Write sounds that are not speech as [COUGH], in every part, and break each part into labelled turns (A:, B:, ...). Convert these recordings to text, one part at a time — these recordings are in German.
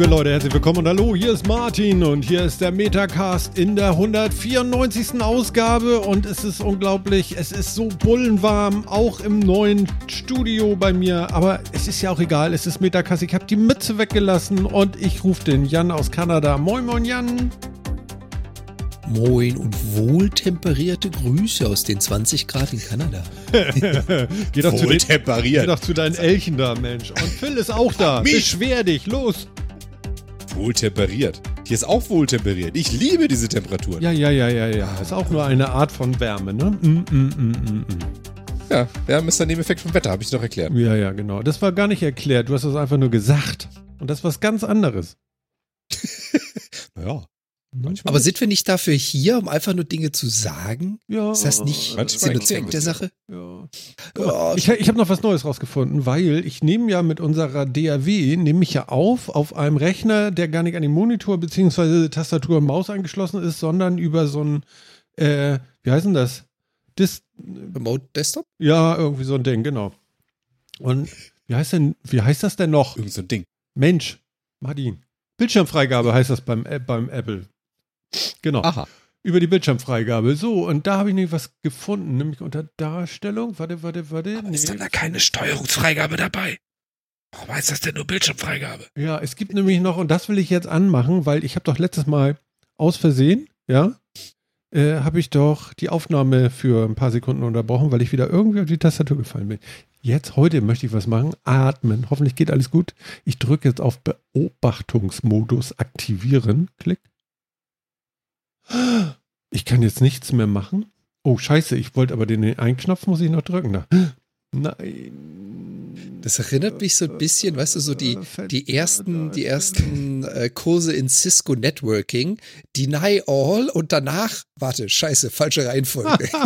A: Liebe Leute, herzlich willkommen und hallo, hier ist Martin und hier ist der Metacast in der 194. Ausgabe und es ist unglaublich, es ist so bullenwarm, auch im neuen Studio bei mir, aber es ist ja auch egal, es ist Metacast, ich habe die Mütze weggelassen und ich rufe den Jan aus Kanada. Moin, moin, Jan.
B: Moin und wohltemperierte Grüße aus den 20 Grad in Kanada. [LAUGHS]
A: geh, doch zu den,
C: Wohltemperiert.
A: geh doch zu deinen Elchen da, Mensch. Und Phil ist auch da. Beschwer dich, los.
C: Wohltemperiert. Hier ist auch wohltemperiert. Ich liebe diese Temperaturen.
A: Ja, ja, ja, ja, ja. Ist auch nur eine Art von Wärme, ne? Mm, mm, mm, mm, mm.
C: Ja, Wärme ist der Nebeneffekt vom Wetter, habe ich doch erklärt.
A: Ja, ja, genau. Das war gar nicht erklärt. Du hast das einfach nur gesagt. Und das ist was ganz anderes. [LAUGHS]
C: Naja,
B: Aber sind wir nicht dafür hier, um einfach nur Dinge zu sagen?
A: ja,
B: Ist das nicht
C: Manchmal
B: Sinn und Zweck der Sache?
A: Ja.
B: Ja,
A: Ich, ich habe noch was Neues rausgefunden, weil ich nehme ja mit unserer DAW, nehme ich ja auf, auf einem Rechner, der gar nicht an den Monitor bzw. Tastatur und Maus angeschlossen ist, sondern über so ein, äh, wie heißt denn das? Dis
B: Remote Desktop?
A: ja, irgendwie so ein Ding, genau. Und wie heißt denn, wie heißt das denn noch?
C: irgend so ein Ding.
A: Mensch, Martin. Bildschirmfreigabe heißt das beim, äh, beim Apple. Genau.
C: Aha.
A: Über die Bildschirmfreigabe. So, und da habe ich nämlich was gefunden, nämlich unter Darstellung. Warte, warte, warte. Nee.
D: Ist dann da keine Steuerungsfreigabe dabei? Warum heißt das denn nur Bildschirmfreigabe?
A: Ja, es gibt nämlich noch, und das will ich jetzt anmachen, weil ich habe doch letztes Mal aus Versehen, ja, äh, habe ich doch die Aufnahme für ein paar Sekunden unterbrochen, weil ich wieder irgendwie auf die Tastatur gefallen bin. Jetzt, heute möchte ich was machen. Atmen. Hoffentlich geht alles gut. Ich drücke jetzt auf Beobachtungsmodus aktivieren. Klick. Ich kann jetzt nichts mehr machen. Oh, scheiße, ich wollte aber den einen Knopf muss ich noch drücken. Da. Nein.
B: Das erinnert mich so ein bisschen, weißt du, so die,
A: Äh,
B: die ersten, die ersten äh, Kurse in Cisco Networking. Deny all und danach, warte, scheiße, falsche Reihenfolge. [LAUGHS]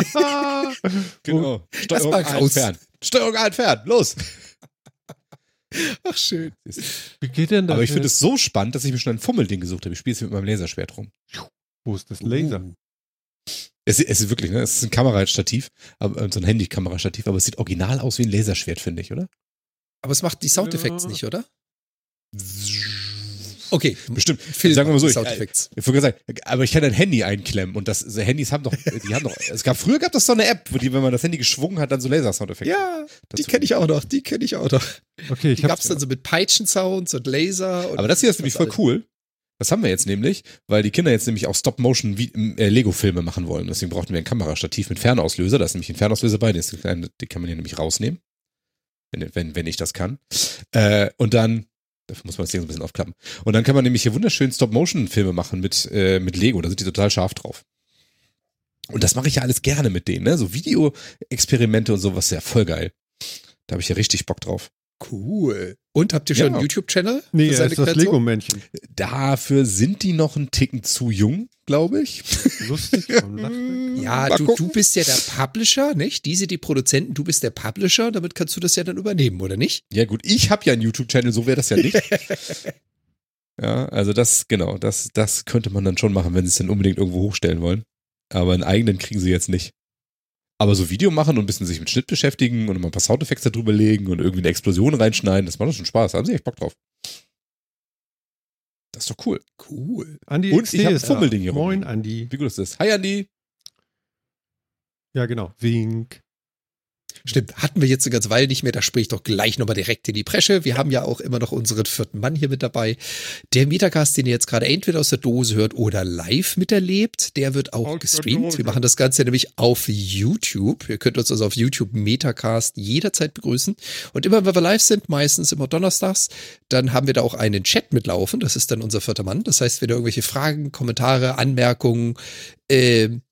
C: Genau. Steuerung A entfernen. Steuerung A entfernen. Los.
B: Ach, schön.
A: Wie geht denn das?
C: Aber ich finde es so spannend, dass ich mir schon ein Fummelding gesucht habe. Ich spiele es mit meinem Laserschwert rum.
A: Wo ist das Laser?
C: Es, es ist wirklich, ne? Es ist ein Kamerastativ, aber, äh, so ein Handykamerastativ, aber es sieht original aus wie ein Laserschwert, finde ich, oder?
B: Aber es macht die Soundeffekte
A: Ja.
B: nicht, oder? Okay,
C: Bestimmt.
B: Film
C: Sagen wir mal so, ich,
B: Soundeffekte.
C: Ich wollte sagen, aber ich kann ein Handy einklemmen und das also Handys haben doch, die haben doch, es gab früher gab es so eine App, wo die, wenn man das Handy geschwungen hat, dann so Laser-Soundeffekte.
B: Ja, die
C: dazu-
B: kenne ich auch noch, die kenne ich auch noch.
A: Okay, ich
B: Die gab es dann so mit Peitschen-Sounds und Laser. Und
C: Aber das hier ist nämlich voll
B: alles.
C: cool. Das haben wir jetzt nämlich, weil die Kinder jetzt nämlich auch Stop-Motion äh, machen wollen. Deswegen brauchten wir ein Kamerastativ mit Fernauslöser. Da ist nämlich ein Fernauslöser bei, den kann man hier nämlich rausnehmen. Wenn, wenn, wenn ich das kann. Äh, und dann, dafür muss man das hier so ein bisschen aufklappen. Und dann kann man nämlich hier wunderschön Stop-Motion-Filme machen mit, äh, mit Lego. Da sind die total scharf drauf. Und das mache ich ja alles gerne mit denen, ne? So Video-Experimente und sowas, ja voll geil. Da habe ich ja richtig Bock drauf.
B: Cool. Und habt ihr schon
C: Ja.
B: einen YouTube-Channel?
A: Nee,
B: seine
A: ist das? Lego-Männchen.
C: Dafür sind die noch einen Ticken zu jung, glaube ich.
A: Lustig. [LAUGHS]
B: Ja,
C: Mal
B: du,
C: gucken.
B: du bist ja der Publisher, nicht? Diese die Produzenten, du bist der Publisher, damit kannst du das ja dann übernehmen, oder nicht?
C: Ja, gut, ich habe ja einen YouTube-Channel, so wäre das ja nicht. [LAUGHS] ja, also das, genau, das, das könnte man dann schon machen, wenn sie es dann unbedingt irgendwo hochstellen wollen. Aber einen eigenen kriegen sie jetzt nicht. Aber so Video machen und ein bisschen sich mit Schnitt beschäftigen und mal ein paar Soundeffekte drüber legen und irgendwie eine Explosion reinschneiden, das macht doch schon Spaß. Da haben sie echt Bock drauf. Das ist doch cool.
B: Cool.
A: Andi
C: Und
A: XT
C: ich hab
A: ist da.
C: Fummelding hier
A: Moin,
C: rum.
A: Andi.
C: Wie gut ist das? Hi, Andi.
A: Ja, genau. Wink.
B: Stimmt, hatten wir jetzt eine ganze Weile nicht mehr, da sprich ich doch gleich nochmal direkt in die Bresche. Wir haben ja auch immer noch unseren vierten Mann hier mit dabei. Der Metacast, den ihr jetzt gerade entweder aus der Dose hört oder live miterlebt, der wird auch
A: Aus
B: gestreamt. Wir machen das Ganze nämlich auf YouTube. Ihr könnt uns also auf YouTube Metacast jederzeit begrüßen. Und immer wenn wir live sind, meistens immer donnerstags, dann haben wir da auch einen Chat mitlaufen. Das ist dann unser vierter Mann. Das heißt, wenn ihr irgendwelche Fragen, Kommentare, Anmerkungen, ähm,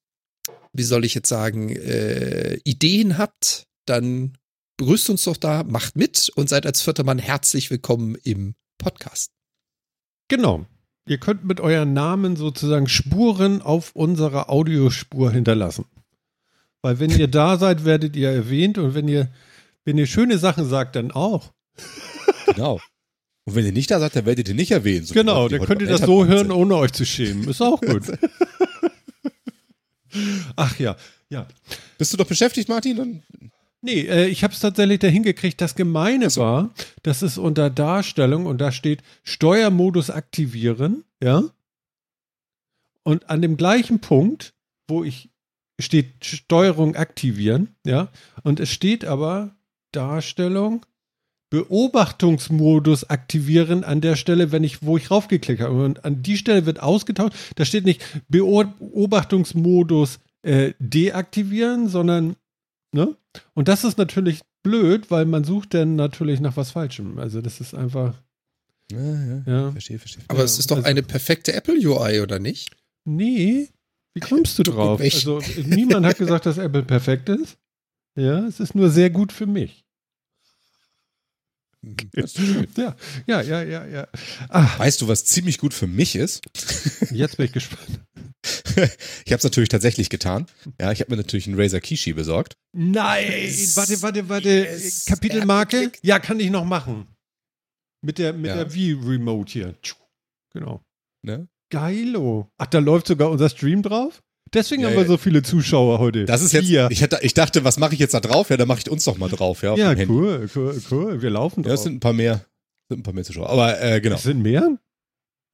B: wie soll ich jetzt sagen, äh, Ideen habt, dann begrüßt uns doch da, macht mit und seid als vierter Mann herzlich willkommen im Podcast.
A: Genau. Ihr könnt mit euren Namen sozusagen Spuren auf unserer Audiospur hinterlassen. Weil wenn ihr da seid, werdet ihr erwähnt und wenn ihr, wenn ihr schöne Sachen sagt, dann auch.
C: Genau. Und wenn ihr nicht da seid, dann werdet ihr nicht erwähnt. So
A: genau, dann könnt ihr das so hören,
C: sind.
A: ohne euch zu schämen. Ist auch gut. [LAUGHS] Ach ja, ja.
C: Bist du doch beschäftigt, Martin? Dann
A: Nee, äh, ich habe es tatsächlich dahin gekriegt. Das Gemeine war, dass es unter Darstellung und da steht Steuermodus aktivieren, ja. Und an dem gleichen Punkt, wo ich steht Steuerung aktivieren, ja. Und es steht aber Darstellung Beobachtungsmodus aktivieren an der Stelle, wenn ich, wo ich raufgeklickt habe. Und an die Stelle wird ausgetauscht. Da steht nicht Beobachtungsmodus äh, deaktivieren, sondern, ne? Und das ist natürlich blöd, weil man sucht dann natürlich nach was Falschem. Also das ist einfach,
C: Ja, ja.
A: ja.
C: Verstehe, verstehe.
B: Aber
A: Ja,
B: es ist doch
A: also-
B: eine perfekte Apple UI, oder nicht?
A: Nee, wie kommst du drauf? Also niemand hat gesagt, dass Apple perfekt ist. Ja, es ist nur sehr gut für mich. [LAUGHS] Ja, ja, ja, ja, ja. Ah,
C: Weißt du, was ziemlich gut für mich ist? [LAUGHS]
A: jetzt bin ich gespannt. [LAUGHS]
C: ich habe es natürlich tatsächlich getan. Ja, ich habe mir natürlich einen Razer Kishi besorgt.
A: Nein, warte, warte, warte.
B: Yes.
A: Kapitelmarke? Ja, kann ich noch machen. Mit der, mit
C: Ja.
A: der Wii-Remote hier. Genau.
C: Ne?
A: Geilo. Ach, da läuft sogar unser Stream drauf? Deswegen
C: Ja,
A: haben wir
C: ja.
A: so viele Zuschauer heute.
C: Das ist jetzt.
A: Vier.
C: Ich, hätte, ich dachte, was mache ich jetzt da drauf? Ja, dann mache ich uns doch mal drauf. Ja,
A: Ja, cool, cool, cool. Wir laufen
C: Ja,
A: drauf.
C: es sind ein paar mehr. Sind ein paar mehr Zuschauer. Aber äh, genau.
A: Es sind mehr?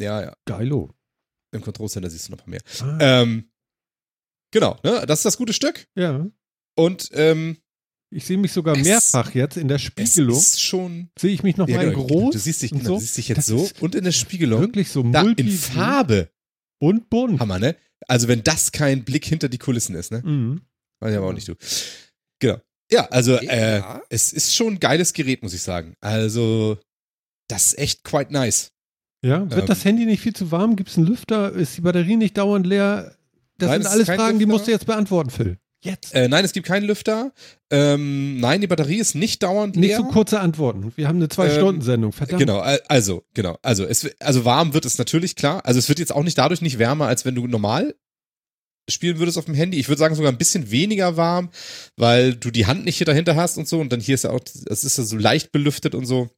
C: Ja, ja.
A: Geilo.
C: Im Control Center siehst du noch ein paar mehr.
A: Ah,
C: Ähm, genau, ne? Das ist das gute Stück.
A: ja.
C: Und ähm,
A: Ich sehe mich sogar
C: Es-
A: mehrfach jetzt in der
C: es
A: Spiegelung.
C: ist schon.
A: Sehe ich mich noch mal in
C: genau,
A: groß?
C: Du siehst dich, genau,
A: so?
C: du siehst dich jetzt
A: Das
C: so und in der Spiegelung.
A: Wirklich so
C: Da in Farbe.
A: und bunt.
C: Hammer, ne? Also wenn das kein Blick hinter die Kulissen ist, ne?
A: Mhm.
C: Weiß ich aber auch nicht du. Genau. Ja, also äh,
B: Ja.
C: es ist schon ein geiles Gerät, muss ich sagen. Also das ist echt quite nice.
A: Ja, wird
C: Ähm.
A: das Handy nicht viel zu warm? Gibt es einen Lüfter? Ist die Batterie nicht dauernd leer? Das
C: Nein,
A: sind alles Fragen, die
C: Lüfter.
A: musst du jetzt beantworten, Phil. Jetzt.
C: Äh, nein, es gibt keinen Lüfter. Ähm, nein, die Batterie ist nicht dauernd
A: Nicht
C: leer.
A: so kurze Antworten. Wir haben eine Zwei-Stunden-Sendung. Verdammt.
C: Genau, al- also, genau. Also, es, also warm wird es natürlich, klar. Also es wird jetzt auch nicht dadurch nicht wärmer, als wenn du normal spielen würdest auf dem Handy. Ich würde sagen sogar ein bisschen weniger warm, weil du die Hand nicht hier dahinter hast und so. Und dann hier ist ja auch, es ist ja so leicht belüftet und so.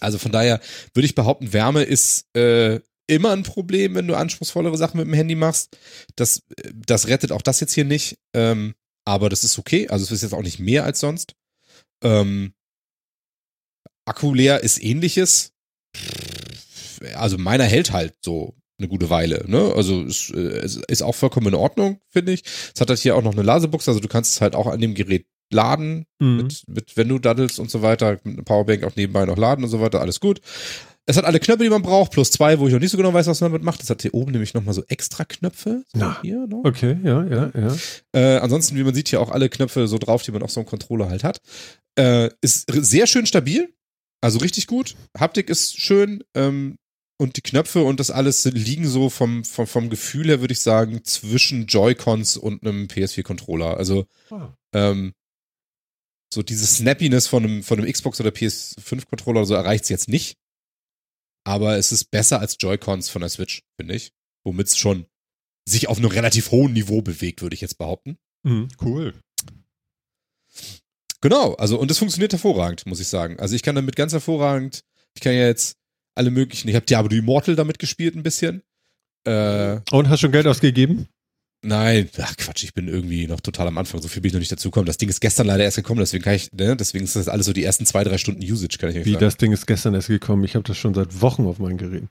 C: Also von daher würde ich behaupten, Wärme ist äh, immer ein Problem, wenn du anspruchsvollere Sachen mit dem Handy machst. Das, das rettet auch das jetzt hier nicht. Ähm, aber das ist okay. Also es ist jetzt auch nicht mehr als sonst. Ähm, Akku leer ist ähnliches. Also meiner hält halt so eine gute Weile. Ne? Also es, äh, es ist auch vollkommen in Ordnung, finde ich. Es hat halt hier auch noch eine Lasebox, also du kannst es halt auch an dem Gerät laden,
A: Mhm.
C: mit, mit, wenn du daddelst und so weiter, mit einer Powerbank auch nebenbei noch laden und so weiter, alles gut. Es hat alle Knöpfe, die man braucht, plus zwei, wo ich noch nicht so genau weiß, was man damit macht. Es hat hier oben nämlich nochmal so extra Knöpfe. So
A: Na.
C: hier noch.
A: Okay, ja, ja, ja.
C: Äh, ansonsten, wie man sieht, hier auch alle Knöpfe so drauf, die man auf so einem Controller halt hat. Äh, ist sehr schön stabil. Also richtig gut. Haptik ist schön. Ähm, und die Knöpfe und das alles liegen so vom, vom, vom Gefühl her, würde ich sagen, zwischen Joy-Cons und einem PS4-Controller. Also
A: Ah.
C: ähm, so diese Snappiness von einem, von einem Xbox oder PS5-Controller oder so erreicht es jetzt nicht. Aber es ist besser als Joy-Cons von der Switch, finde ich. Womit es schon sich auf einem relativ hohen Niveau bewegt, würde ich jetzt behaupten.
A: Mhm. Cool.
C: Genau, also und es funktioniert hervorragend, muss ich sagen. Also ich kann damit ganz hervorragend, ich kann ja jetzt alle möglichen, ich habe Diablo Immortal damit gespielt ein bisschen. Äh,
A: Und hast schon Geld ausgegeben?
C: Nein, ach Quatsch, ich bin irgendwie noch total am Anfang, so viel bin ich noch nicht dazugekommen. Das Ding ist gestern leider erst gekommen, deswegen kann ich, ne, deswegen ist das alles so die ersten zwei, drei Stunden Usage, kann ich nicht
A: Wie,
C: sagen.
A: das Ding ist gestern erst gekommen. Ich habe das schon seit Wochen auf meinen Geräten.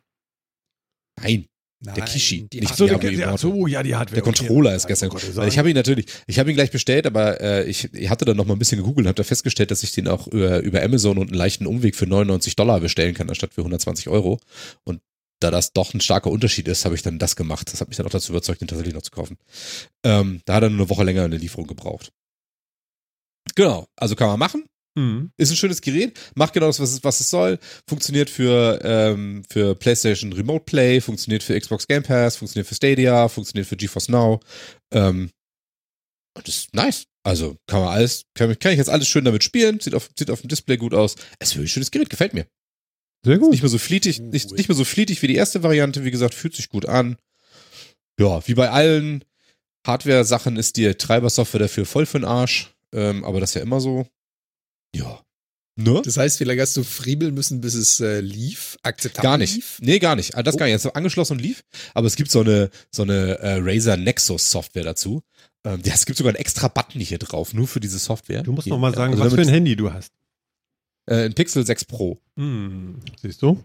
C: Nein,
B: Nein,
C: Der Kishi,
B: die
C: nicht so, ja,
A: ach so, ja, die Hardware.
C: der Controller ist gestern
A: Oh
C: gekommen. ich habe ihn natürlich, ich habe ihn gleich bestellt, aber äh, ich, ich hatte dann noch mal ein bisschen gegoogelt und habe da festgestellt, dass ich den auch über, über Amazon und einen leichten Umweg für 99 Dollar bestellen kann, anstatt für 120 Euro. Und da das doch ein starker Unterschied ist, habe ich dann das gemacht. Das hat mich dann auch dazu überzeugt, den tatsächlich noch zu kaufen. Ähm, da hat er nur eine Woche länger eine Lieferung gebraucht. Genau, also kann man machen.
A: Mhm.
C: Ist ein schönes Gerät, macht genau das, was es, was es soll. Funktioniert für, ähm, für PlayStation Remote Play, funktioniert für Xbox Game Pass, funktioniert für Stadia, funktioniert für GeForce Now. Ähm, und das ist nice. Also kann man alles, kann, kann ich jetzt alles schön damit spielen, sieht auf, sieht auf dem Display gut aus. Es ist wirklich ein schönes Gerät, gefällt mir.
A: Sehr gut.
C: Nicht mehr so flietig, nicht, nicht mehr so flietig wie die erste Variante, wie gesagt, fühlt sich gut an. Ja, wie bei allen Hardware-Sachen ist die Treibersoftware dafür voll für den Arsch. Ähm, aber das ist ja immer so. Ja. Ne?
B: Das heißt, wie lange hast du friebeln müssen, bis es äh, lief? Akzeptabel
C: Gar nicht.
B: lief?
C: Nee, gar nicht. Ah, Das
B: Oh.
C: gar nicht. Jetzt angeschlossen und lief. Aber es gibt so eine, so eine äh, Razer Nexus Software dazu. Ähm, ja, es gibt sogar einen extra Button hier drauf, nur für diese Software.
A: Du musst
C: Hier,
A: noch mal sagen,
C: also
A: was für ein Handy du hast.
C: Äh, ein Pixel 6 Pro.
A: Hm, siehst du?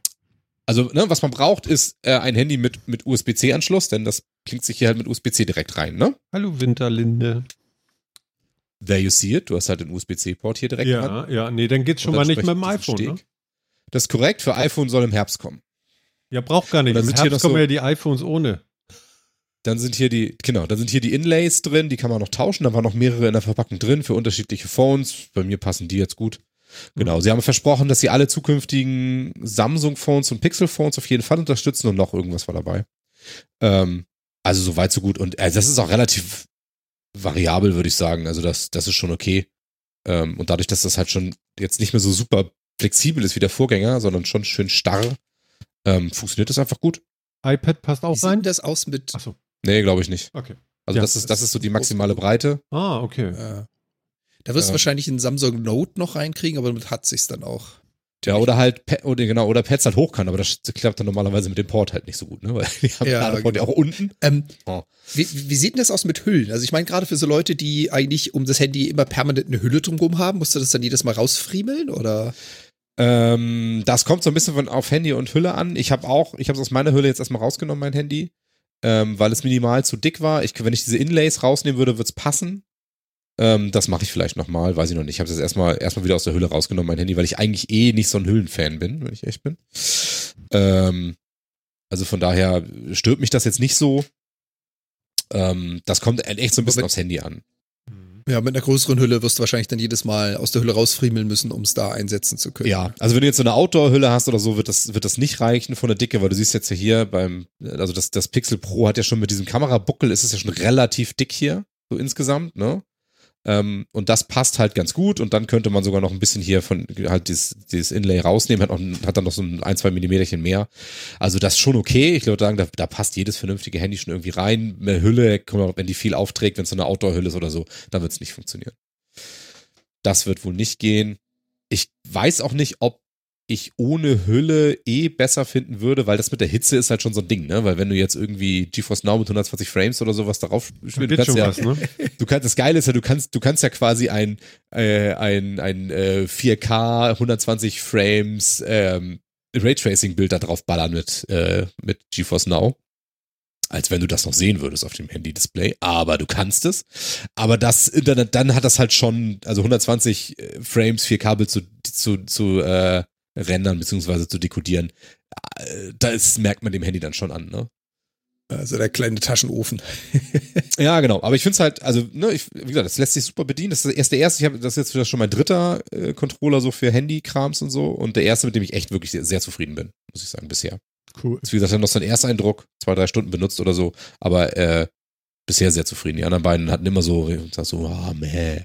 C: Also, ne, was man braucht, ist äh, ein Handy mit, mit USB-C-Anschluss, denn das klingt sich hier halt mit USB-C direkt rein, ne?
A: Hallo Winterlinde.
C: There you see it. Du hast halt den USB-C-Port hier direkt
A: Ja,
C: dran.
A: ja, nee, dann geht's schon mal nicht mit dem iPhone, ne?
C: Das ist korrekt. Für iPhone soll im Herbst kommen.
A: Ja, braucht gar nicht. Im Herbst kommen
C: so-
A: ja die iPhones ohne.
C: Dann sind hier die, genau, dann sind hier die Inlays drin, die kann man noch tauschen. Da waren noch mehrere in der Verpackung drin für unterschiedliche Phones. Bei mir passen die jetzt gut. Genau, sie haben versprochen, dass sie alle zukünftigen Samsung-Phones und Pixel-Phones auf jeden Fall unterstützen und noch irgendwas war dabei. Ähm, also so weit, so gut. Und äh, das ist auch relativ variabel, würde ich sagen. Also das, das ist schon okay. Ähm, und dadurch, dass das halt schon jetzt nicht mehr so super flexibel ist wie der Vorgänger, sondern schon schön starr, ähm, funktioniert das einfach gut.
A: iPad passt
B: Wie
A: auch
B: sieht denn
A: rein.
B: das aus mit.
A: Achso,
C: Nee, glaube ich nicht.
A: okay.
C: Also
A: Ja,
C: das ist, das ist so die maximale. Breite.
A: Ah, okay.
B: Äh, da wirst du
C: Ähm.
B: wahrscheinlich einen Samsung Note noch reinkriegen, aber damit hat sich's dann auch.
C: Ja, oder halt, oder genau, oder Pads halt hoch kann, aber das klappt dann normalerweise mit dem Port halt nicht so gut, ne? [LAUGHS] Weil die haben
B: Ja,
C: ja, Port ja
B: genau.
C: auch unten.
B: Ähm,
C: Oh.
B: wie, wie sieht denn das aus mit Hüllen? Also ich meine, gerade für so Leute, die eigentlich um das Handy immer permanent eine Hülle drumherum haben, musst du das dann jedes Mal rausfriemeln oder?
C: Ähm, das kommt so ein bisschen von auf Handy und Hülle an. Ich habe auch, ich habe es aus meiner Hülle jetzt erstmal rausgenommen, mein Handy, ähm, weil es minimal zu dick war. Ich, wenn ich diese Inlays rausnehmen würde, wird's passen. Ähm, das mache ich vielleicht nochmal, weiß ich noch nicht. Ich habe es jetzt erstmal erstmal wieder aus der Hülle rausgenommen, mein Handy, weil ich eigentlich eh nicht so ein Hüllenfan bin, wenn ich echt bin. Ähm, also von daher stört mich das jetzt nicht so. Ähm, das kommt echt so ein bisschen aufs Handy an.
B: Ja, mit einer größeren Hülle wirst du wahrscheinlich dann jedes Mal aus der Hülle rausfriemeln müssen, um es da einsetzen zu können.
C: Ja, also wenn du jetzt so eine Outdoor-Hülle hast oder so, wird das, wird das nicht reichen von der Dicke, weil du siehst jetzt ja hier beim, also das, das Pixel Pro hat ja schon mit diesem Kamerabuckel, ist es ja schon relativ dick hier, so insgesamt, ne? Ähm, und das passt halt ganz gut und dann könnte man sogar noch ein bisschen hier von halt dieses, dieses Inlay rausnehmen, hat, noch, hat dann noch so ein, ein, zwei Millimeterchen mehr. Also das ist schon okay. Ich würde sagen, da, da passt jedes vernünftige Handy schon irgendwie rein. Eine Hülle, wenn die viel aufträgt, wenn es so eine Outdoor-Hülle ist oder so, dann wird es nicht funktionieren. Das wird wohl nicht gehen. Ich weiß auch nicht, ob ich ohne Hülle eh besser finden würde, weil das mit der Hitze ist halt schon so ein Ding, ne? Weil wenn du jetzt irgendwie GeForce Now mit 120 Frames oder sowas darauf spielst, du kannst ja,
A: was, ne?
C: du kannst, das Geile ist ja, du kannst, du kannst ja quasi ein, äh, ein, ein äh, 4K 120 Frames ähm, Raytracing-Bild da drauf ballern mit, äh, mit GeForce Now. Als wenn du das noch sehen würdest auf dem Handy-Display. Aber du kannst es. Aber das, dann, dann hat das halt schon, also 120 Frames 4K-Bild zu, zu, zu äh, rendern beziehungsweise zu dekodieren. Äh, Das merkt man dem Handy dann schon an, ne?
B: Also der kleine Taschenofen. [LAUGHS]
C: Ja, genau. Aber ich finde es halt, also, ne, ich, wie gesagt, das lässt sich super bedienen. Das ist erst der erste, ich habe das ist jetzt wieder schon mein dritter äh, Controller so für Handy-Krams und so. Und der erste, mit dem ich echt wirklich sehr, sehr zufrieden bin, muss ich sagen, bisher.
A: Cool.
C: Ist, wie gesagt, dann noch so ein Ersteindruck, zwei, drei Stunden benutzt oder so, aber äh, bisher sehr zufrieden. Die anderen beiden hatten immer so, so, ah, meh.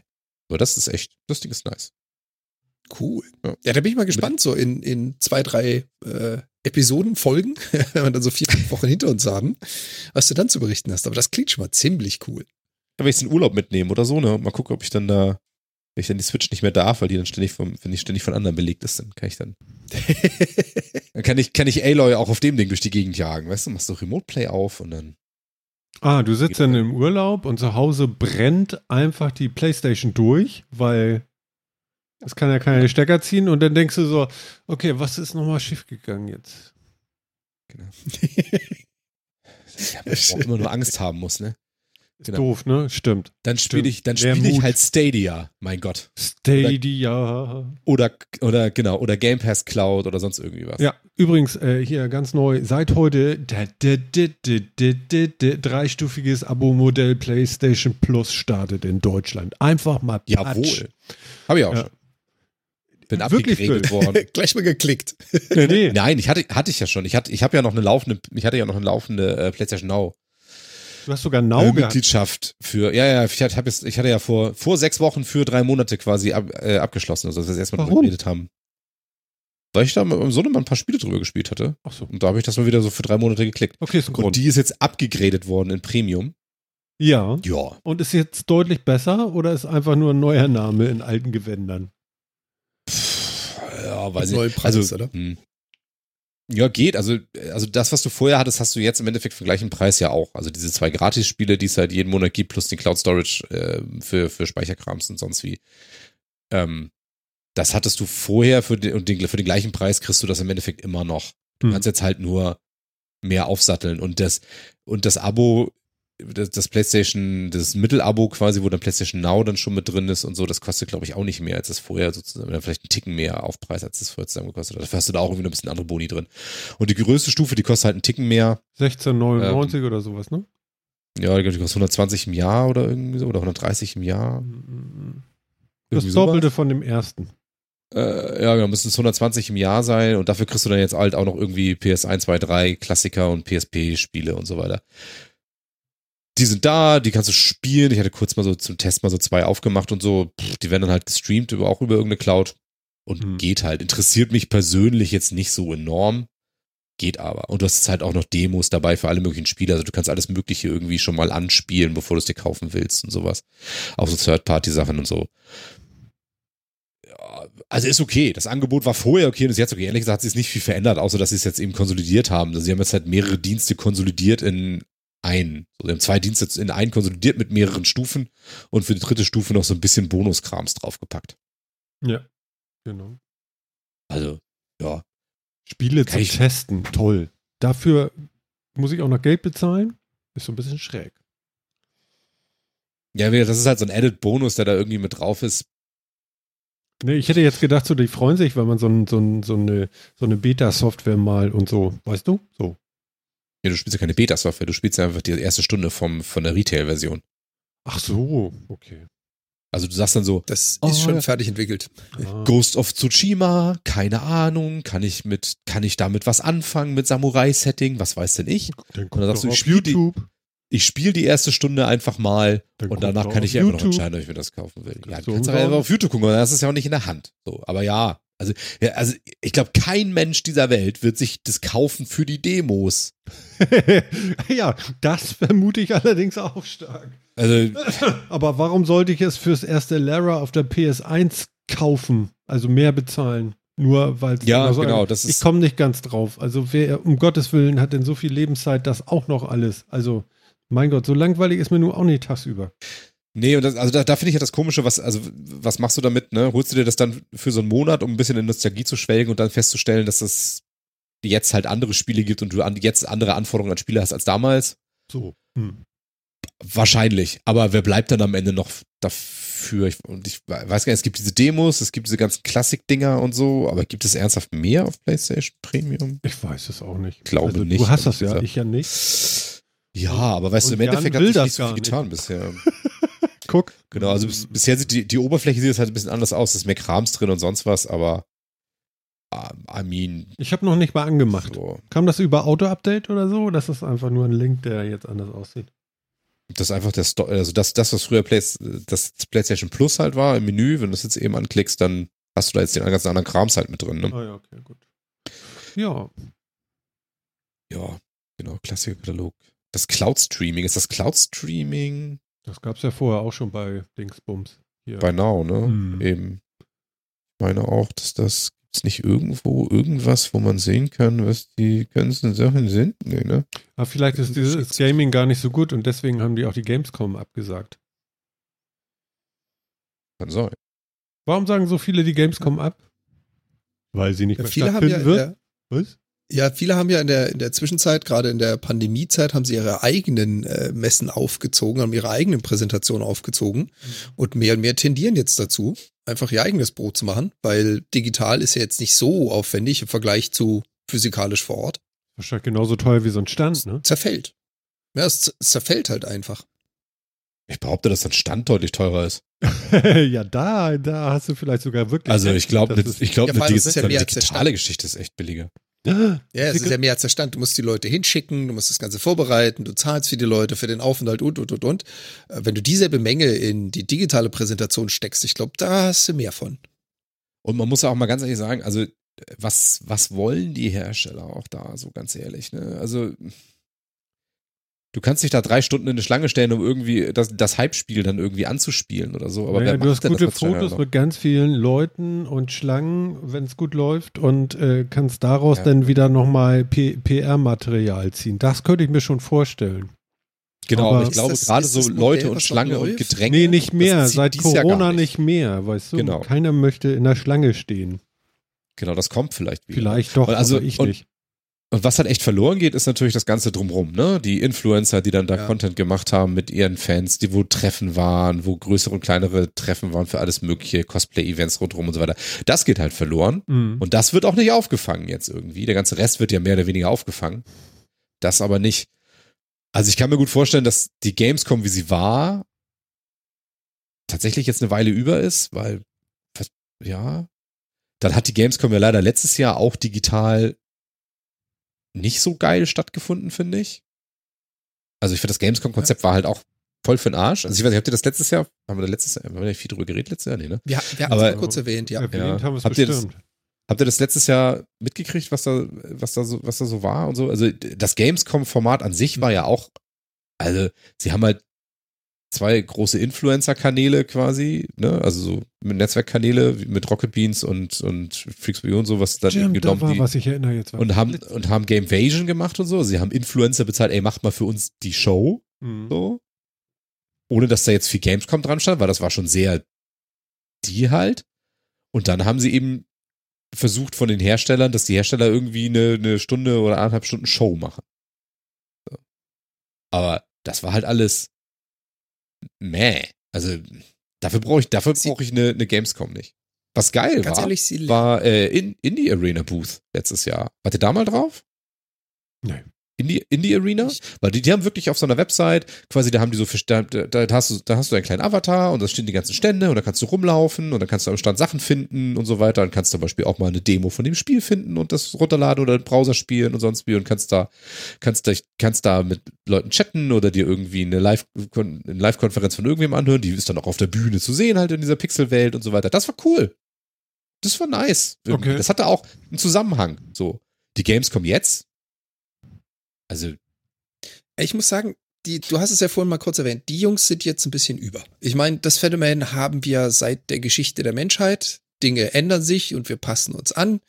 C: Aber das ist echt, das Ding ist nice.
B: Cool.
C: Ja.
B: Ja, da bin ich mal gespannt, so in, in zwei, drei äh, Episoden, Folgen, [LAUGHS] wenn wir dann so vier, fünf Wochen hinter uns haben, was du dann zu berichten hast. Aber das klingt schon mal ziemlich cool.
C: Ja, wenn ich den Urlaub mitnehme oder so, ne, mal gucken, ob ich dann da, wenn ich dann die Switch nicht mehr darf, weil die dann ständig vom, wenn die ständig von anderen belegt ist, dann kann ich dann, [LAUGHS] dann kann ich, kann ich Aloy auch auf dem Ding durch die Gegend jagen, weißt du, machst du Remote Play auf und dann,
A: Ah, du sitzt dann im Urlaub und zu Hause brennt einfach die Playstation durch, weil es kann ja keiner Stecker ziehen und dann denkst du so, okay, was ist nochmal schief gegangen jetzt?
C: ja, man auch immer nur Angst haben muss, ne?
A: Ist
C: Genau.
A: doof, ne? Stimmt.
C: Dann spiele ich, dann spiele ich halt Stadia, mein Gott.
A: Stadia.
C: Oder, oder, genau, oder Game Pass Cloud oder sonst irgendwie was.
A: Ja, übrigens, äh, hier ganz neu, seit heute da, da, da, dreistufiges Abo-Modell PlayStation Plus startet in Deutschland. Einfach mal patsch.
C: Jawohl. Habe ich auch
A: Ja.
C: schon. Bin
A: Wirklich
C: abgeregelt worden. [LAUGHS]
B: Gleich mal geklickt.
A: Nee, nee. [LAUGHS]
C: Nein, ich hatte, hatte ich ja schon. Ich hatte, ich habe ja noch eine laufende, ich hatte ja noch eine laufende äh, PlayStation Now
A: Du hast sogar
C: äh,
A: Now gehabt.
C: Mitgliedschaft für. Ja, ja, ich hatte, jetzt, ich hatte ja vor vor sechs Wochen für drei Monate quasi ab, äh, abgeschlossen, also dass wir das erstmal drüber
A: Warum?
C: geredet haben. Weil ich da mit meinem Sohn mal ein paar Spiele drüber gespielt hatte.
A: Ach so.
C: Und da habe ich das mal wieder so für drei Monate geklickt.
A: Okay, ist ein Grund.
C: Und die ist jetzt abgegradet worden in Premium.
A: ja.
C: Ja.
A: Und ist jetzt deutlich besser oder ist einfach nur ein neuer Name in alten Gewändern?
C: Ja, weiß
B: Neue
C: nicht.
B: Preis,
C: also,
B: oder?
C: Hm. Ja, geht. Also, also das, was du vorher hattest, hast du jetzt im Endeffekt für den gleichen Preis ja auch. Also diese zwei Gratis-Spiele, die es halt jeden Monat gibt, plus den Cloud Storage äh, für, für Speicherkrams und sonst wie. Ähm, das hattest du vorher für den, und den, für den gleichen Preis kriegst du das im Endeffekt immer noch. Du
A: Hm.
C: kannst jetzt halt nur mehr aufsatteln und das, und das Abo, das, das PlayStation, das Mittelabo quasi, wo dann PlayStation Now dann schon mit drin ist und so, das kostet, glaube ich, auch nicht mehr als das vorher sozusagen, oder vielleicht einen Ticken mehr Aufpreis, als das vorher zusammen gekostet hat. Dafür hast du da auch irgendwie noch ein bisschen andere Boni drin. Und die größte Stufe, die kostet halt einen Ticken mehr.
A: 16,99 oder sowas, ne?
C: Ja, die kostet 120 im Jahr oder irgendwie so, oder 130 im Jahr.
A: Das
C: Irgendwie
A: Doppelte
C: sowas.
A: von dem ersten.
C: Äh, ja, genau, müssen es 120 im Jahr sein und dafür kriegst du dann jetzt halt auch noch irgendwie PS1, 2, 3 Klassiker und PSP-Spiele und so weiter. Die sind da, die kannst du spielen. Ich hatte kurz mal so zum Test mal so zwei aufgemacht und so. Pff, die werden dann halt gestreamt, über, auch über irgendeine Cloud. Und
A: Hm.
C: geht halt. Interessiert mich persönlich jetzt nicht so enorm. Geht aber. Und du hast halt auch noch Demos dabei für alle möglichen Spiele. Also du kannst alles Mögliche irgendwie schon mal anspielen, bevor du es dir kaufen willst und sowas. Auch so Third-Party-Sachen und so. Ja, also ist okay. Das Angebot war vorher okay und ist jetzt okay. Ehrlich gesagt hat sich nicht viel verändert, außer dass sie es jetzt eben konsolidiert haben. Also sie haben jetzt halt mehrere Dienste konsolidiert in einen. So, sie haben zwei Dienste in einen konsolidiert mit mehreren Stufen und für die dritte Stufe noch so ein bisschen Bonuskrams draufgepackt.
A: Ja. Genau.
C: Also, ja.
A: Spiele
C: Kann
A: zum Testen, toll. Dafür muss ich auch noch Geld bezahlen. Ist so ein bisschen schräg.
C: Ja, das ist halt so ein Added-Bonus, der da irgendwie mit drauf ist.
A: Nee, ich hätte jetzt gedacht, so, die freuen sich, wenn man so, ein, so, ein, so eine, so eine Beta-Software mal und so, weißt du? So.
C: Ja, du spielst ja keine Beta-Software, du spielst ja einfach die erste Stunde vom, von der Retail-Version.
A: Ach so, okay.
C: Also du sagst dann so,
B: Das
C: Oh,
B: ist schon
C: ja.
B: fertig entwickelt.
A: Ah.
C: Ghost of Tsushima, keine Ahnung, kann ich mit, kann ich damit was anfangen mit Samurai-Setting, was weiß denn ich?
A: Dann
C: Und dann sagst
A: doch
C: du, ich
A: auf
C: spiel die-. Ich spiele die erste Stunde einfach mal
A: Dann
C: und danach kann ich ja immer noch entscheiden, ob ich mir das kaufen will. Ja,
A: Kannst
C: du kannst aber
A: umschauen.
C: einfach auf YouTube gucken, weil das ist ja auch nicht in der Hand. So, aber ja, also, ja, also ich glaube, kein Mensch dieser Welt wird sich das kaufen für die Demos. [LAUGHS]
A: ja, das vermute ich allerdings auch stark.
C: Also,
A: Aber warum sollte ich es fürs erste Lara auf der PS1 kaufen? Also mehr bezahlen? Nur weil es
C: Ja, genau, das
A: Ich
C: ist-
A: komme nicht ganz drauf. Also wer um Gottes Willen hat denn so viel Lebenszeit, das auch noch alles? Also mein Gott, so langweilig ist mir nur auch nicht tagsüber.
C: Nee, und das, also da, da finde ich ja das Komische, was, also, was machst du damit, ne? Holst du dir das dann für so einen Monat, um ein bisschen in Nostalgie zu schwelgen und dann festzustellen, dass es jetzt halt andere Spiele gibt und du an, jetzt andere Anforderungen an Spiele hast als damals?
A: So. Hm.
C: Wahrscheinlich. Aber wer bleibt dann am Ende noch dafür? Ich, und ich weiß gar nicht, es gibt diese Demos, es gibt diese ganzen Klassik-Dinger und so, aber gibt es ernsthaft mehr auf PlayStation Premium?
A: Ich weiß es auch nicht.
C: Glaube
A: also,
C: nicht,
A: Du hast das ja, ich ja nicht.
C: Ja, aber weißt du,
A: Und
C: im Endeffekt
A: Jan
C: hat
A: will
C: sich
A: das
C: nicht so viel
A: nicht.
C: getan bisher. [LAUGHS]
A: Guck.
C: Genau, also bis, bisher sieht die, die Oberfläche sieht jetzt halt ein bisschen anders aus, es ist mehr Krams drin und sonst was, aber um, I mean,
A: Ich habe noch nicht mal angemacht.
C: so.
A: Kam das über Auto-Update oder so? Das ist einfach nur ein Link, der jetzt anders aussieht.
C: Das ist einfach der Sto also das, das, was früher Play das PlayStation Plus halt war im Menü, wenn du das jetzt eben anklickst, dann hast du da jetzt den ganzen anderen Krams halt mit drin. Ne?
A: Ah ja, okay, gut. Ja,
C: Ja, genau, Klassikerkatalog. Das Cloud-Streaming, ist das Cloud-Streaming
A: das gab es ja vorher auch schon bei Dingsbums. Hier.
C: bei Now, ne?
A: Hm.
C: Eben. Ich meine auch, dass das gibt's nicht irgendwo irgendwas, wo man sehen kann, was die ganzen Sachen sind. Nee, ne?
A: Aber vielleicht ist dieses Gaming gar nicht so gut und deswegen haben die auch die Gamescom abgesagt.
C: Kann sein.
A: Warum sagen so viele die Gamescom ab? Weil sie nicht
B: Ja,
A: mehr
B: ja,
A: stattfinden
B: in
A: wird?
B: der,
A: Was?
B: Ja, viele haben ja in der, in der Zwischenzeit, gerade in der Pandemiezeit, haben sie ihre eigenen äh, Messen aufgezogen, haben ihre eigenen Präsentationen aufgezogen und mehr und mehr tendieren jetzt dazu, einfach ihr eigenes Brot zu machen, weil digital ist ja jetzt nicht so aufwendig im Vergleich zu physikalisch vor Ort.
A: Wahrscheinlich genauso teuer wie so ein Stand, ne?
B: Zerfällt. Ja, es, zerfällt halt einfach.
C: Ich behaupte, dass ein Stand deutlich teurer ist. [LAUGHS]
A: ja, da, da hast du vielleicht sogar wirklich.
C: Also ich glaube, ich glaube,
B: Ja, der
C: digitale Geschichte ist echt billiger.
B: Ja, es ist ja mehr als der Stand. Du musst die Leute hinschicken, du musst das Ganze vorbereiten, du zahlst für die Leute, für den Aufenthalt und, und, und, und. Äh, Wenn du dieselbe Menge in die digitale Präsentation steckst, ich glaube, da hast du mehr von.
C: Und man muss auch mal ganz ehrlich sagen, also was, was wollen die Hersteller auch da, so ganz ehrlich, ne? Also du kannst dich da drei Stunden in eine Schlange stellen, um irgendwie das, das Hype-Spiel dann irgendwie anzuspielen oder so. Aber
A: naja,
C: wer
A: du hast gute Fotos mit ganz vielen Leuten und Schlangen, wenn es gut läuft, und äh, kannst daraus
C: Ja.
A: dann wieder nochmal PR-Material ziehen. Das könnte ich mir schon vorstellen.
C: Genau,
A: aber
C: aber ich glaube,
B: das-
C: gerade so
B: Modell,
C: Leute und Schlange und? Getränke.
A: Nee, nicht mehr. Seit Corona nicht mehr, weißt du?
C: Genau.
A: Keiner möchte in der Schlange stehen.
C: Genau, das kommt vielleicht wieder.
A: Vielleicht doch,
C: Und also-
A: aber ich
C: und-
A: nicht.
C: Und was halt echt verloren geht, ist natürlich das Ganze drumrum, ne? Die Influencer, die dann da
B: Ja.
C: Content gemacht haben mit ihren Fans, die wo Treffen waren, wo größere und kleinere Treffen waren für alles mögliche, Cosplay-Events rundherum und so weiter. Das geht halt verloren.
A: Mhm.
C: Und das wird auch nicht aufgefangen jetzt irgendwie. Der ganze Rest wird ja mehr oder weniger aufgefangen. Das aber nicht. Also ich kann mir gut vorstellen, dass die Gamescom, wie sie war, tatsächlich jetzt eine Weile über ist, weil, ja, dann hat die Gamescom ja leider letztes Jahr auch digital nicht so geil stattgefunden, finde ich. Also ich finde, das Gamescom-Konzept war halt auch voll für den Arsch. Also ich weiß nicht, habt ihr das letztes Jahr, haben wir da letztes Jahr, haben wir da nicht viel drüber geredet letztes Jahr? Nee, ne?
B: Wir, wir haben
C: Aber-
B: es mal kurz erwähnt, ja.
A: Erwähnt haben wir es
C: Habt ihr das-
A: bestimmt.
C: Habt ihr das letztes Jahr mitgekriegt, was da, was da so, was da so war und so? Also das Gamescom-Format an sich war ja auch, also sie haben halt zwei große Influencer-Kanäle quasi, ne? Also so mit Netzwerkkanäle mit Rocket Beans und und Freaks Beyond sowas dann
A: Stimmt, da
C: genommen
A: war
C: die,
A: was ich erinnere jetzt.
C: und haben und haben Gamevasion gemacht und so. Sie haben Influencer bezahlt, ey, macht mal für uns die Show
A: Mhm.
C: so. Ohne dass da jetzt viel Gamescom dran stand, weil das war schon sehr die halt. Und dann haben sie eben versucht von den Herstellern, dass die Hersteller irgendwie eine, eine Stunde oder anderthalb Stunden Show machen. So. Aber das war halt alles meh. Also dafür brauche ich, dafür brauche ich eine, eine Gamescom nicht. Was geil
B: Ganz
C: war,
B: ehrlich,
C: war äh, in Indie Arena Booth letztes Jahr. Wart ihr da mal drauf?
A: Nee.
C: Indie, Indie Arena? Weil die, die haben wirklich auf so einer Website, quasi, da haben die so, für, da, da, hast du, da hast du einen kleinen Avatar und da stehen die ganzen Stände und da kannst du rumlaufen und dann kannst du am Stand Sachen finden und so weiter und kannst zum Beispiel auch mal eine Demo von dem Spiel finden und das runterladen oder einen Browser spielen und sonst wie und kannst da, kannst da, kannst da mit Leuten chatten oder dir irgendwie eine Live, eine Live-Konferenz von irgendwem anhören, die ist dann auch auf der Bühne zu sehen halt in dieser Pixelwelt und so weiter. Das war cool. Das war nice.
A: Okay.
C: Das hatte auch einen Zusammenhang. So. Die Gamescom jetzt? Also,
B: Ich muss sagen, die, du hast es ja vorhin mal kurz erwähnt, die Jungs sind jetzt ein bisschen über. Ich meine, das Phänomen haben wir seit der Geschichte der Menschheit. Dinge ändern sich und wir passen uns an.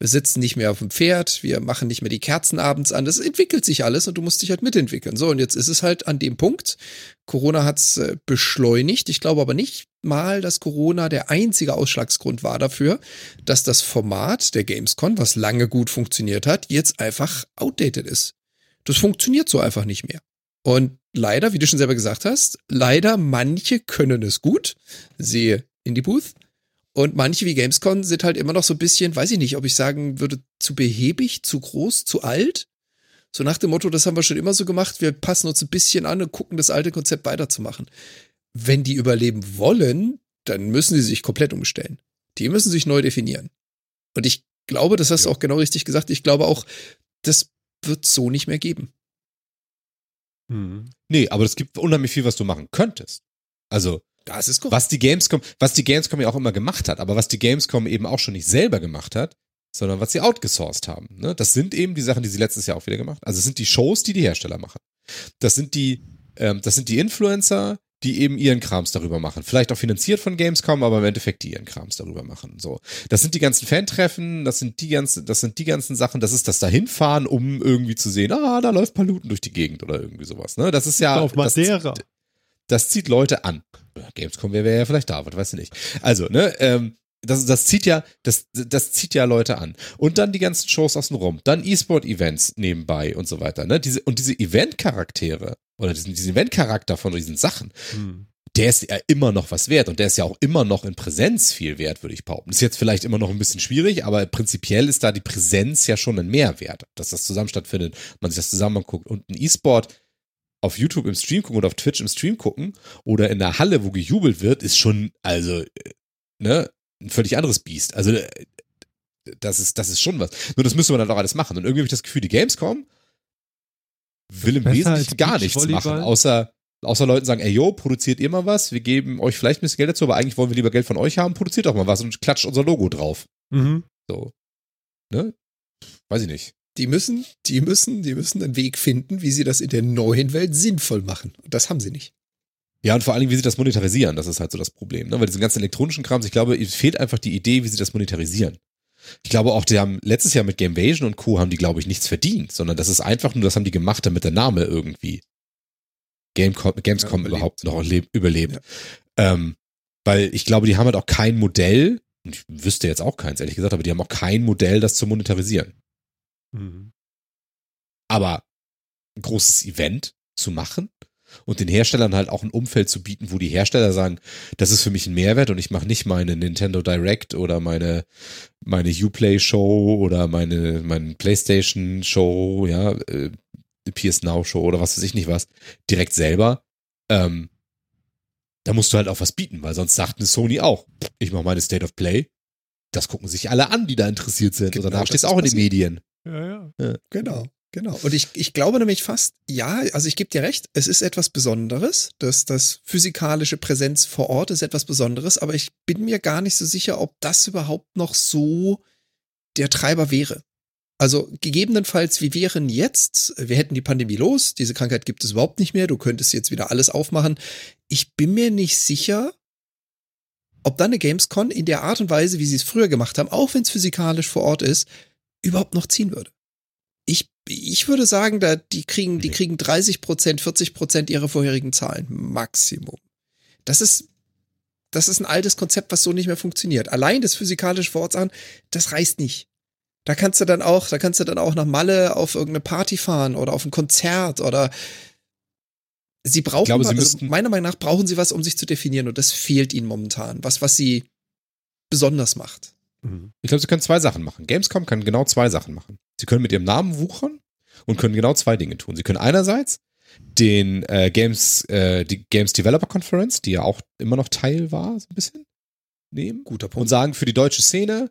B: Wir sitzen nicht mehr auf dem Pferd, wir machen nicht mehr die Kerzen abends an. Das entwickelt sich alles und du musst dich halt mitentwickeln. So, und jetzt ist es halt an dem Punkt. Corona hat's äh, beschleunigt. Ich glaube aber nicht mal, dass Corona der einzige Ausschlagsgrund war dafür, dass das Format der Gamescom, was lange gut funktioniert hat, jetzt einfach outdated ist. Das funktioniert so einfach nicht mehr. Und leider, wie du schon selber gesagt hast, leider manche können es gut, siehe Indie Booth. Und manche wie Gamescom sind halt immer noch so ein bisschen, weiß ich nicht, ob ich sagen würde, zu behäbig, zu groß, zu alt. So nach dem Motto, das haben wir schon immer so gemacht, wir passen uns ein bisschen an und gucken, das alte Konzept weiterzumachen. Wenn die überleben wollen, dann müssen sie sich komplett umstellen. Die müssen sich neu definieren. Und ich glaube, das hast du
C: Ja.
B: auch genau richtig gesagt, ich glaube auch, das wird so nicht mehr geben.
A: Mhm.
C: nee, aber es gibt unheimlich viel, was du machen könntest. Also,
B: Das ist korrekt.
C: was die Gamescom, was die Gamescom ja auch immer gemacht hat, aber was die Gamescom eben auch schon nicht selber gemacht hat, sondern was sie outgesourced haben. Ne? Das sind eben die Sachen, die sie letztes Jahr auch wieder gemacht haben. Also es sind die Shows, die die Hersteller machen. Das sind die, ähm, das sind die Influencer, die eben ihren Krams darüber machen. Vielleicht auch finanziert von Gamescom, aber im Endeffekt die ihren Krams darüber machen. So, das sind die ganzen Fan-Treffen, das sind die ganzen, das sind die ganzen Sachen. Das ist das dahinfahren, um irgendwie zu sehen, ah, da läuft Paluten durch die Gegend oder irgendwie sowas. Ne, das ist ja
A: Auf
C: das,
A: Madeira.
C: das zieht Leute an. Gamescom wäre wär ja vielleicht da, was weiß ich nicht. Also, ne, ähm, das, das zieht ja, das, das zieht ja Leute an. Und dann die ganzen Shows außenrum. Dann E-Sport-Events nebenbei und so weiter. Ne? Diese, und diese Event-Charaktere oder diesen, diesen Event-Charakter von diesen Sachen,
A: Mhm.
C: der ist ja immer noch was wert und der ist ja auch immer noch in Präsenz viel wert, würde ich behaupten. Ist jetzt vielleicht immer noch ein bisschen schwierig, aber prinzipiell ist da die Präsenz ja schon ein Mehrwert, dass das zusammen stattfindet, man sich das zusammen anguckt und ein E-Sport auf YouTube im Stream gucken oder auf Twitch im Stream gucken oder in der Halle, wo gejubelt wird, ist schon, also, äh, ne, ein völlig anderes Biest. Also, äh, das ist, das ist schon was. Nur das müsste man dann auch alles machen. Und irgendwie habe ich das Gefühl, die Gamescom will im Wesentlichen gar nichts machen, außer, außer Leuten sagen, ey, yo, produziert ihr mal was, wir geben euch vielleicht ein bisschen Geld dazu, aber eigentlich wollen wir lieber Geld von euch haben, produziert doch mal was und klatscht unser Logo drauf.
A: Mhm.
C: So. Ne? Weiß ich nicht.
B: Die müssen, die müssen, die müssen einen Weg finden, wie sie das in der neuen Welt sinnvoll machen. Und das haben sie nicht.
C: Ja, und vor allen Dingen, wie sie das monetarisieren, das ist halt so das Problem. Ne? Weil diesen ganzen elektronischen Krams, ich glaube, es fehlt einfach die Idee, wie sie das monetarisieren. Ich glaube auch, die haben letztes Jahr mit Gamevasion und Co. haben die, glaube ich, nichts verdient, sondern das ist einfach nur, das haben die gemacht, damit der Name irgendwie Gamecom, Gamescom
B: Ja,
C: überhaupt noch le- überlebt.
B: Ja.
C: Ähm, weil ich glaube, die haben halt auch kein Modell, und ich wüsste jetzt auch keins, ehrlich gesagt, aber die haben auch kein Modell, das zu monetarisieren.
A: Mhm.
C: Aber ein großes Event zu machen und den Herstellern halt auch ein Umfeld zu bieten, wo die Hersteller sagen, das ist für mich ein Mehrwert und ich mache nicht meine Nintendo Direct oder meine meine Uplay Show oder meine meine PlayStation Show, ja, äh, PS Now Show oder was weiß ich nicht was, direkt selber. Ähm, da musst du halt auch was bieten, weil sonst sagt eine Sony auch, ich mache meine State of Play. Das gucken sich alle an, die da interessiert sind.
B: Genau
C: und danach steht es auch in den
B: passiert.
C: Medien.
A: Ja, ja.
B: Genau, genau. Und ich, ich glaube nämlich fast, ja, also ich gebe dir recht, es ist etwas Besonderes, dass das physikalische Präsenz vor Ort ist etwas Besonderes, aber ich bin mir gar nicht so sicher, ob das überhaupt noch so der Treiber wäre. Also gegebenenfalls, wie wären jetzt, wir hätten die Pandemie los, diese Krankheit gibt es überhaupt nicht mehr, du könntest jetzt wieder alles aufmachen. Ich bin mir nicht sicher, ob dann eine Gamescon in der Art und Weise, wie sie es früher gemacht haben, auch wenn es physikalisch vor Ort ist, überhaupt noch ziehen würde. Ich, würde sagen, da, die kriegen, die kriegen 30 Prozent, 40 Prozent ihrer vorherigen Zahlen. Maximum. Das ist, das ist ein altes Konzept, was so nicht mehr funktioniert. Allein das physikalische Vorortsachen, das reißt nicht. Da kannst du dann auch, da kannst du dann auch nach Malle auf irgendeine Party fahren oder auf ein Konzert oder sie brauchen,
C: glaube, sie
B: was, also meiner Meinung nach brauchen sie was, um sich zu definieren und das fehlt ihnen momentan. Was, was sie besonders macht.
A: Mhm.
C: Ich glaube, sie können zwei Sachen machen. Gamescom kann genau zwei Sachen machen. Sie können mit ihrem Namen wuchern und können genau zwei Dinge tun. Sie können einerseits den äh, Games, äh, die Games Developer Conference, die ja auch immer noch Teil war, so ein bisschen nehmen
B: Guter
C: und sagen, für die deutsche Szene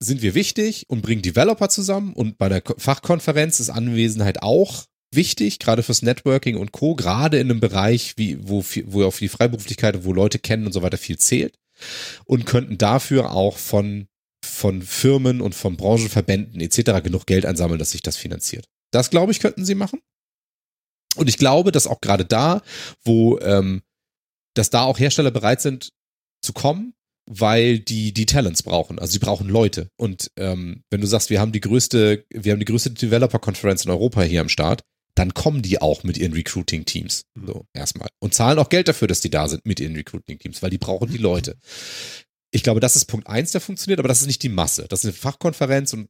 C: sind wir wichtig und bringen Developer zusammen und bei der Ko- Fachkonferenz ist Anwesenheit auch wichtig, gerade fürs Networking und Co., gerade in einem Bereich, wie, wo, wo auf die Freiberuflichkeit, wo Leute kennen und so weiter viel zählt und könnten dafür auch von, von Firmen und von Branchenverbänden etc. genug Geld einsammeln, dass sich das finanziert. Das, glaube ich, könnten sie machen. Und ich glaube, dass auch gerade da, wo, ähm, dass da auch Hersteller bereit sind zu kommen, weil die die Talents brauchen. Also die brauchen Leute. Und ähm, wenn du sagst, wir haben die größte, wir haben die größte Developer-Conference in Europa hier am Start, dann kommen die auch mit ihren Recruiting-Teams. So, erstmal. Und zahlen auch Geld dafür, dass die da sind mit ihren Recruiting-Teams, weil die brauchen die Leute. Ich glaube, das ist Punkt eins, der funktioniert, aber das ist nicht die Masse. Das ist eine Fachkonferenz und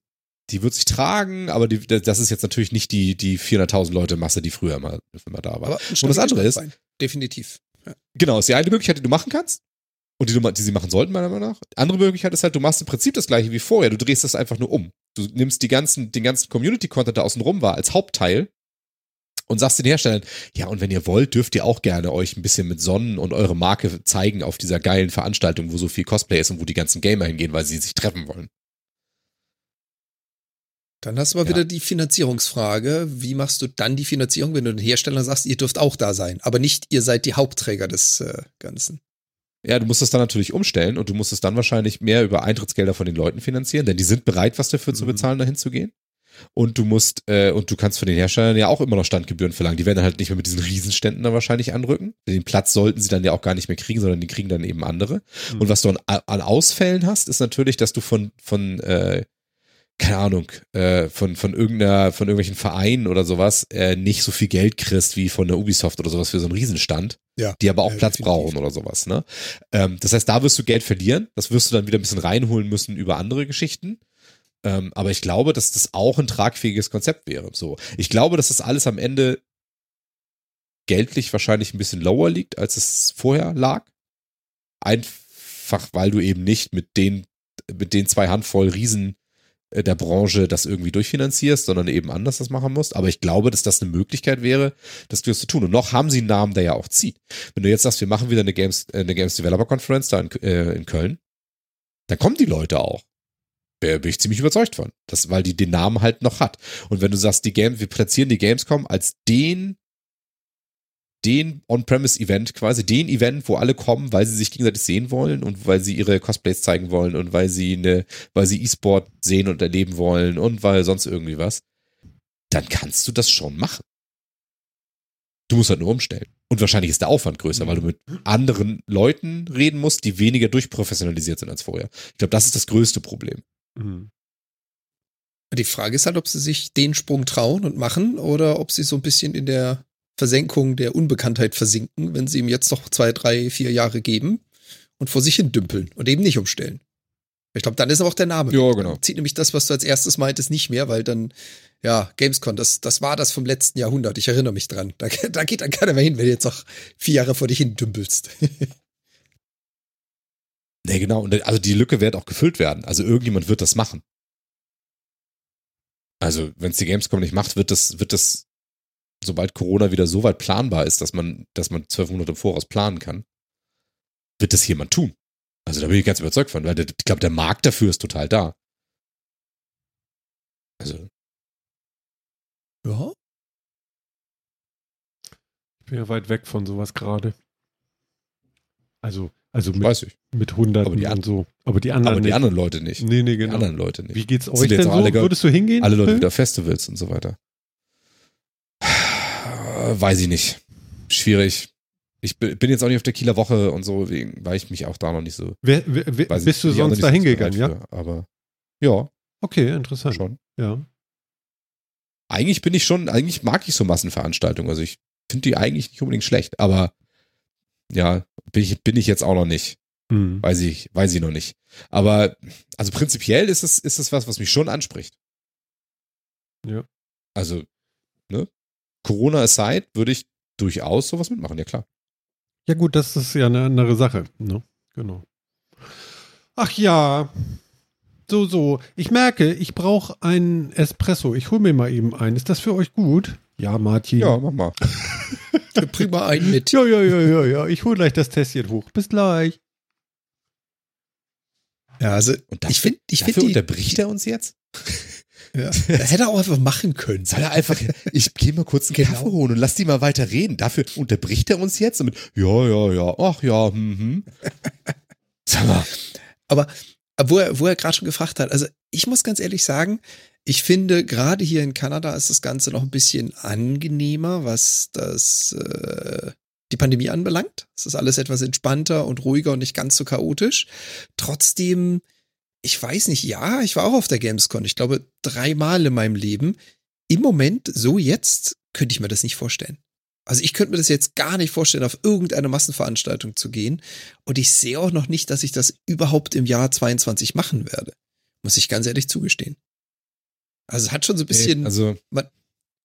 C: die wird sich tragen, aber die, das ist jetzt natürlich nicht die, die 400.000 Leute Masse, die früher mal, immer da war. Und das andere ist.
B: Definitiv. Ja.
C: Genau, ist die eine Möglichkeit, die du machen kannst. Und die, du, die sie machen sollten, meiner Meinung nach. Die andere Möglichkeit ist halt, du machst im Prinzip das gleiche wie vorher. Du drehst das einfach nur um. Du nimmst die ganzen, den ganzen Community-Content, der außen rum war, als Hauptteil und sagst den Herstellern, ja, und wenn ihr wollt, dürft ihr auch gerne euch ein bisschen mit Sonnen und eure Marke zeigen auf dieser geilen Veranstaltung, wo so viel Cosplay ist und wo die ganzen Gamer hingehen, weil sie sich treffen wollen.
B: Dann hast du mal
C: Ja.
B: wieder die Finanzierungsfrage. Wie machst du dann die Finanzierung, wenn du den Herstellern sagst, ihr dürft auch da sein, aber nicht ihr seid die Hauptträger des äh, Ganzen?
C: Ja, du musst es dann natürlich umstellen und du musst es dann wahrscheinlich mehr über Eintrittsgelder von den Leuten finanzieren, denn die sind bereit, was dafür zu
A: Mhm.
C: bezahlen, dahin zu gehen. Und du musst, äh, und du kannst von den Herstellern ja auch immer noch Standgebühren verlangen. Die werden dann halt nicht mehr mit diesen Riesenständen da wahrscheinlich anrücken. Den Platz sollten sie dann ja auch gar nicht mehr kriegen, sondern die kriegen dann eben andere.
A: Mhm.
C: Und was du an, an Ausfällen hast, ist natürlich, dass du von, von, äh, keine Ahnung, äh, von, von irgendeiner, von irgendwelchen Vereinen oder sowas, äh, nicht so viel Geld kriegst wie von der Ubisoft oder sowas für so einen Riesenstand.
B: Ja.
C: Die aber auch
B: Ja,
C: Platz
B: definitiv.
C: brauchen oder sowas, ne? Ähm, das heißt, da wirst du Geld verlieren. Das wirst du dann wieder ein bisschen reinholen müssen über andere Geschichten. Ähm, aber ich glaube, dass das auch ein tragfähiges Konzept wäre. So. Ich glaube, dass das alles am Ende geldlich wahrscheinlich ein bisschen lower liegt, als es vorher lag. Einfach, weil du eben nicht mit den, mit den zwei Handvoll Riesen äh, der Branche das irgendwie durchfinanzierst, sondern eben anders das machen musst. Aber ich glaube, dass das eine Möglichkeit wäre, das zu tun. Und noch haben sie einen Namen, der ja auch zieht. Wenn du jetzt sagst, wir machen wieder eine Games, äh, eine Games Developer Conference da in, äh, in Köln, dann kommen die Leute auch. Bin bin ich ziemlich überzeugt von. Das, weil die den Namen halt noch hat. Und wenn du sagst, die Game, wir platzieren die Gamescom als den, den On-Premise-Event, quasi den Event, wo alle kommen, weil sie sich gegenseitig sehen wollen und weil sie ihre Cosplays zeigen wollen und weil sie eine, weil sie E-Sport sehen und erleben wollen und weil sonst irgendwie was, dann kannst du das schon machen. Du musst halt nur umstellen. Und wahrscheinlich ist der Aufwand größer, weil du mit anderen Leuten reden musst, die weniger durchprofessionalisiert sind als vorher. Ich glaube, das ist das größte Problem.
A: Mhm.
B: Die Frage ist halt, ob sie sich den Sprung trauen und machen oder ob sie so ein bisschen in der Versenkung der Unbekanntheit versinken, wenn sie ihm jetzt noch zwei, drei, vier Jahre geben und vor sich hin dümpeln und eben nicht umstellen. Ich glaube, dann ist aber auch der Name.
C: Ja, genau.
B: Dann zieht nämlich das, was du als erstes meintest, nicht mehr, weil dann, ja, Gamescom, das, das war das vom letzten Jahrhundert. Ich erinnere mich dran. Da, [LAUGHS] da geht dann keiner mehr hin, wenn du jetzt noch vier Jahre vor dich hin dümpelst. [LAUGHS]
C: Nee, genau. Und also die Lücke wird auch gefüllt werden. Also irgendjemand wird das machen. Also, wenn es die Gamescom nicht macht, wird das, wird das, sobald Corona wieder so weit planbar ist, dass man, dass man zwölf Monate im Voraus planen kann, wird das jemand tun. Also da bin ich ganz überzeugt von, weil der, ich glaube, der Markt dafür ist total da. Also,
B: ja.
A: Ich bin ja weit weg von sowas gerade. Also, also mit,
C: weiß ich.
A: mit Hunderten
C: Aber die
A: und so. Aber die anderen
C: Aber die
A: nicht.
C: anderen Leute nicht.
A: Nee, nee,
C: Die
A: genau.
C: anderen Leute nicht.
A: Wie geht's
C: Sind
A: euch denn so?
C: alle
A: Würdest du hingehen?
C: Alle Leute wieder Festivals und so weiter. Weiß ich nicht. Schwierig. Ich bin jetzt auch nicht auf der Kieler Woche und so, wegen, weil ich mich auch da noch nicht so.
A: Wer, wer, bist
C: ich,
A: du sonst
C: nicht
A: da
C: so
A: hingegangen, ja?
C: für, aber ja,
A: Okay, interessant.
C: schon.
A: Ja.
C: Eigentlich bin ich schon, eigentlich mag ich so Massenveranstaltungen. Also ich finde die eigentlich nicht unbedingt schlecht, aber ja, bin ich, bin ich jetzt auch noch nicht.
A: Hm.
C: Weiß ich, weiß ich noch nicht. Aber also prinzipiell ist es, ist es was, was mich schon anspricht.
A: Ja.
C: Also, ne? Corona aside, würde ich durchaus sowas mitmachen, ja klar.
A: Ja, gut, das ist ja eine andere Sache. Ne? Genau. Ach ja. So, so. Ich merke, ich brauche einen Espresso. Ich hole mir mal eben einen. Ist das für euch gut? Ja, Martin.
C: Ja, mach mal. [LAUGHS]
B: Bring mal einen mit.
A: Ja, ja, ja, ja, ja. Ich hole gleich das Tässchen hoch. Bis gleich.
B: Ja, also
C: Und dafür,
B: ich finde, ich
C: dafür
B: finde,
C: unterbricht er uns jetzt?
B: ja, [LAUGHS] das hätte er auch einfach machen können.
C: Soll er einfach, ich gehe mal kurz einen
B: Genau.
C: Kaffee holen und lass die mal weiter reden. Dafür unterbricht er uns jetzt und mit, ja, ja, ja, ach ja, hm, hm. Sag mal,
B: Aber wo er, wo er gerade schon gefragt hat, also ich muss ganz ehrlich sagen, ich finde, gerade hier in Kanada ist das Ganze noch ein bisschen angenehmer, was das äh, die Pandemie anbelangt. Es ist alles etwas entspannter und ruhiger und nicht ganz so chaotisch. Trotzdem, ich weiß nicht, ja, ich war auch auf der Gamescom. Ich glaube, dreimal in meinem Leben. Im Moment, so jetzt, könnte ich mir das nicht vorstellen. Also ich könnte mir das jetzt gar nicht vorstellen, auf irgendeine Massenveranstaltung zu gehen. Und ich sehe auch noch nicht, dass ich das überhaupt im Jahr 22 machen werde. Muss ich ganz ehrlich zugestehen. Also es hat schon so ein bisschen,
C: also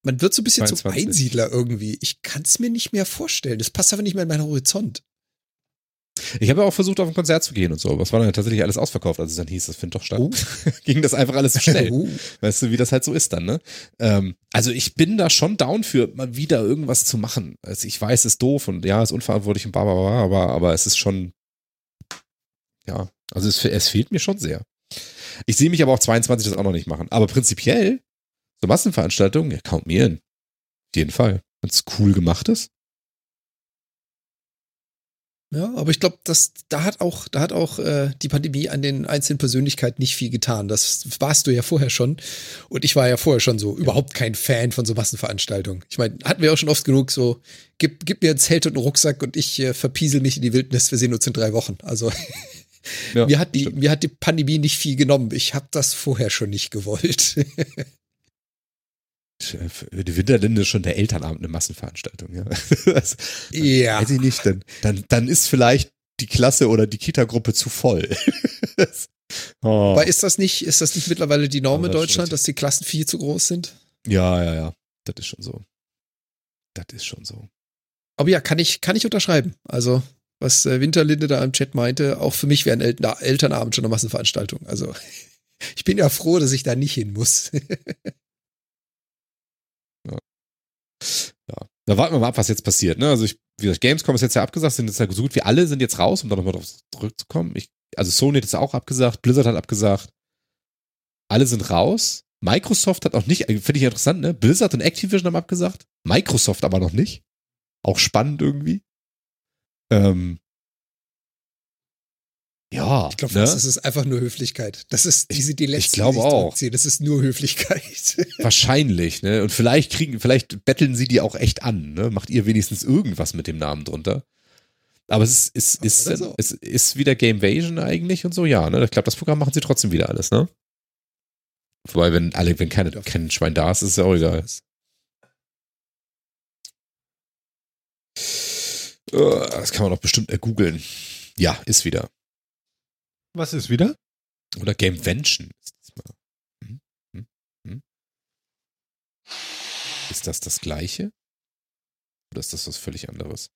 B: man wird so ein bisschen zum
C: 22.
B: Einsiedler irgendwie. Ich kann es mir nicht mehr vorstellen. Das passt aber nicht mehr in meinen Horizont.
C: ich habe ja auch versucht, auf ein Konzert zu gehen und so, aber es war dann tatsächlich alles ausverkauft, als es dann hieß, das findet doch statt.
B: Oh. [LAUGHS]
C: Ging das einfach alles so schnell.
B: Uh. [LAUGHS]
C: Weißt du, wie das halt so ist dann, ne? Ähm, also ich bin da schon down für, mal wieder irgendwas zu machen. Also ich weiß, es ist doof und ja, ist unverantwortlich und bla bla bla, aber, aber es ist schon, ja, also es, es fehlt mir schon sehr. Ich sehe mich aber auch 22 das auch noch nicht machen. Aber prinzipiell, so Massenveranstaltungen, ja, count mir in. Auf jeden Fall. Wenn es cool gemacht ist.
B: Ja, aber ich glaube, da hat auch, da hat auch äh, die Pandemie an den einzelnen Persönlichkeiten nicht viel getan. Das warst du ja vorher schon. Und ich war ja vorher schon so überhaupt kein Fan von so Massenveranstaltungen. Ich meine, hatten wir auch schon oft genug so, gib, gib mir ein Zelt und einen Rucksack und ich äh, verpiesel mich in die Wildnis. Wir sehen uns in drei Wochen. Also [LAUGHS]
C: Ja,
B: mir, hat die,
C: stimmt.
B: mir hat die Pandemie nicht viel genommen. Ich habe das vorher schon nicht gewollt. [LAUGHS]
C: Die Winterlinde ist schon der Elternabend eine Massenveranstaltung, ja. [LAUGHS] Das,
B: ja.
C: Weiß ich nicht, dann, dann, dann ist vielleicht die Klasse oder die Kita-Gruppe zu voll. [LAUGHS] Das- oh.
B: Aber ist das nicht, ist das nicht mittlerweile die Norm in
C: das
B: Deutschland, dass die Klassen viel zu groß sind?
C: Ja, ja, ja. Das ist schon so. Das ist schon so.
B: Aber ja, kann ich, kann ich unterschreiben. Also, was äh, Winterlinde da im Chat meinte, auch für mich wäre ein Eltern Elternabend schon eine Massenveranstaltung. Also, [LAUGHS] ich bin ja froh, dass ich da nicht hin muss. [LAUGHS]
C: Ja. Da warten wir mal ab, was jetzt passiert. Ne? Also ich, wie gesagt, Gamescom ist jetzt ja abgesagt, sind jetzt ja so gut wie alle sind jetzt raus, um da nochmal drauf zurückzukommen. Ich, also Sony hat es auch abgesagt, Blizzard hat abgesagt. Alle sind raus. Microsoft hat auch nicht, äh, finde ich interessant, ne? Blizzard und Activision haben abgesagt. Microsoft aber noch nicht. Auch spannend irgendwie. Ähm, Ja,
B: Ich glaube,
C: ne?
B: das ist einfach nur Höflichkeit. Das ist diese die letzte,
C: glaube
B: die sich
C: auch.
B: zurückziehen. Das ist nur Höflichkeit. [LAUGHS]
C: wahrscheinlich, ne? Und vielleicht kriegen, vielleicht betteln sie die auch echt an, ne? Macht ihr wenigstens irgendwas mit dem Namen drunter. Aber es ist, ist, ist,
B: so.
C: es ist wieder Gamevasion eigentlich und so, ja, ne? Ich glaube, das Programm machen sie trotzdem wieder alles, ne? Wobei, wenn alle, wenn keine, kein Schwein da ist, ist es ja auch egal. Das kann man doch bestimmt ergoogeln. Ja, ist wieder.
A: Was ist wieder?
C: Oder Gamevention. ist. Hm? Hm? Hm? Ist das das gleiche? Oder ist das was völlig anderes?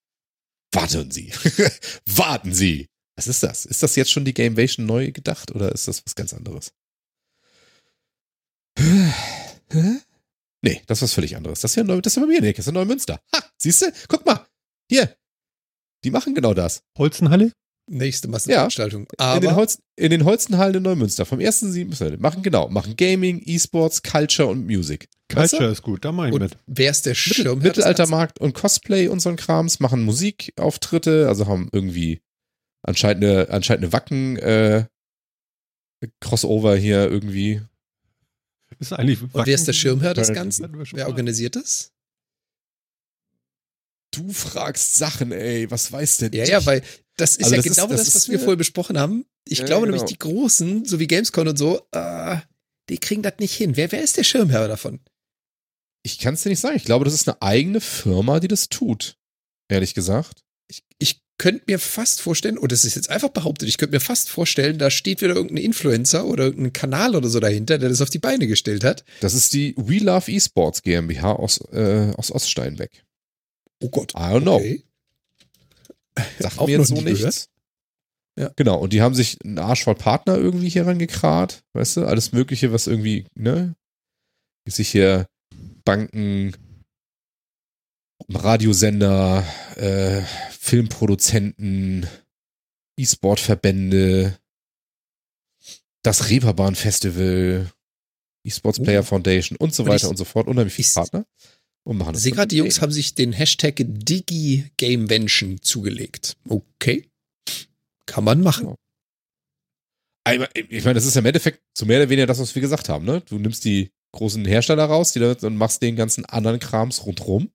C: Warten Sie. [LAUGHS] Warten Sie. Was ist das? Ist das jetzt schon die Gamevation neu gedacht oder ist das was ganz anderes? [SIGHS] Nee, das ist was völlig anderes. Das ist ja, neu, das ist ja bei mir Ecke. Das ist ja Neumünster. Ha, siehst du? Guck mal. Hier. Die machen genau das.
A: Holzenhalle?
B: Nächste Massenveranstaltung.
C: in, den Holz, in den Holzenhallen in Neumünster. Vom 1.7. Machen genau. Machen Gaming, E-Sports, Culture und Music. Weißt du?
A: Culture ist gut, da mach ich
B: und
A: mit.
B: wer ist der Ganzen?
C: Mittelaltermarkt und Cosplay und so ein Krams. Machen Musikauftritte. Also haben irgendwie anscheinend eine, anscheinend eine Wacken äh, Crossover hier irgendwie.
A: Ist eigentlich
B: Und wer ist der Schirmherr des
A: Hatten
B: Ganzen? Wer organisiert das?
C: Du fragst Sachen, ey. Was weiß denn
B: Ja,
C: ich?
B: ja, weil das ist
C: Also
B: ja
C: das ist-
B: genau
C: das
B: das,
C: ist
B: was wir vorher besprochen haben. Ich
C: Ja,
B: glaube
C: genau.
B: nämlich, die Großen, so wie Gamescom und so, äh, die kriegen das nicht hin. Wer, wer ist der Schirmherr davon?
C: Ich kann es dir nicht sagen. Ich glaube, das ist eine eigene Firma, die das tut. Ehrlich gesagt.
B: Ich, ich könnte mir fast vorstellen, und das ist jetzt einfach behauptet, ich könnte mir fast vorstellen, da steht wieder irgendein Influencer oder irgendein Kanal oder so dahinter, der das auf die Beine gestellt hat.
C: Das ist die We Love Esports GmbH aus, äh, aus Oststeinbeck.
B: Oh Gott.
C: I don't know.
B: Okay. [LAUGHS]
C: Sagt mir jetzt so nichts.
B: Ja.
C: Genau, und die haben sich einen Arsch voll Partner irgendwie hier rangekarrt, weißt du, alles Mögliche, was irgendwie, ne, sich hier Banken, Radiosender, äh, Filmproduzenten, E-Sport-Verbände, das Reeperbahn Festival, E-Sports
B: Oh.
C: Player Foundation und so
B: Und
C: weiter
B: ich-
C: und so fort, unheimlich viele
B: ich-
C: Partner. Und machen
B: Ich
C: das
B: sehe gerade, die Jungs haben sich den Hashtag DigiGamevention zugelegt. Okay. Kann man machen.
C: Ich meine, das ist ja im Endeffekt so mehr oder weniger das, was wir gesagt haben, ne? Du nimmst die großen Hersteller raus, die da, und machst den ganzen anderen Krams rundrum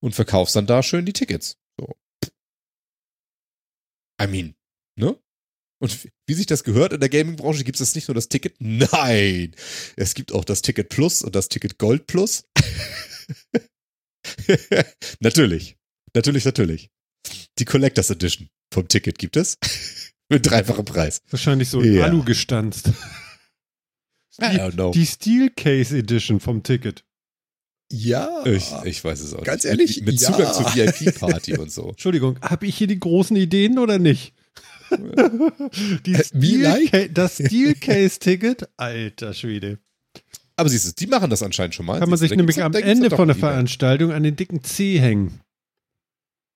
C: und verkaufst dann da schön die Tickets. So. I mean, ne? Und wie sich das gehört in der Gaming-Branche, gibt es nicht nur das Ticket, nein! Es gibt auch das Ticket Plus und das Ticket Gold Plus. [LAUGHS] natürlich. Natürlich, natürlich. Die Collectors Edition vom Ticket gibt es. [LAUGHS] Mit dreifachem Preis.
A: Wahrscheinlich so
C: Ja.
A: Alu gestanzt. Die Steel Case Edition vom Ticket.
B: Ja.
C: Ich, ich weiß es auch
B: Ganz
C: nicht.
B: ehrlich,
C: Mit, mit
B: ja.
C: Zugang zur VIP-Party und so. [LAUGHS]
A: Entschuldigung, habe ich hier die großen Ideen oder nicht? die
B: wie
A: Steel das Steel Case Ticket, alter Schwede.
C: Aber siehst du, die machen das anscheinend schon mal.
A: Kann man sich nämlich am Ende von der. Veranstaltung an den dicken C hängen.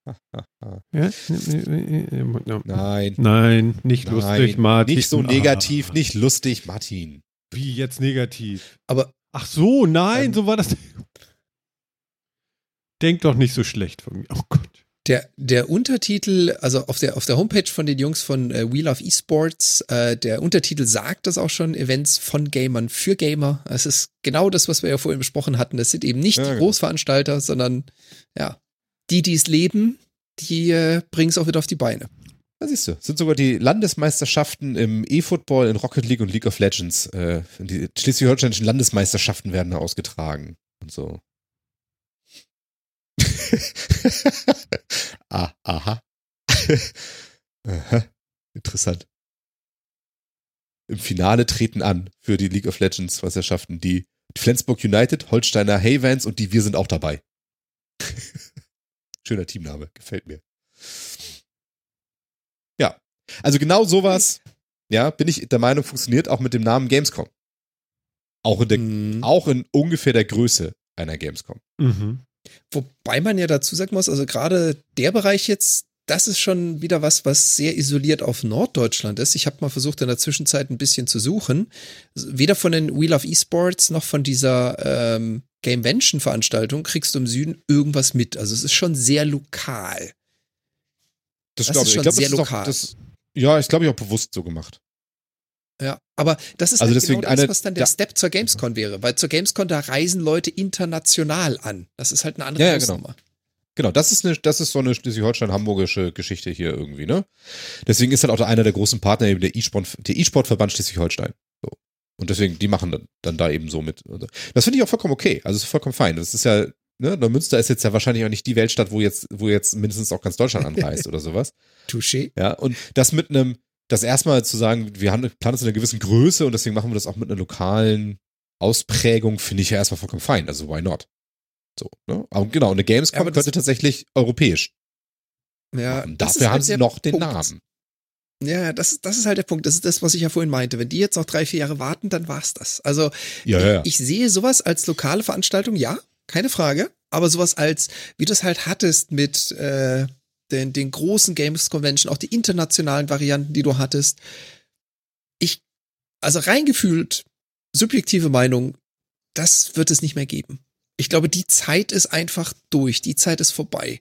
A: [LAUGHS] Ja?
C: Nein.
A: Nein, nicht lustig,
C: Nein,
A: Martin.
C: nicht so negativ,
A: Ah,
C: nicht lustig, Martin.
A: Wie jetzt negativ?
B: Aber
A: Ach so, nein,
B: Ähm.
A: so war das. Denk doch nicht so schlecht von mir. Oh Gott.
B: Der, der Untertitel, also auf der, auf der Homepage von den Jungs von äh, We Love Esports, äh, der Untertitel sagt das auch schon, Events von Gamern für Gamer. Es ist genau das, was wir ja vorhin besprochen hatten. Das sind eben nicht
C: Ja,
B: die
C: genau.
B: Großveranstalter, sondern ja, die, die es leben, die äh, bringen es auch wieder auf die Beine.
C: Da siehst du, sind sogar die Landesmeisterschaften im E-Football, in Rocket League und League of Legends. Äh, die schleswig-holsteinischen Landesmeisterschaften werden da ausgetragen und so. [LAUGHS] ah, aha. [LAUGHS] aha. Interessant. Im Finale treten an für die League of Legends Meisterschaften die Flensburg United, Holsteiner Havens und die Wir sind auch dabei. [LAUGHS] Schöner Teamname, gefällt mir. Ja, also genau sowas, ja, bin ich der Meinung, funktioniert auch mit dem Namen Gamescom. Auch in, der,
B: Mhm.
C: auch in ungefähr der Größe einer Gamescom.
A: Mhm.
B: Wobei man ja dazu sagen muss, also gerade der Bereich jetzt, das ist schon wieder was, was sehr isoliert auf Norddeutschland ist. Ich habe mal versucht, in der Zwischenzeit ein bisschen zu suchen. Weder von den Wheel of Esports noch von dieser ähm, Gamevention-Veranstaltung kriegst du im Süden irgendwas mit. Also es ist schon sehr lokal.
C: Das,
B: Das
C: glaube
B: ist
C: ich.
B: schon
C: Ich glaube,
B: sehr
C: das, ist auch-
B: lokal.
C: das, Ja, ich glaube, ich auch bewusst so gemacht.
B: Ja, aber das ist
C: Also
B: halt
C: deswegen
B: genau das, was dann der
C: ja.
B: Step zur Gamescom wäre, weil zur Gamescom da reisen Leute international an. Das ist halt eine andere
C: Ja, ja, genau.
B: Hausnummer.
C: Genau, das ist eine, das ist so eine Schleswig-Holstein-Hamburgische Geschichte hier irgendwie, ne? Deswegen ist halt auch einer der großen Partner eben der E-Sport, der E-Sport-Verband Schleswig-Holstein. So. Und deswegen, die machen dann, dann da eben so mit. Das finde ich auch vollkommen okay. Also ist vollkommen fein. Das ist ja, ne, Neumünster ist jetzt ja wahrscheinlich auch nicht die Weltstadt, wo jetzt, wo jetzt mindestens auch ganz Deutschland anreist [LAUGHS] oder sowas.
B: Touché.
C: Ja, und das mit einem, das erstmal zu sagen, wir haben planen es in einer gewissen Größe und deswegen machen wir das auch mit einer lokalen Ausprägung, finde ich ja erstmal vollkommen fein. Also why not? So, ne? Aber genau, eine Gamescom
B: Ja,
C: könnte tatsächlich europäisch
B: Ja,
C: machen.
B: ist
C: Dafür
B: halt
C: haben sie noch den
B: Punkt.
C: Namen.
B: Ja, das, das ist halt der Punkt. Das ist das, was ich ja vorhin meinte. Wenn die jetzt noch drei, vier Jahre warten, dann war's das. Also
C: Ja, ja, ja.
B: ich sehe sowas als lokale Veranstaltung, ja, keine Frage. Aber sowas als, wie du es halt hattest mit äh, den, den großen Games Convention, auch die internationalen Varianten, die du hattest. Ich, also reingefühlt, subjektive Meinung, das wird es nicht mehr geben. Ich glaube, die Zeit ist einfach durch. Die Zeit ist vorbei.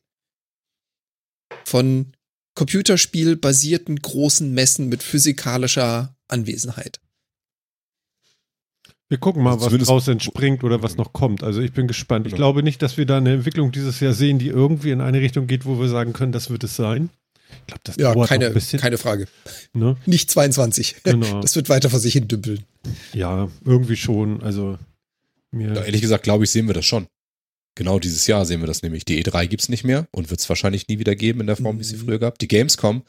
B: Von Computerspiel-basierten großen Messen mit physikalischer Anwesenheit.
A: Wir gucken mal,
C: Also
A: was daraus entspringt oder was noch kommt. Also ich bin gespannt. Ich
C: Genau.
A: glaube nicht, dass wir da eine Entwicklung dieses Jahr sehen, die irgendwie in eine Richtung geht, wo wir sagen können, das wird es sein. Ich glaube, das
B: Ja,
A: dauert
B: keine,
A: ein bisschen.
B: keine Frage.
A: ne?
B: Nicht 22.
A: Genau. [LAUGHS]
B: Das wird weiter vor sich hin dümpeln.
A: Ja, irgendwie schon. Also mir.
C: Ja, ehrlich gesagt, glaube ich, sehen wir das schon. Genau dieses Jahr sehen wir das nämlich. Die E3 gibt's nicht mehr und wird es wahrscheinlich nie wieder geben in der Form, wie es sie
B: Mhm.
C: früher gab. Die Gamescom,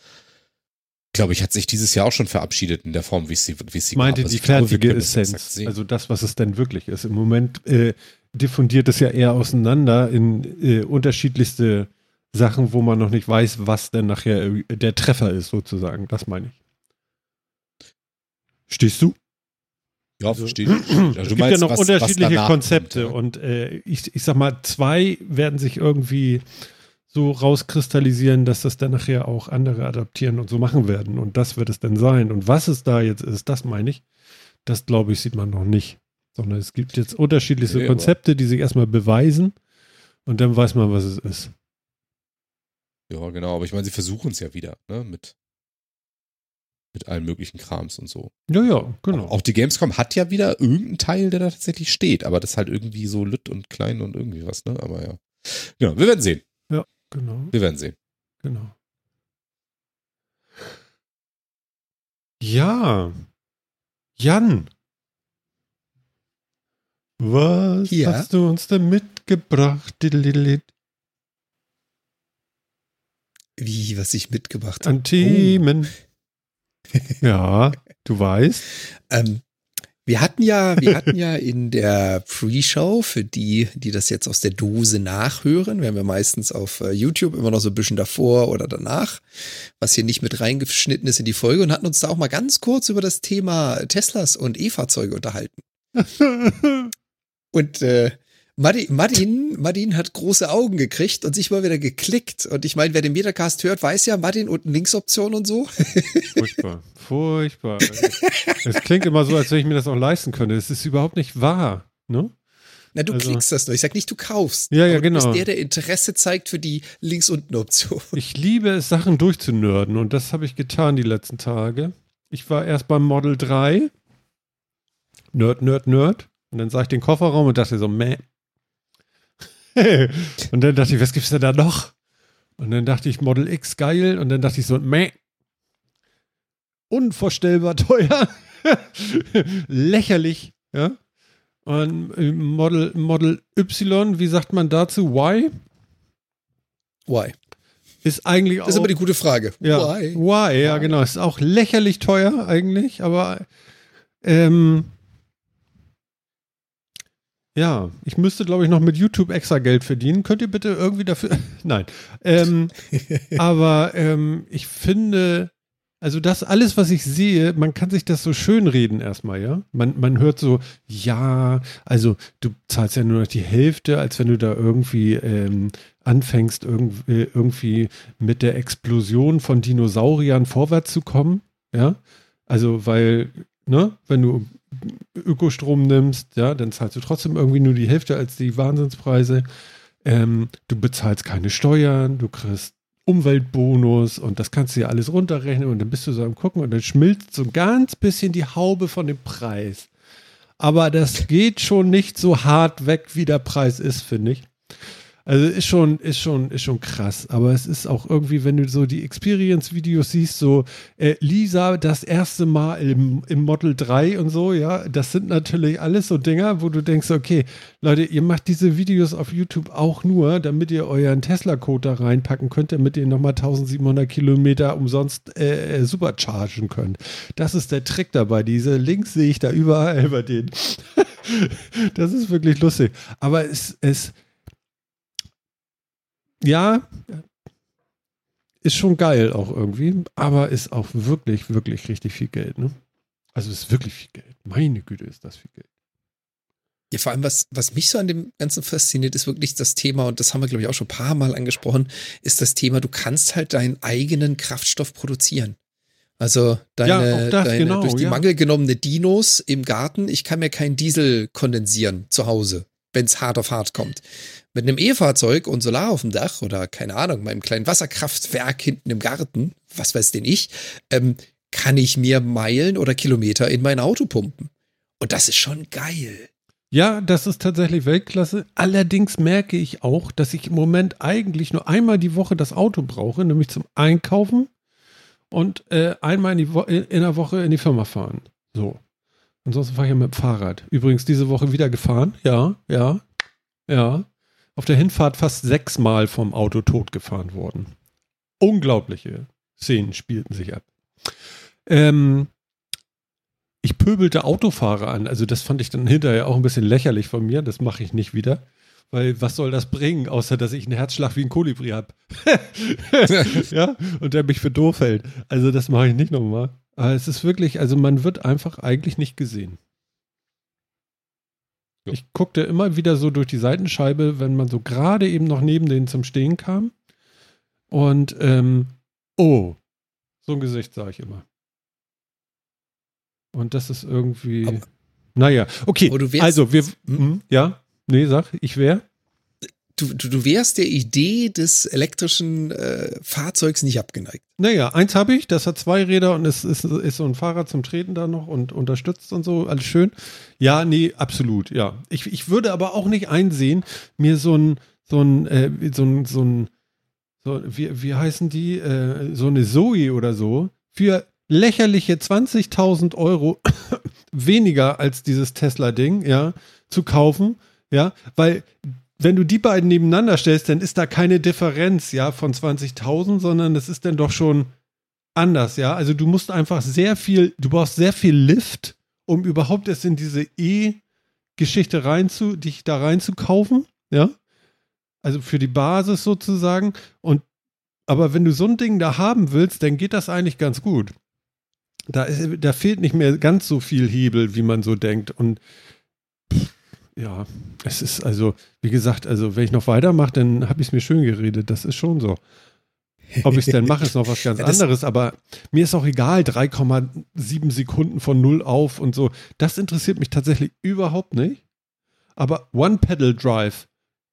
C: glaube ich, hat sich dieses Jahr auch schon verabschiedet in der Form, wie es sie, wie es sie
A: meinte
C: gab. Also
A: die
C: wir
A: fertige Essenz. Also das, was es denn wirklich ist. Im Moment äh, diffundiert es ja eher auseinander in äh, unterschiedlichste Sachen, wo man noch nicht weiß, was denn nachher äh, der Treffer ist, sozusagen. Das meine ich. Stehst du?
C: ja, verstehe ich. [CLEARS THROAT] Also
A: es gibt ja noch
C: was- was
A: unterschiedliche
C: danach
A: Konzepte
C: kommt, ja.
A: und äh, ich, ich sag mal, zwei werden sich irgendwie so rauskristallisieren, dass das dann nachher auch andere adaptieren und so machen werden. Und das wird es dann sein. Und was es da jetzt ist, das meine ich, das glaube ich, sieht man noch nicht. Sondern es gibt jetzt unterschiedliche
C: aber-
A: Konzepte, die sich erstmal beweisen und dann weiß man, was es ist.
C: Ja, genau. Aber ich meine, sie versuchen es ja wieder, ne? Mit, mit allen möglichen Krams und so.
A: Ja, ja, genau.
C: Auch die Gamescom hat ja wieder irgendeinen Teil, der da tatsächlich steht, aber das ist halt irgendwie so lütt und klein und irgendwie was, ne? Aber ja. Genau, wir werden sehen.
A: Genau,
C: Wir werden sehen.
A: genau. Ja. Jan. Was
B: Ja?
A: hast du uns denn mitgebracht?
B: Wie, was ich mitgebracht habe.
A: An Themen. [LAUGHS] ja, du weißt.
B: Ähm, wir hatten ja, wir [LAUGHS] hatten ja in der Pre-Show, für die, die das jetzt aus der Dose nachhören, werden wir meistens auf äh, YouTube immer noch so ein bisschen davor oder danach, was hier nicht mit reingeschnitten ist in die Folge und hatten uns da auch mal ganz kurz über das Thema Teslas und E-Fahrzeuge unterhalten. [LAUGHS] Und äh, Martin, Martin, Martin hat große Augen gekriegt und sich mal wieder geklickt. Und ich meine, wer den Metacast hört, weiß ja, Martin unten Linksoption und so.
A: Furchtbar. Furchtbar. Es klingt immer so, als wenn ich mir das auch leisten könnte. Es ist überhaupt nicht wahr. Ne?
B: Na, du
A: Also-
B: klickst das nur. Ich sag nicht, du kaufst.
A: Ja, ja,
B: Aber Du
A: genau.
B: bist der, der Interesse zeigt für die links unten Option.
A: Ich liebe es, Sachen durchzunörden und das habe ich getan die letzten Tage. Ich war erst beim Model 3. Nerd, Nerd, Nerd. Und dann sah ich den Kofferraum und dachte so, meh. [LAUGHS] und dann dachte ich, was gibt's denn da noch? Und dann dachte ich, Model X geil. Und dann dachte ich so, meh. Unvorstellbar [LAUGHS] teuer. Lächerlich, ja. Und äh, Model, Model Y, wie sagt man dazu? Y?
B: Why?
A: Ist eigentlich auch.
B: Das ist aber die gute Frage.
A: Ja,
B: Why?
A: why? ja, genau. Ist auch lächerlich teuer eigentlich, aber ähm, ja, ich müsste, glaube ich, noch mit YouTube extra Geld verdienen. Könnt ihr bitte irgendwie dafür. [LAUGHS] Nein. Ähm, [LAUGHS] aber ähm, ich finde, also das alles, was ich sehe, man kann sich das so schön reden erstmal, ja. Man, man hört so, ja, also du zahlst ja nur noch die Hälfte, als wenn du da irgendwie ähm, anfängst, irgend, äh, irgendwie mit der Explosion von Dinosauriern vorwärts zu kommen, ja. Also, weil, ne, wenn du Ökostrom nimmst, ja, dann zahlst du trotzdem irgendwie nur die Hälfte als die Wahnsinnspreise. Ähm, du bezahlst keine Steuern, du kriegst Umweltbonus und das kannst du ja alles runterrechnen und dann bist du so am gucken und dann schmilzt so ein ganz bisschen die Haube von dem Preis. Aber das geht schon nicht so hart weg, wie der Preis ist, finde ich. Also ist schon, ist schon, ist schon krass. Aber es ist auch irgendwie, wenn du so die Experience-Videos siehst, so äh, Lisa das erste Mal im, im Model 3 und so, ja, das sind natürlich alles so Dinger, wo du denkst, okay, Leute, ihr macht diese Videos auf YouTube auch nur, damit ihr euren Tesla-Code da reinpacken könnt, damit ihr nochmal 1700 Kilometer umsonst äh, äh, superchargen könnt. Das ist der Trick dabei. Diese Links sehe ich da überall bei denen. [LAUGHS] das ist wirklich lustig. Aber es, es, ja, ist schon geil auch irgendwie, aber ist auch wirklich, wirklich richtig viel Geld. Ne? Also ist wirklich viel Geld. Meine Güte, ist das viel Geld.
B: Ja, vor allem, was, was mich so an dem Ganzen fasziniert, ist wirklich das Thema, und das haben wir, glaube ich, auch schon ein paar Mal angesprochen, ist das Thema, du kannst halt deinen eigenen Kraftstoff produzieren. Also deine,
A: Ja, das,
B: deine
A: genau,
B: durch die
A: ja.
B: Mangel genommene Dinos im Garten, ich kann mir keinen Diesel kondensieren zu Hause, wenn es hart auf hart kommt. Mit einem E-Fahrzeug und Solar auf dem Dach oder keine Ahnung, meinem kleinen Wasserkraftwerk hinten im Garten, was weiß denn ich, ähm, kann ich mir Meilen oder Kilometer in mein Auto pumpen. Und das ist schon geil.
A: Ja, das ist tatsächlich Weltklasse. Allerdings merke ich auch, dass ich im Moment eigentlich nur einmal die Woche das Auto brauche, nämlich zum Einkaufen und äh, einmal in, in der Woche in die Firma fahren. So. Ansonsten fahre ich ja mit dem Fahrrad. Übrigens diese Woche wieder gefahren. Ja, ja, ja. Auf der Hinfahrt fast sechsmal vom Auto totgefahren worden. Unglaubliche Szenen spielten sich ab. Ähm, ich pöbelte Autofahrer an. Also das fand ich dann hinterher auch ein bisschen lächerlich von mir. Das mache ich nicht wieder. Weil was soll das bringen, außer dass ich einen Herzschlag wie ein Kolibri habe? [LAUGHS] ja, und der mich für doof hält. Also das mache ich nicht nochmal. Aber es ist wirklich, also man wird einfach eigentlich nicht gesehen.
C: Ja.
A: Ich guckte immer wieder so durch die Seitenscheibe, wenn man so gerade eben noch neben denen zum Stehen kam. Und ähm, oh, so ein Gesicht sah ich immer. Und das ist irgendwie.
B: Aber-
A: naja, okay. Also, wir.
B: Hm?
A: Hm, ja, nee, sag, ich wäre.
B: Du, du, du wärst der Idee des elektrischen äh, Fahrzeugs nicht abgeneigt.
A: Naja, eins habe ich, das hat zwei Räder und es ist, ist so ein Fahrrad zum Treten da noch und unterstützt und so, alles schön. Ja, nee, absolut, ja. Ich, ich würde aber auch nicht einsehen, mir so ein, so ein, äh, so ein, so ein, so, wie, wie heißen die, äh, so eine Zoe oder so, für lächerliche 20.000 Euro [COUGHS] weniger als dieses Tesla-Ding, ja, zu kaufen, ja, weil wenn du die beiden nebeneinander stellst, dann ist da keine Differenz, ja, von 20.000, sondern das ist dann doch schon anders, ja. Also du musst einfach sehr viel, du brauchst sehr viel Lift, um überhaupt erst in diese E-Geschichte rein zu, dich da reinzukaufen, ja. Also für die Basis sozusagen. Und aber wenn du so ein Ding da haben willst, dann geht das eigentlich ganz gut. Da, ist, da fehlt nicht mehr ganz so viel Hebel, wie man so denkt. Und ja, es ist also, wie gesagt, also wenn ich noch weitermache, dann habe ich es mir schön geredet. Das ist schon so. Ob ich es denn mache, ist noch was [LAUGHS] ganz
B: Ja,
A: anderes, aber mir ist auch egal, 3,7 Sekunden von null auf und so. Das interessiert mich tatsächlich überhaupt nicht. Aber One-Pedal-Drive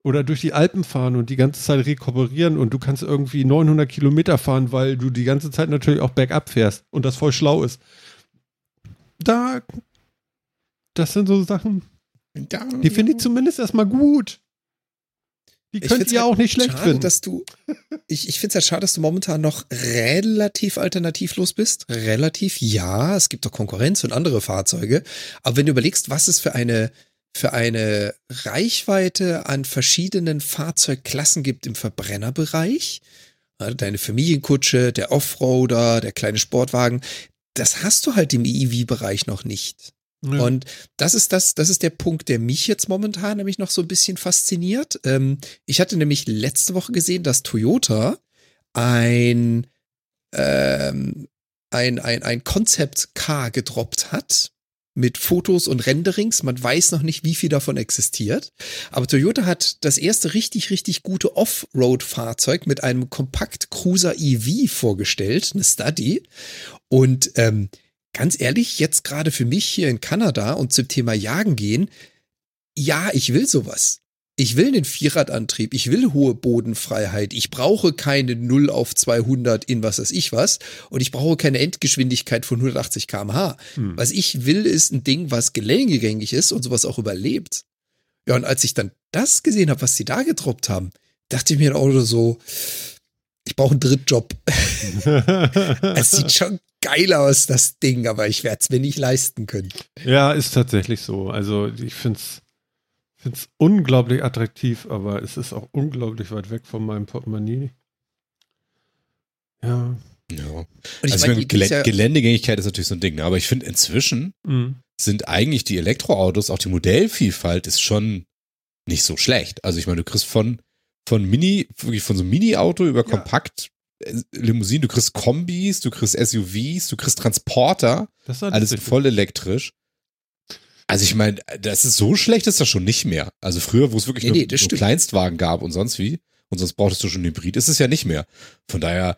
A: oder durch die Alpen fahren und die ganze Zeit rekuperieren und du kannst irgendwie 900 Kilometer fahren, weil du die ganze Zeit natürlich auch bergab fährst und das voll schlau ist. Da, das sind so Sachen, die finde ich zumindest erstmal gut. Die
B: Ich
A: könnt ihr
B: halt
A: auch nicht schlecht
B: schade,
A: finden.
B: dass du. Ich, ich finde es halt schade, dass du momentan noch relativ alternativlos bist. Relativ, ja, es gibt doch Konkurrenz und andere Fahrzeuge. Aber wenn du überlegst, was es für eine, für eine Reichweite an verschiedenen Fahrzeugklassen gibt im Verbrennerbereich, deine Familienkutsche, der Offroader, der kleine Sportwagen, das hast du halt im EV-Bereich noch nicht.
A: Ja.
B: Und das ist das, das ist der Punkt, der mich jetzt momentan nämlich noch so ein bisschen fasziniert. Ähm, ich hatte nämlich letzte Woche gesehen, dass Toyota ein, ähm, ein, ein, ein Concept Car gedroppt hat mit Fotos und Renderings. Man weiß noch nicht, wie viel davon existiert. Aber Toyota hat das erste richtig, richtig gute Offroad-Fahrzeug mit einem Kompakt Cruiser EV vorgestellt, eine Study. Und ähm, ganz ehrlich, jetzt gerade für mich hier in Kanada und zum Thema Jagen gehen, ja, ich will sowas. Ich will einen Vierradantrieb, ich will hohe Bodenfreiheit, ich brauche keine 0 auf 200 in was weiß ich was und ich brauche keine Endgeschwindigkeit von 180 km/h.
A: Hm.
B: Was ich will, ist ein Ding, was geländegängig ist und sowas auch überlebt. Ja, und als ich dann das gesehen habe, was sie da gedroppt haben, dachte ich mir auch so, ich brauche einen Drittjob. [LAUGHS] es sieht schon geil aus, das Ding, aber ich werde es mir nicht leisten können.
A: ja, ist tatsächlich so. Also ich finde es find's unglaublich attraktiv, aber es ist auch unglaublich weit weg von meinem Portemonnaie. Ja.
C: Ja. Also
B: meine,
C: ich
B: die
C: meine,
B: ist ja-
C: Gelä Geländegängigkeit ist natürlich so ein Ding, ne? aber ich finde inzwischen
A: Mhm.
C: sind eigentlich die Elektroautos, auch die Modellvielfalt ist schon nicht so schlecht. Also ich meine, du kriegst von, von Mini, wirklich von so einem Mini-Auto über Kompakt, äh, Limousinen, du kriegst Kombis, du kriegst SUVs, du kriegst Transporter,
A: Das ist
C: alles voll elektrisch. Also ich meine, das ist so schlecht ist das schon nicht mehr. Also früher, wo es wirklich
B: Nee,
C: nur,
B: nee,
C: nur. Kleinstwagen gab und sonst wie, und sonst brauchtest du schon einen Hybrid, ist es ja nicht mehr. Von daher,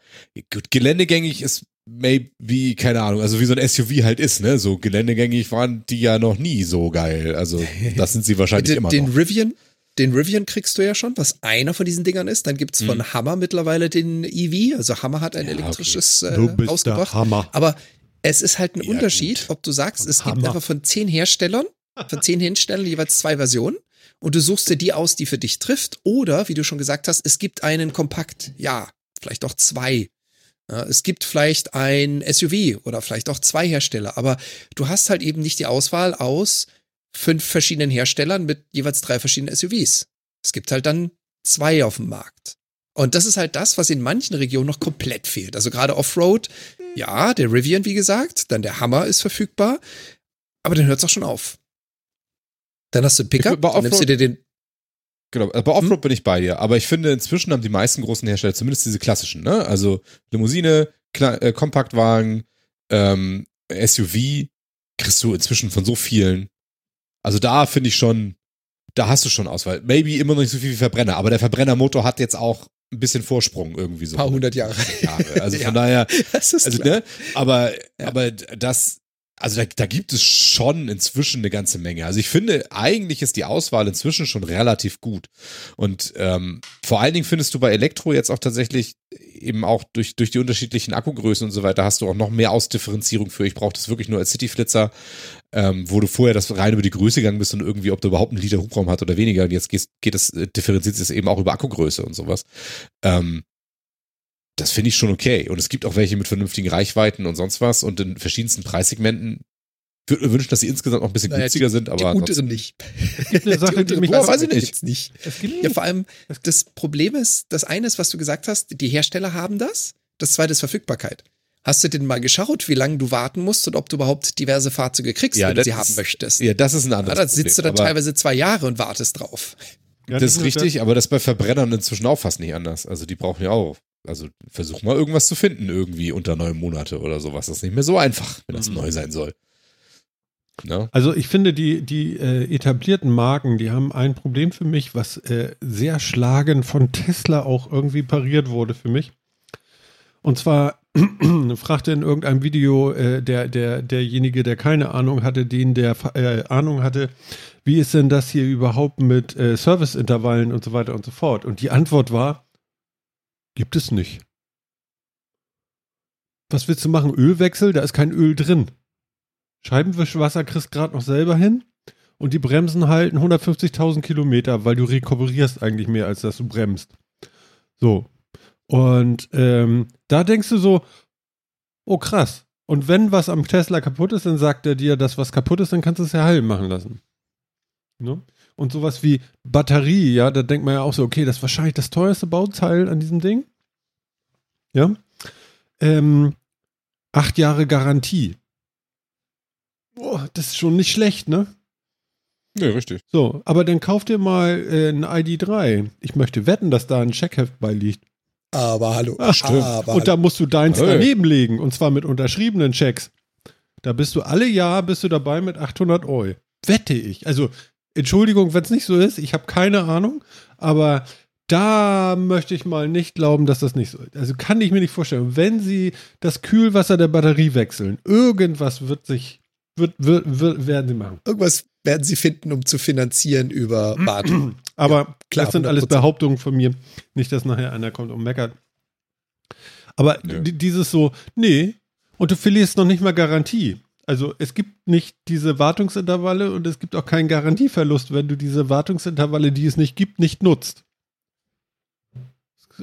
C: gut, geländegängig ist maybe, keine Ahnung, also wie so ein SUV halt ist, ne? So geländegängig waren die ja noch nie so geil. Also [LAUGHS] das sind sie wahrscheinlich
B: den,
C: immer
B: den
C: noch.
B: Rivian, den Rivian kriegst du ja schon, was einer von diesen Dingern ist. Dann gibt's von Hammer mittlerweile den EV. Also Hammer hat ein
C: Hm. Ja, okay.
B: elektrisches äh,
A: bist der
B: rausgebracht.
A: Hammer.
B: Aber es ist halt ein
C: Ja,
B: Unterschied,
C: gut.
B: ob du sagst, es gibt
A: Hammer.
B: einfach von zehn Herstellern, von zehn Herstellern jeweils zwei Versionen und du suchst dir die aus, die für dich trifft. Oder, wie du schon gesagt hast, es gibt einen Kompakt, ja, vielleicht auch zwei. Es gibt vielleicht ein SUV oder vielleicht auch zwei Hersteller, aber du hast halt eben nicht die Auswahl aus fünf verschiedenen Herstellern mit jeweils drei verschiedenen SUVs. Es gibt halt dann zwei auf dem Markt. Und das ist halt das, was in manchen Regionen noch komplett fehlt. Also gerade Offroad, ja, der Rivian, wie gesagt, dann der Hammer ist verfügbar, aber dann hört es auch schon auf. Dann hast du einen Pickup, dann nimmst du
C: Offroad-
B: dir den,
C: Genau, bei Offroad bin ich bei dir, aber ich finde, inzwischen haben die meisten großen Hersteller zumindest diese klassischen, ne? Also Limousine, Kle äh, Kompaktwagen, ähm, SUV, kriegst du inzwischen von so vielen. Also da finde ich schon, da hast du schon Auswahl. Maybe immer noch nicht so viel wie Verbrenner, aber der Verbrennermotor hat jetzt auch ein bisschen Vorsprung irgendwie so.
B: paar hundert Jahre.
C: Jahre. [LAUGHS] Also
B: Ja.
C: von daher,
B: Das ist
C: also,
B: klar.
C: ne, aber,
B: Ja.
C: aber das, also da, da gibt es schon inzwischen eine ganze Menge. Also ich finde, eigentlich ist die Auswahl inzwischen schon relativ gut. Und ähm, vor allen Dingen findest du bei Elektro jetzt auch tatsächlich eben auch durch, durch die unterschiedlichen Akkugrößen und so weiter hast du auch noch mehr Ausdifferenzierung für. Ich brauche das wirklich nur als Cityflitzer, ähm, wo du vorher das rein über die Größe gegangen bist und irgendwie, ob du überhaupt einen Liter Hubraum hat oder weniger. Und jetzt gehst, geht es, äh, differenziert es eben auch über Akkugröße und sowas. Ähm, das finde ich schon okay. Und es gibt auch welche mit vernünftigen Reichweiten und sonst was und in verschiedensten Preissegmenten. Ich würde mir wünschen, dass sie insgesamt noch ein bisschen
B: Naja,
C: günstiger sind,
B: Die
C: aber
B: unteren nicht.
A: Eine Sache, die mich
C: Ja, weiß ich nicht.
B: Jetzt nicht. Ja, vor allem, das Problem ist, das eine ist, was du gesagt hast, die Hersteller haben das. Das zweite ist Verfügbarkeit. Hast du denn mal geschaut, wie lange du warten musst und ob du überhaupt diverse Fahrzeuge kriegst,
C: Ja,
B: wenn du sie
C: ist-
B: haben möchtest?
C: ja, das ist ein
B: Ja,
C: anderes
B: da sitzt du dann
C: Problem.
B: teilweise zwei Jahre und wartest drauf.
A: Ja,
C: Das ist richtig, aber das ist bei Verbrennern inzwischen auch fast nicht anders. Also die brauchen ja auch. Also versuch mal irgendwas zu finden irgendwie unter neun Monate oder sowas. Das ist nicht mehr so einfach, wenn das
A: Mhm.
C: neu sein soll. Ne?
A: Also ich finde, die, die äh, etablierten Marken, die haben ein Problem für mich, was äh, sehr schlagend von Tesla auch irgendwie pariert wurde für mich. Und zwar [CLEARS THROAT] fragte in irgendeinem Video äh, der, der, derjenige, der keine Ahnung hatte, den, der äh, Ahnung hatte, wie ist denn das hier überhaupt mit äh, Serviceintervallen und so weiter und so fort. Und die Antwort war, gibt es nicht. Was willst du machen? Ölwechsel? Da ist kein Öl drin. Scheibenwischwasser kriegst gerade noch selber hin und die Bremsen halten 150.000 Kilometer, weil du rekuperierst eigentlich mehr, als dass du bremst. So. Und ähm, da denkst du so, oh krass. Und wenn was am Tesla kaputt ist, dann sagt er dir, dass was kaputt ist, dann kannst du es ja heilen machen lassen. Ne? Und sowas wie Batterie, ja, da denkt man ja auch so, okay, das ist wahrscheinlich das teuerste Bauteil an diesem Ding. Ja. Ähm, acht Jahre Garantie. Boah, das ist schon nicht schlecht, ne?
C: Nee, richtig.
A: So, aber dann kauf dir mal äh, ein ID3. Ich möchte wetten, dass da ein Checkheft beiliegt.
B: Aber hallo.
A: Ach, stimmt.
B: Aber
A: Und da musst du deins
C: Hey.
A: daneben legen. Und zwar mit unterschriebenen Checks. Da bist du alle Jahr bist du dabei mit 800 Euro. Wette ich. Also, Entschuldigung, wenn es nicht so ist. Ich habe keine Ahnung. Aber da möchte ich mal nicht glauben, dass das nicht so ist. Also kann ich mir nicht vorstellen. Wenn sie das Kühlwasser der Batterie wechseln, irgendwas wird sich, wird, wird, wird werden sie machen.
B: irgendwas werden sie finden, um zu finanzieren über Wartung. [CLEARS THROAT]
A: Aber
B: klar,
A: das sind alles
B: 100%.
A: Behauptungen von mir. Nicht, dass nachher einer kommt und meckert. Aber di- dieses so, nee, und du verlierst noch nicht mal Garantie. Also es gibt nicht diese Wartungsintervalle und es gibt auch keinen Garantieverlust, wenn du diese Wartungsintervalle, die es nicht gibt, nicht nutzt.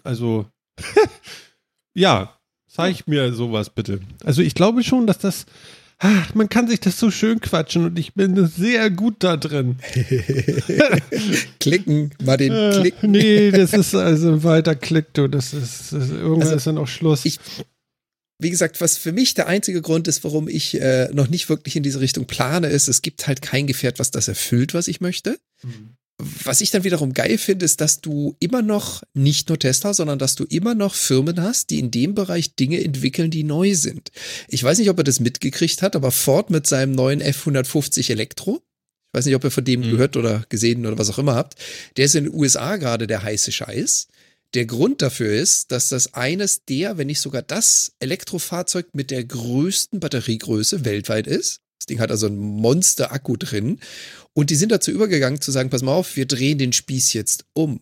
A: Also, [LAUGHS] ja, zeig mir sowas bitte. Also ich glaube schon, dass das, man kann sich das so schön quatschen und ich bin sehr gut da drin. [LAUGHS]
B: Klicken, mal den
A: Äh,
B: Klicken.
A: nee, das ist also weiter klickt du, das ist, das, irgendwann
B: Also,
A: ist dann auch Schluss.
B: ich- Wie gesagt, was für mich der einzige Grund ist, warum ich äh, noch nicht wirklich in diese Richtung plane, ist, es gibt halt kein Gefährt, was das erfüllt, was ich möchte. Was ich dann wiederum geil finde, ist, dass du immer noch nicht nur Tesla, sondern dass du immer noch Firmen hast, die in dem Bereich Dinge entwickeln, die neu sind. Ich weiß nicht, ob er das mitgekriegt hat, aber Ford mit seinem neuen F150 Elektro, ich weiß nicht, ob ihr von dem
C: Mhm.
B: gehört oder gesehen oder was auch immer habt, der ist in den USA gerade der heiße Scheiß. Der Grund dafür ist, dass das eines der, wenn nicht sogar das Elektrofahrzeug mit der größten Batteriegröße weltweit ist. Das Ding hat also einen Monster-Akku drin. Und die sind dazu übergegangen zu sagen, pass mal auf, wir drehen den Spieß jetzt um.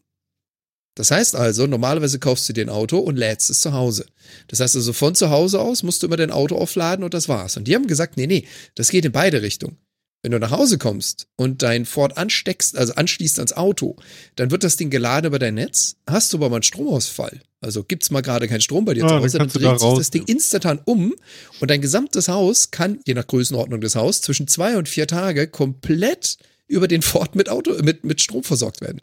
B: Das heißt also, normalerweise kaufst du dir ein Auto und lädst es zu Hause. Das heißt also, von zu Hause aus musst du immer dein Auto aufladen und das war's. Und die haben gesagt, nee, nee, das geht in beide Richtungen. Wenn du nach Hause kommst und dein Ford ansteckst, also anschließt ans Auto, dann wird das Ding geladen über dein Netz. Hast du aber mal einen Stromausfall, also gibt's mal gerade keinen Strom bei dir
A: Ah,
B: zu
A: dann
B: Hause, dann
A: kannst du da
B: dreht sich das Ding instantan um und dein gesamtes Haus kann, je nach Größenordnung des Hauses, zwischen zwei und vier Tage komplett über den Ford mit Auto, mit, mit Strom versorgt werden.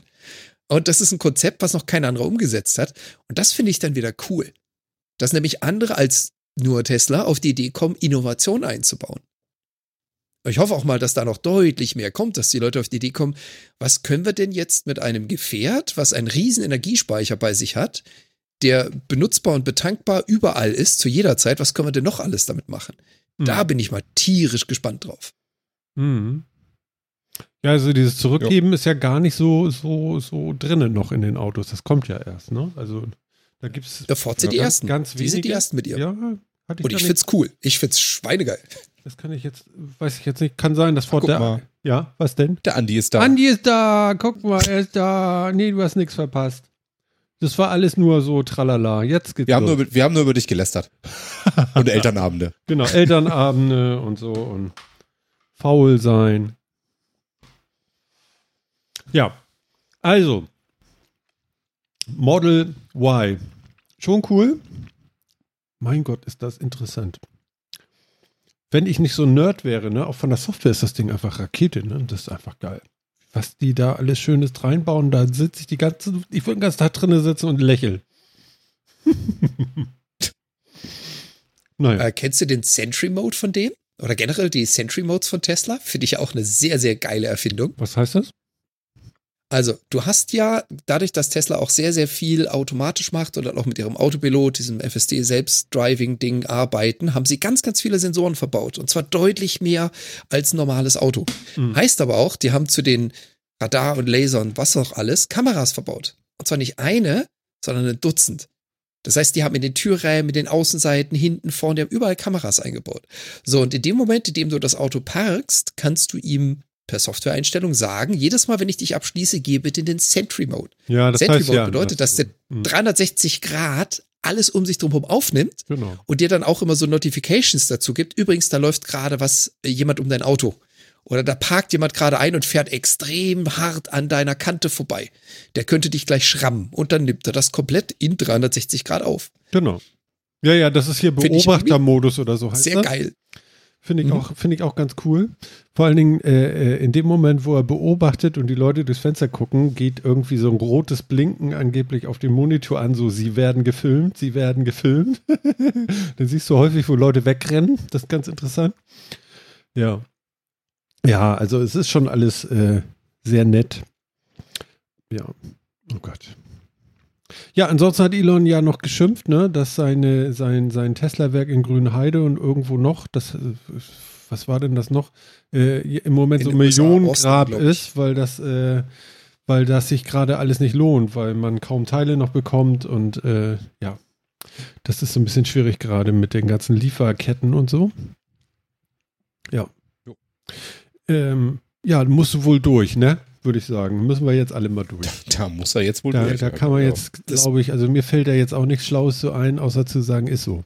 B: Und das ist ein Konzept, was noch kein anderer umgesetzt hat. Und das finde ich dann wieder cool. Dass nämlich andere als nur Tesla auf die Idee kommen, Innovation einzubauen. Ich hoffe auch mal, dass da noch deutlich mehr kommt, dass die Leute auf die Idee kommen, was können wir denn jetzt mit einem Gefährt, was einen riesen Energiespeicher bei sich hat, der benutzbar und betankbar überall ist, zu jeder Zeit, was können wir denn noch alles damit machen? Da bin ich mal tierisch gespannt drauf.
A: Mhm. Ja, also dieses Zurückgeben ist ja gar nicht so, so, so drinnen noch in den Autos. Das kommt ja erst, ne? Also da gibt es
B: Der Ford sind die
A: ganz,
B: ersten.
A: ganz
B: die sind die
A: wenige.
B: ersten mit ihr.
A: Ja, ich
B: Und ich find's cool. Ich find's schweinegeil.
A: Das kann ich jetzt, weiß ich jetzt nicht. Kann sein, dass
C: guck
A: der.
C: mal.
A: Ja, was denn?
C: Der Andi ist da.
A: Andi ist da, guck mal, er ist da. Nee, du hast nichts verpasst. Das war alles nur so tralala. Jetzt geht's
C: wir, haben nur, über- wir haben nur über dich gelästert. Und [LAUGHS] Elternabende.
A: Genau, Elternabende und so und faul sein. Ja, also Model Y. Schon cool. Mein Gott, ist das interessant. Wenn ich nicht so ein Nerd wäre, ne, auch von der Software ist das Ding einfach Rakete, ne? Das ist einfach geil. Was die da alles Schönes reinbauen, da sitze ich die ganze, ich würde den ganzen Tag drinnen sitzen und lächeln. [LAUGHS] naja.
B: Äh, kennst du den Sentry Mode von denen? Oder generell die Sentry Modes von Tesla? Finde ich auch eine sehr, sehr geile Erfindung.
A: Was heißt das?
B: Also, du hast ja, dadurch, dass Tesla auch sehr, sehr viel automatisch macht und auch mit ihrem Autopilot, diesem FSD-Selbst-Driving-Ding arbeiten, haben sie ganz, ganz viele Sensoren verbaut. Und zwar deutlich mehr als ein normales Auto.
A: Mhm.
B: Heißt aber auch, die haben zu den Radar und Laser und was auch alles Kameras verbaut. Und zwar nicht eine, sondern ein Dutzend. Das heißt, die haben in den Türrämen, in den Außenseiten, hinten, vorne, die haben überall Kameras eingebaut. So, und in dem Moment, in dem du das Auto parkst, kannst du ihm per Software-Einstellung sagen, jedes Mal, wenn ich dich abschließe, gehe bitte in den Sentry-Mode.
A: Ja, das
B: Sentry
A: heißt
B: Mode
A: ja.
B: bedeutet, dass der
A: Mhm.
B: 360 Grad alles um sich drumherum aufnimmt
A: Genau.
B: und dir dann auch immer so Notifications dazu gibt. Übrigens, da läuft gerade was, äh, jemand um dein Auto. Oder da parkt jemand gerade ein und fährt extrem hart an deiner Kante vorbei. Der könnte dich gleich schrammen und dann nimmt er das komplett in 360 Grad auf.
A: Genau. Ja, ja, das ist hier Beobachtermodus oder so heißt
B: Sehr
A: das.
B: geil.
A: Finde ich,
B: Mhm.
A: auch, finde ich auch ganz cool. Vor allen Dingen äh, äh, in dem Moment, wo er beobachtet und die Leute durchs Fenster gucken, geht irgendwie so ein rotes Blinken angeblich auf dem Monitor an, so sie werden gefilmt, sie werden gefilmt. [LAUGHS] Dann siehst du häufig, wo Leute wegrennen. Das ist ganz interessant. Ja. Ja, also es ist schon alles äh, sehr nett. Ja. Oh Gott. Ja, ansonsten hat Elon ja noch geschimpft, ne, dass seine, sein, sein Tesla-Werk in Grünheide und irgendwo noch, das, äh, was war denn das noch, äh, im Moment
B: In
A: so Millionengrab ist, weil das, äh, weil das sich gerade alles nicht lohnt, weil man kaum Teile noch bekommt und äh, ja, das ist so ein bisschen schwierig gerade mit den ganzen Lieferketten und so. Ja. Ähm, Ja, musst du wohl durch, ne? Würde ich sagen. Müssen wir jetzt alle mal durch.
C: Da muss er jetzt wohl
A: Da,
C: durch.
A: da kann man
C: genau.
A: jetzt, glaube ich, also mir fällt da jetzt auch nichts Schlaues so ein, außer zu sagen, ist so.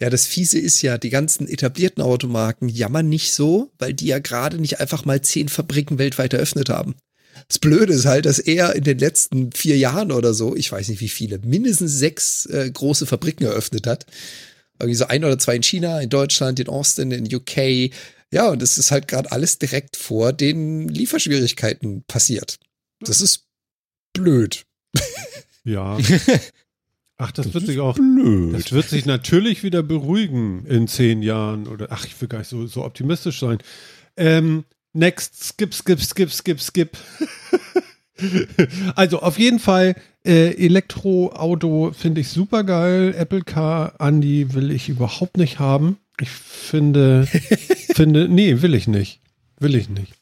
B: Ja, das Fiese ist ja, die ganzen etablierten Automarken jammern nicht so, weil die ja gerade nicht einfach mal zehn Fabriken weltweit eröffnet haben. Das Blöde ist halt, dass er in den letzten vier Jahren oder so, ich weiß nicht wie viele, mindestens sechs äh, große Fabriken eröffnet hat. Irgendwie so ein oder zwei in China, in Deutschland, in Austin, in UK. Ja, und das ist halt gerade alles direkt vor den Lieferschwierigkeiten passiert. Das ist blöd. [LAUGHS]
A: Ja. Ach, das wird sich auch,
C: blöd.
A: das wird sich natürlich wieder beruhigen in zehn Jahren oder, ach, ich will gar nicht so, so optimistisch sein. Ähm, next, skip, skip, skip, skip, skip. [LAUGHS] also auf jeden Fall, äh, Elektroauto finde ich super geil. Apple Car, Andy will ich überhaupt nicht haben. Ich finde, [LAUGHS] finde, nee, will ich nicht. Will ich nicht.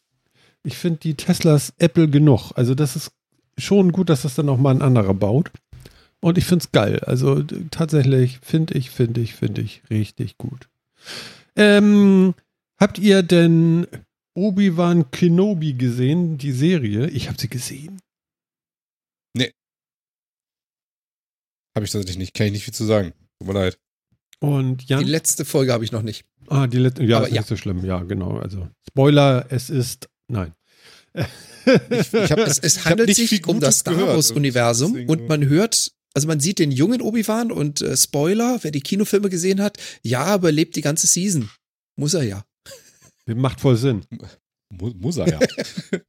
A: Ich finde die Teslas Apple genug. Also das ist schon gut, dass das dann auch mal ein anderer baut. Und ich finde es geil. Also tatsächlich finde ich, finde ich, finde ich richtig gut. Ähm, habt ihr denn Obi-Wan Kenobi gesehen, die Serie? Ich habe sie gesehen.
C: Habe ich tatsächlich nicht. Kann ich nicht viel zu sagen. Tut mir leid.
A: Und
B: Die
A: Jan?
B: letzte Folge habe ich noch nicht.
A: Ah, die letzte. Ja,
B: Aber
A: ist
B: ja.
A: nicht so schlimm. Ja, genau. Also Spoiler, es ist. Nein.
C: Ich, ich hab,
B: Es, es handelt sich um das Star. Wars-Universum
C: Deswegen-
B: und man hört, also man sieht den jungen Obi-Wan und äh, Spoiler, wer die Kinofilme gesehen hat, ja, aber er lebt die ganze Season. Muss er ja.
A: Macht voll Sinn.
C: Mu- Muss er ja. [LAUGHS]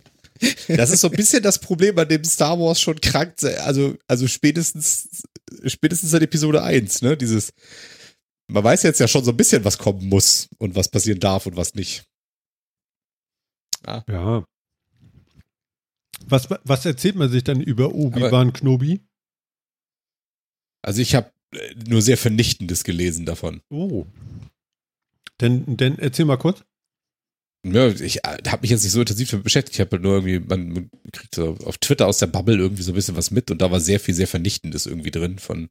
C: Das ist so ein bisschen das Problem, an dem Star Wars schon krankt. Also, also spätestens, spätestens seit Episode 1, ne? Dieses, man weiß jetzt ja schon so ein bisschen, was kommen muss und was passieren darf und was nicht.
A: Ja. Was, was erzählt man sich dann über Obi-Wan Kenobi?
C: Also ich habe nur sehr Vernichtendes gelesen davon.
A: Oh. Denn, denn erzähl mal kurz.
C: Ja, ich habe mich jetzt nicht so intensiv damit beschäftigt. Ich habe halt nur irgendwie, man, man kriegt so auf Twitter aus der Bubble irgendwie so ein bisschen was mit und da war sehr viel, sehr Vernichtendes irgendwie drin von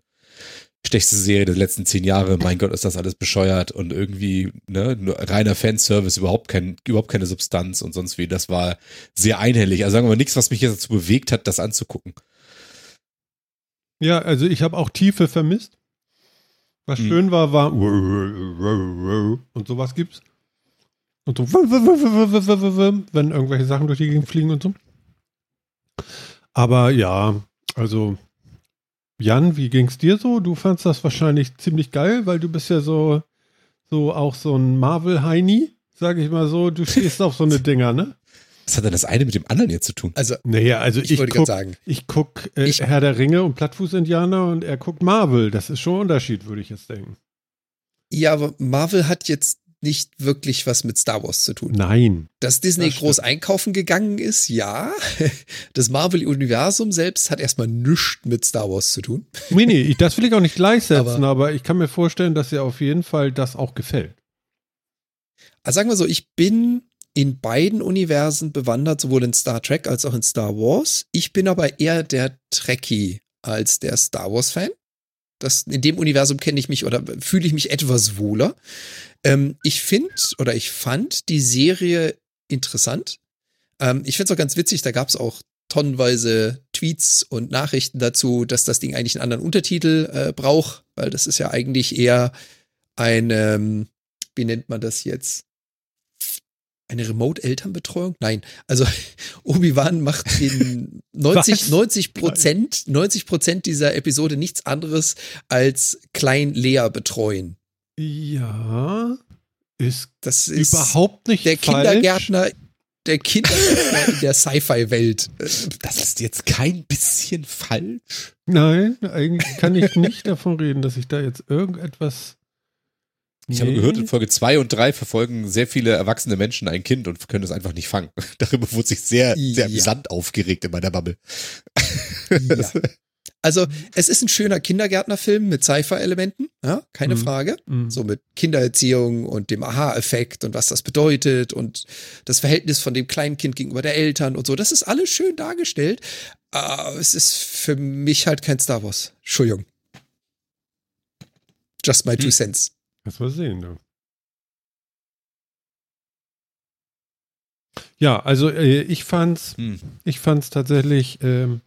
C: schlechteste Serie der letzten zehn Jahre, mein Gott, ist das alles bescheuert und irgendwie, ne, nur reiner Fanservice, überhaupt kein, überhaupt keine Substanz und sonst wie. Das war sehr einhellig. Also sagen wir mal nichts, was mich jetzt dazu bewegt hat, das anzugucken.
A: Ja, also ich habe auch Tiefe vermisst. Was
C: Hm.
A: schön war, war und sowas gibt's. Und so, wenn irgendwelche Sachen durch die Gegend fliegen und so. Aber ja, also Jan, wie ging's dir so? Du fandst das wahrscheinlich ziemlich geil, weil du bist ja so, so auch so ein Marvel-Heini, sag ich mal so. Du stehst auf so eine [LAUGHS] Dinger, ne?
C: Was hat denn das eine mit dem anderen jetzt zu tun?
B: Also,
A: Naja, also
B: ich,
A: ich,
B: wollte
A: guck,
B: gerade sagen,
A: ich guck äh, Herr der Ringe und Plattfuß-Indianer und er guckt Marvel. Das ist schon ein Unterschied, würde ich jetzt denken.
B: ja, aber Marvel hat jetzt nicht wirklich was mit Star Wars zu tun.
A: Nein.
B: Dass Disney
A: Das
B: groß einkaufen gegangen ist, ja. [LAUGHS] Das Marvel-Universum selbst hat erstmal nichts mit Star Wars zu tun.
A: Nee, nee, das will ich auch nicht gleichsetzen, [LAUGHS]
B: Aber-
A: aber, ich kann mir vorstellen, dass ihr auf jeden Fall das auch gefällt.
B: Also sagen wir so, ich bin in beiden Universen bewandert, sowohl in Star Trek als auch in Star Wars. Ich bin aber eher der Trekkie als der Star Wars-Fan. Das, in dem Universum kenne ich mich oder fühle ich mich etwas wohler. Ähm, ich finde oder ich fand die Serie interessant. Ähm, ich finde es auch ganz witzig, da gab es auch tonnenweise Tweets und Nachrichten dazu, dass das Ding eigentlich einen anderen Untertitel äh, braucht, weil das ist ja eigentlich eher ein, ähm, wie nennt man das jetzt? Eine Remote-Elternbetreuung? Nein. Also [LAUGHS] Obi-Wan macht in [LAUGHS] 90,
A: Was?
B: 90 Prozent, 90 Prozent dieser Episode nichts anderes als Klein Lea betreuen.
A: Ja, ist,
B: Das ist
A: überhaupt nicht
B: der
A: falsch.
B: Kindergärtner, der Kindergärtner in der Sci-Fi-Welt.
C: Das ist jetzt kein bisschen falsch.
A: Nein, eigentlich kann ich nicht davon reden, dass ich da jetzt irgendetwas.
C: Ich habe
A: Nee.
C: gehört, in Folge 2 und 3 verfolgen sehr viele erwachsene Menschen ein Kind und können es einfach nicht fangen. [LAUGHS] Darüber wurde sich sehr, sehr
B: Ja.
C: amüsant aufgeregt in meiner Bubble.
B: Ja. [LAUGHS] Also, es ist ein schöner Kindergärtnerfilm mit Sci-Fi-Elementen, ja, keine
A: Mhm.
B: Frage.
A: Mhm.
B: So mit Kindererziehung und dem Aha-Effekt und was das bedeutet und das Verhältnis von dem kleinen Kind gegenüber der Eltern und so. Das ist alles schön dargestellt. Aber es ist für mich halt kein Star Wars. Entschuldigung. Just my two
C: Hm.
B: cents.
A: Lass mal sehen. Ne? Ja, also äh, ich fand's,
C: Hm.
A: ich fand's tatsächlich, ähm,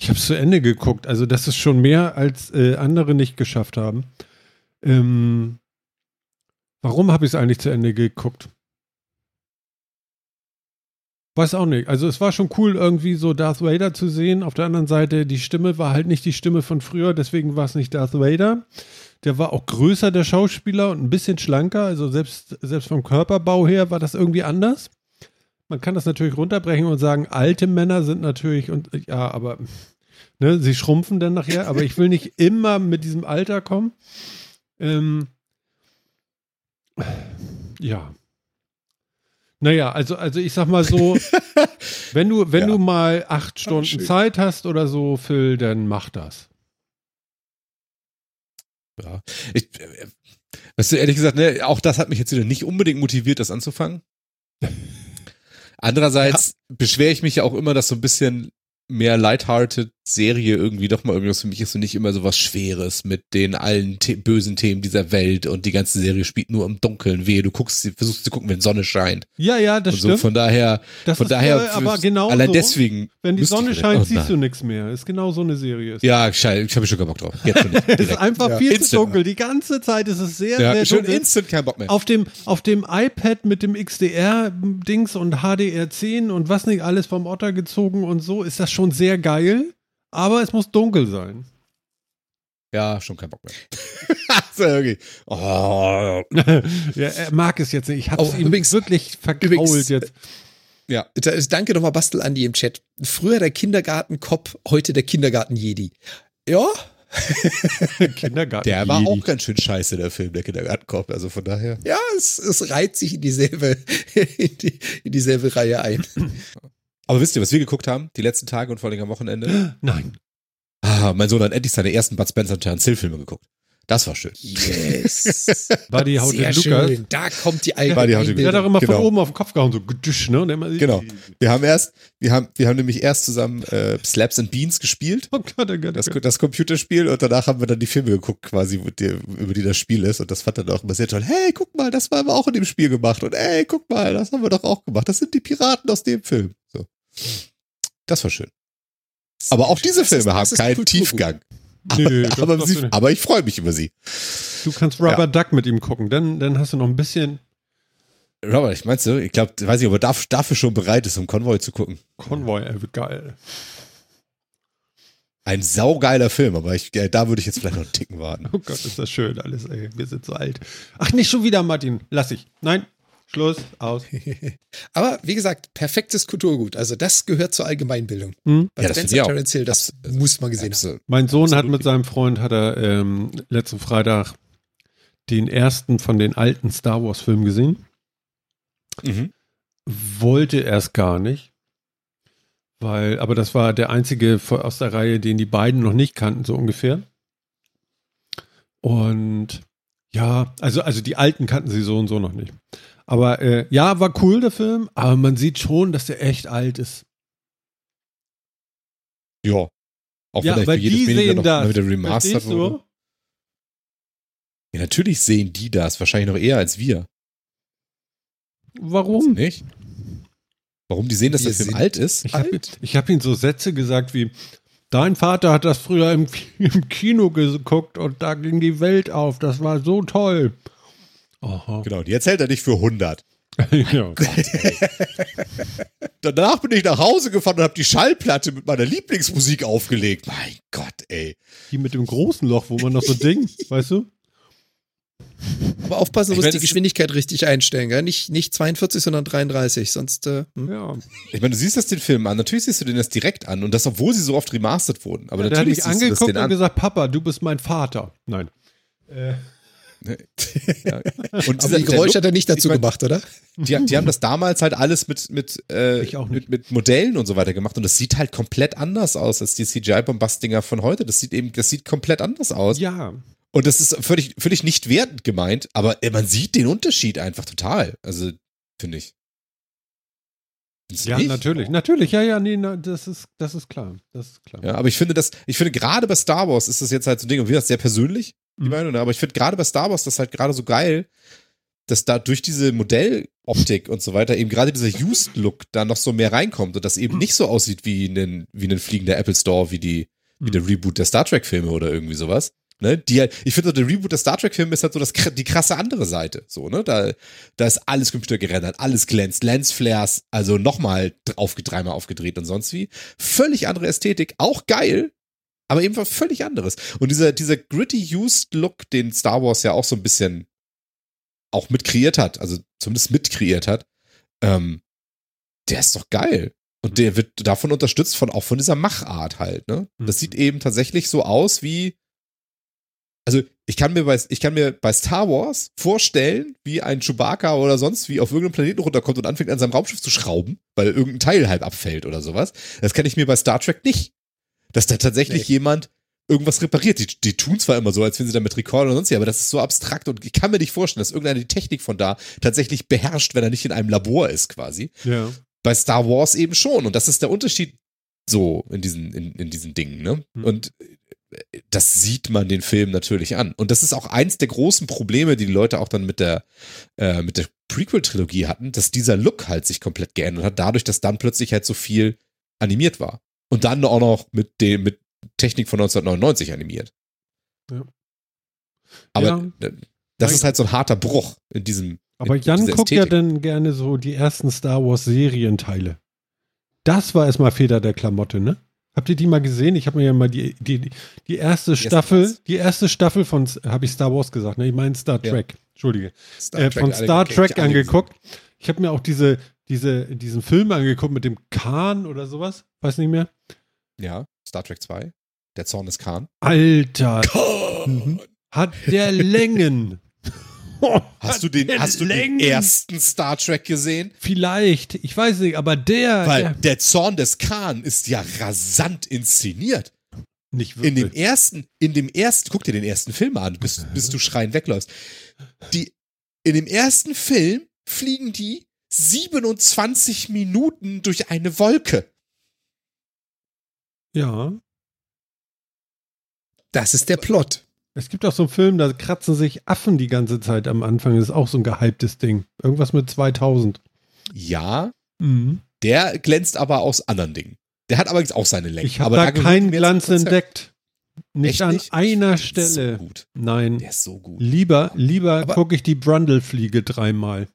A: ich habe es zu Ende geguckt. Also das ist schon mehr, als äh, andere nicht geschafft haben. Ähm, warum habe ich es eigentlich zu Ende geguckt? Weiß auch nicht. Also es war schon cool, irgendwie so Darth Vader zu sehen. Auf der anderen Seite, die Stimme war halt nicht die Stimme von früher, deswegen war es nicht Darth Vader. Der war auch größer, der Schauspieler, und ein bisschen schlanker. Also selbst, selbst vom Körperbau her war das irgendwie anders. Man kann das natürlich runterbrechen und sagen, alte Männer sind natürlich, und ja, aber ne, sie schrumpfen dann nachher, aber ich will nicht [LAUGHS] immer mit diesem Alter kommen. Ähm, ja. Naja, also, also ich sag mal so, [LAUGHS] wenn du, wenn
C: Ja.
A: du mal acht Stunden. Zeit hast oder so, Phil, dann mach das.
C: Ja. Ich, äh, weißt du, ehrlich gesagt, ne, auch das hat mich jetzt wieder nicht unbedingt motiviert, das anzufangen. [LAUGHS] Andererseits beschwere ich mich ja auch immer, dass so ein bisschen mehr lighthearted Serie irgendwie doch mal irgendwas für mich ist und nicht immer so was Schweres mit den allen The bösen Themen dieser Welt und die ganze Serie spielt nur im Dunkeln. Wehe, du guckst, versuchst zu gucken, wenn Sonne scheint.
A: Ja, ja, das
C: und so,
A: stimmt.
C: von daher,
A: das
C: von
A: ist
C: daher,
A: äh, aber genau
C: allein
A: so,
C: deswegen.
A: wenn die Sonne scheint,
C: oh,
A: siehst du nichts mehr. Ist genau so eine Serie.
C: Ja, ich habe schon keinen Bock drauf. Jetzt schon [LAUGHS]
A: ist einfach
B: Ja.
A: viel zu
C: Instant.
A: dunkel. Die ganze Zeit ist es sehr,
C: Ja,
A: sehr
C: schon
A: dunkel.
C: instant kein Bock mehr.
A: Auf dem, auf dem iPad mit dem XDR-Dings und HDR10 und was nicht alles vom Otter gezogen und so ist das schon sehr geil. Aber es muss dunkel sein.
C: Ja, schon kein Bock mehr. [LAUGHS] so, okay. Oh, [LAUGHS]
A: ja, er mag es jetzt nicht. Ich habe es
B: Oh,
A: ihm
B: übrigens-
A: wirklich
B: übrigens-
A: jetzt.
C: ja.
B: Da ist- Danke nochmal Bastel Andi im Chat. Früher der Kindergarten-Cop, heute der Kindergarten-Jedi. Ja, [LAUGHS]
A: Kindergarten.
C: Der war
A: Jedi.
C: auch ganz schön scheiße, der Film, der Kindergartenkopf. Also von daher.
B: ja, es, es reiht sich in dieselbe, in, die, in dieselbe Reihe ein.
C: Aber wisst ihr, was wir geguckt haben? Die letzten Tage und vor allem am Wochenende? [GASPS]
A: Nein.
C: Ah, mein Sohn hat endlich seine ersten Bud Spencer und Terence Hill Filme geguckt. Das war schön.
B: Yes.
A: War die Haut
B: Sehr
A: des Lukas.
B: Da kommt die
C: War die Haut des
A: Der hat doch immer
C: Genau.
A: von oben auf den Kopf gehauen, so gedüsch, ne? Und immer,
C: Genau. Wir haben erst, wir haben, wir haben nämlich erst zusammen äh, Slaps and Beans gespielt.
A: Oh Gott, oh Gott,
C: Das,
A: oh Gott.
C: das Computerspiel und danach haben wir dann die Filme geguckt, quasi, die, über die das Spiel ist. Und das fand er doch immer sehr toll. Hey, guck mal, das haben wir auch in dem Spiel gemacht. Und ey, guck mal, das haben wir doch auch gemacht. Das sind die Piraten aus dem Film. So. Das war schön. Aber auch diese
B: ist-
C: Filme haben keinen. Tiefgang.
A: Nö,
C: aber, sie, aber ich freue mich über sie.
A: Du kannst Rubber Duck mit ihm gucken, dann, dann hast du noch ein bisschen
C: Robert, ich meinst du, ich glaube, weiß nicht, ob er dafür, dafür schon bereit ist, um Konvoi zu gucken.
A: Konvoi, ey, wird geil.
C: Ein saugeiler Film, aber ich, äh, da würde ich jetzt vielleicht noch einen Ticken warten.
A: Oh Gott, ist das schön alles, ey. Wir sind so alt. Ach, nicht schon wieder, Martin. Lass ich. Nein. Schluss. Aus. [LAUGHS]
B: Aber wie gesagt, perfektes Kulturgut. Also das gehört zur Allgemeinbildung.
A: Hm?
B: Bei
C: Ja, das
B: Spencer. Terence Hill, das muss man gesehen haben.
C: Absolut.
A: Mein Sohn hat
C: Absolut.
A: mit seinem Freund, hat er ähm, letzten Freitag den ersten von den alten Star Wars Filmen gesehen.
C: Mhm.
A: Wollte erst gar nicht. Weil, aber das war der einzige aus der Reihe, den die beiden noch nicht kannten, so ungefähr. Und ja, also, also die alten kannten sie so und so noch nicht. Aber äh, ja, war cool, der Film, aber man sieht schon, dass der echt alt ist.
C: Ja. Auch
A: Ja,
C: wenn
A: weil
C: für jedes
A: die
C: Medium
A: sehen
C: noch
A: das.
C: mal wieder
A: du?
C: wurde. Ja, natürlich sehen die das, wahrscheinlich noch eher als wir.
A: Warum?
C: Nicht? Warum die sehen, dass der Film
B: sind
C: alt ist?
A: Ich habe hab ihm so Sätze gesagt wie, dein Vater hat das früher im, [LAUGHS] im Kino geguckt und da ging die Welt auf. Das war so toll. Aha.
C: Genau, jetzt hält er dich für 100. [LAUGHS]
A: ja. [LAUGHS]
C: Danach bin ich nach Hause gefahren und habe die Schallplatte mit meiner Lieblingsmusik aufgelegt. Mein Gott, ey.
A: Die mit dem großen Loch, wo man noch so Ding, [LAUGHS] weißt du?
B: Aber aufpassen, du
C: Ich
B: musst
C: meine,
B: die Geschwindigkeit richtig einstellen. Gell? Nicht, nicht 42, sondern 33. Sonst äh, hm.
A: Ja.
C: Ich meine, du siehst das den Film an. Natürlich siehst du den das direkt an. Und das, obwohl sie so oft remastert wurden. Aber
A: der hat
C: natürlich
A: mich
C: siehst du das
A: angeguckt
C: den
A: und
C: an.
A: gesagt, Papa, du bist mein Vater. Nein.
C: Ja. Und
B: Aber
C: dieser-
B: die
C: der
B: Geräusche
C: Look-
B: hat er nicht dazu
C: ich mein-
B: gemacht, oder?
C: Die, die haben das damals halt alles mit, mit, äh, mit, mit Modellen und so weiter gemacht und das sieht halt komplett anders aus als die CGI-Bombast-Dinger von heute. Das sieht eben, das sieht komplett anders aus.
A: Ja.
C: Und das ist völlig, völlig nicht wertend gemeint, aber äh, man sieht den Unterschied einfach total. Also, finde ich. Findest
A: Ja,
C: nicht?
A: natürlich. Natürlich, ja, ja, nee, na, das ist, das ist klar. Das ist klar.
C: Ja, aber ich finde das, ich finde gerade bei Star Wars ist das jetzt halt so ein Ding, und wie das sehr persönlich, die
A: Mhm.
C: Meinung, ne? aber ich finde gerade bei Star Wars das halt gerade so geil, dass da durch diese Optik und so weiter, eben gerade dieser Used-Look da noch so mehr reinkommt und das eben nicht so aussieht wie ein, wie ein fliegender Apple Store, wie die, wie der Reboot der Star Trek-Filme oder irgendwie sowas. Ne, die halt, ich finde so, der Reboot der Star Trek-Filme ist halt so das, die krasse andere Seite. So, ne? Da, da ist alles computergerendert, alles glänzt, Lensflares, also nochmal aufge, dreimal aufgedreht und sonst wie. Völlig andere Ästhetik, auch geil, aber eben was völlig anderes. Und dieser, dieser gritty used Look, den Star Wars ja auch so ein bisschen auch mit kreiert hat, also zumindest mit kreiert hat, ähm, der ist doch geil. Und der wird davon unterstützt von auch von dieser Machart halt, ne? Das
A: Mhm.
C: sieht eben tatsächlich so aus wie also ich kann mir bei ich kann mir bei Star Wars vorstellen, wie ein Chewbacca oder sonst wie auf irgendeinem Planeten runterkommt und anfängt an seinem Raumschiff zu schrauben, weil irgendein Teil halb abfällt oder sowas. Das kann ich mir bei Star Trek nicht. Dass da tatsächlich
B: Nee.
C: jemand irgendwas repariert. Die, die tun zwar immer so, als wenn sie damit recorden oder sonst wie, aber das ist so abstrakt und ich kann mir nicht vorstellen, dass irgendeiner die Technik von da tatsächlich beherrscht, wenn er nicht in einem Labor ist quasi
A: Ja.
C: bei Star Wars eben schon. Und das ist der Unterschied so in diesen, in, in diesen Dingen, ne?
A: Hm.
C: Und äh, das sieht man den Film natürlich an. Und das ist auch eins der großen Probleme, die die Leute auch dann mit der, äh, mit der Prequel-Trilogie hatten, dass dieser Look halt sich komplett geändert hat, dadurch, dass dann plötzlich halt so viel animiert war. Und dann auch noch mit dem, mit Technik von 1999 animiert.
A: Ja.
C: Aber
A: Ja.
C: das ist halt so ein harter Bruch in diesem.
A: Aber
C: in
A: Jan guckt ja dann gerne so die ersten Star Wars Serienteile. Das war erstmal Feder der Klamotte, ne? Habt ihr die mal gesehen? Ich habe mir ja mal die, die, die erste
C: erste
A: Staffel,
C: was?
A: die erste Staffel von, habe ich Star Wars gesagt, ne? Ich meine Star
C: Ja.
A: Trek. Entschuldige.
B: Star
A: äh,
B: Trek,
A: von Star Trek angeguckt. Ich habe mir auch diese, diese, diesen Film angeguckt mit dem Khan oder sowas. Weiß nicht mehr.
C: Ja, Star Trek 2. Der Zorn des Khan.
A: Alter,
C: Mhm.
A: hat der Längen. [LAUGHS]
C: Hast du den, hast du den
A: Längen.
C: ersten Star Trek gesehen?
A: Vielleicht, ich weiß nicht, aber der,
C: Weil
A: der
C: der Zorn des Khan ist ja rasant inszeniert.
A: nicht
C: In dem
A: wirklich.
C: ersten, in dem ersten, guck dir den ersten Film an, bis, bis du schreien wegläufst. Die, in dem ersten Film fliegen die 27 Minuten durch eine Wolke.
A: ja.
B: Das ist der Plot.
A: Es gibt auch so einen Film, da kratzen sich Affen die ganze Zeit am Anfang. Das ist auch so ein gehyptes Ding. Irgendwas mit 2000.
C: Ja,
A: Mhm.
C: der glänzt aber aus anderen Dingen. Der hat allerdings auch seine Länge.
A: Ich habe da keinen Glanz entdeckt. Nicht
C: Echt
A: an
C: nicht?
A: einer
C: Der ist So
A: Stelle.
C: gut.
A: Nein.
C: Der ist so gut.
A: Lieber, lieber gucke ich die Brundle-Fliege dreimal.